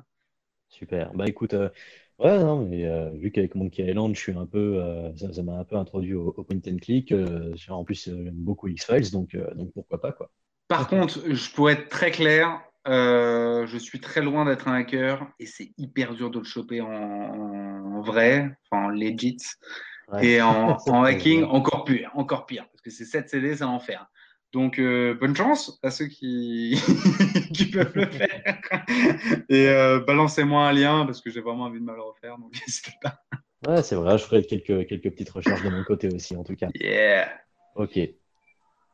Super. Bah écoute, euh, ouais, non, mais euh, vu qu'avec Monkey Island, je suis un peu, ça, m'a un peu introduit au, point and click. en plus, j'aime beaucoup X-Files, donc, donc pourquoi pas quoi. Par contre, je pourrais être très clair. je suis très loin d'être un hacker et c'est hyper dur de le choper en, en vrai, en legit. Et en, hacking, encore pire, encore pire, parce que c'est 7 CD, c'est l'enfer. Donc, euh, bonne chance à ceux qui, qui peuvent le faire. Et euh, balancez-moi un lien, parce que j'ai vraiment envie de me le refaire, donc n'hésitez pas. Ouais, c'est vrai, je ferai quelques, quelques petites recherches de mon côté aussi, en tout cas. Yeah. Ok.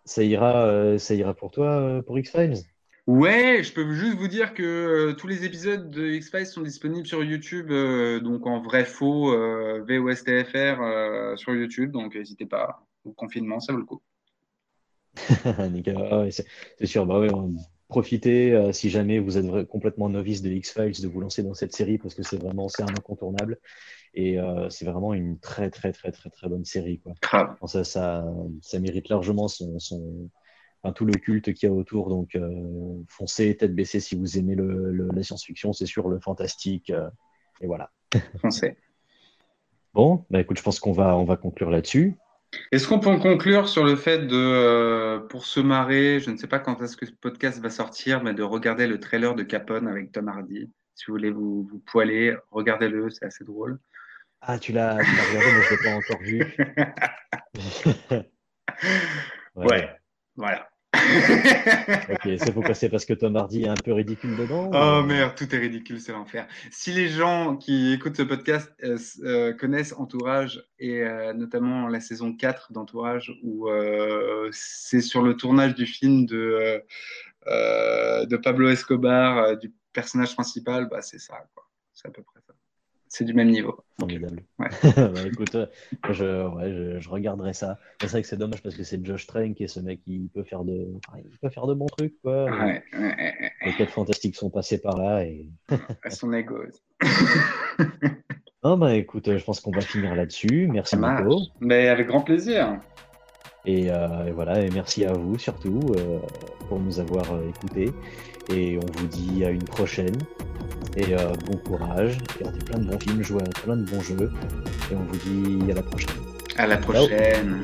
Ça ira, euh, ça ira pour toi, pour X-Files Ouais, je peux juste vous dire que euh, tous les épisodes de X-Files sont disponibles sur YouTube, euh, donc en vrai faux, euh, VOSTFR sur YouTube, donc n'hésitez pas. Au confinement, ça vaut le coup. Nickel, c'est sûr. Bah ouais, profitez si jamais vous êtes complètement novice de X-Files de vous lancer dans cette série parce que c'est vraiment c'est un incontournable et c'est vraiment une très très très très très bonne série quoi. Ça, ça, ça mérite largement son, son tout le culte qu'il y a autour. Donc, euh, foncez, tête baissée si vous aimez le, la science-fiction, c'est sûr, le fantastique. Euh, et voilà. Foncez. Bon, bah écoute, je pense qu'on va, on va conclure là-dessus. Est-ce qu'on peut conclure sur le fait de, euh, pour se marrer, je ne sais pas quand est-ce que ce podcast va sortir, mais de regarder le trailer de Capone avec Tom Hardy? Si vous voulez vous, vous poiler, regardez-le, c'est assez drôle. Ah, tu l'as regardé, mais je ne l'ai pas encore vu. ouais. voilà ok, c'est pourquoi c'est parce que Tom Hardy est un peu ridicule dedans Oh merde, tout est ridicule, c'est l'enfer. Si les gens qui écoutent ce podcast euh, euh, connaissent Entourage et euh, notamment la saison 4 d'Entourage où c'est sur le tournage du film de de Pablo Escobar, du personnage principal, bah, c'est ça. C'est à peu près ça. C'est du même niveau. Formidable. Ouais. Bah, écoute, euh, je, ouais, je, je regarderai ça. C'est vrai que c'est dommage parce que c'est Josh Trank et ce mec, il peut faire de, il peut faire de bons trucs, quoi. Ouais, Les quatre fantastiques sont passés par là et. Son ego. Non, bah écoute, je pense qu'on va finir là-dessus. Merci. Nico. Mais avec grand plaisir. Et, euh, et voilà, et merci à vous surtout euh, pour nous avoir écoutés. Et on vous dit à une prochaine. Et euh, bon courage. Regardez plein de bons films, jouez à plein de bons jeux. Et on vous dit à la prochaine. À la prochaine.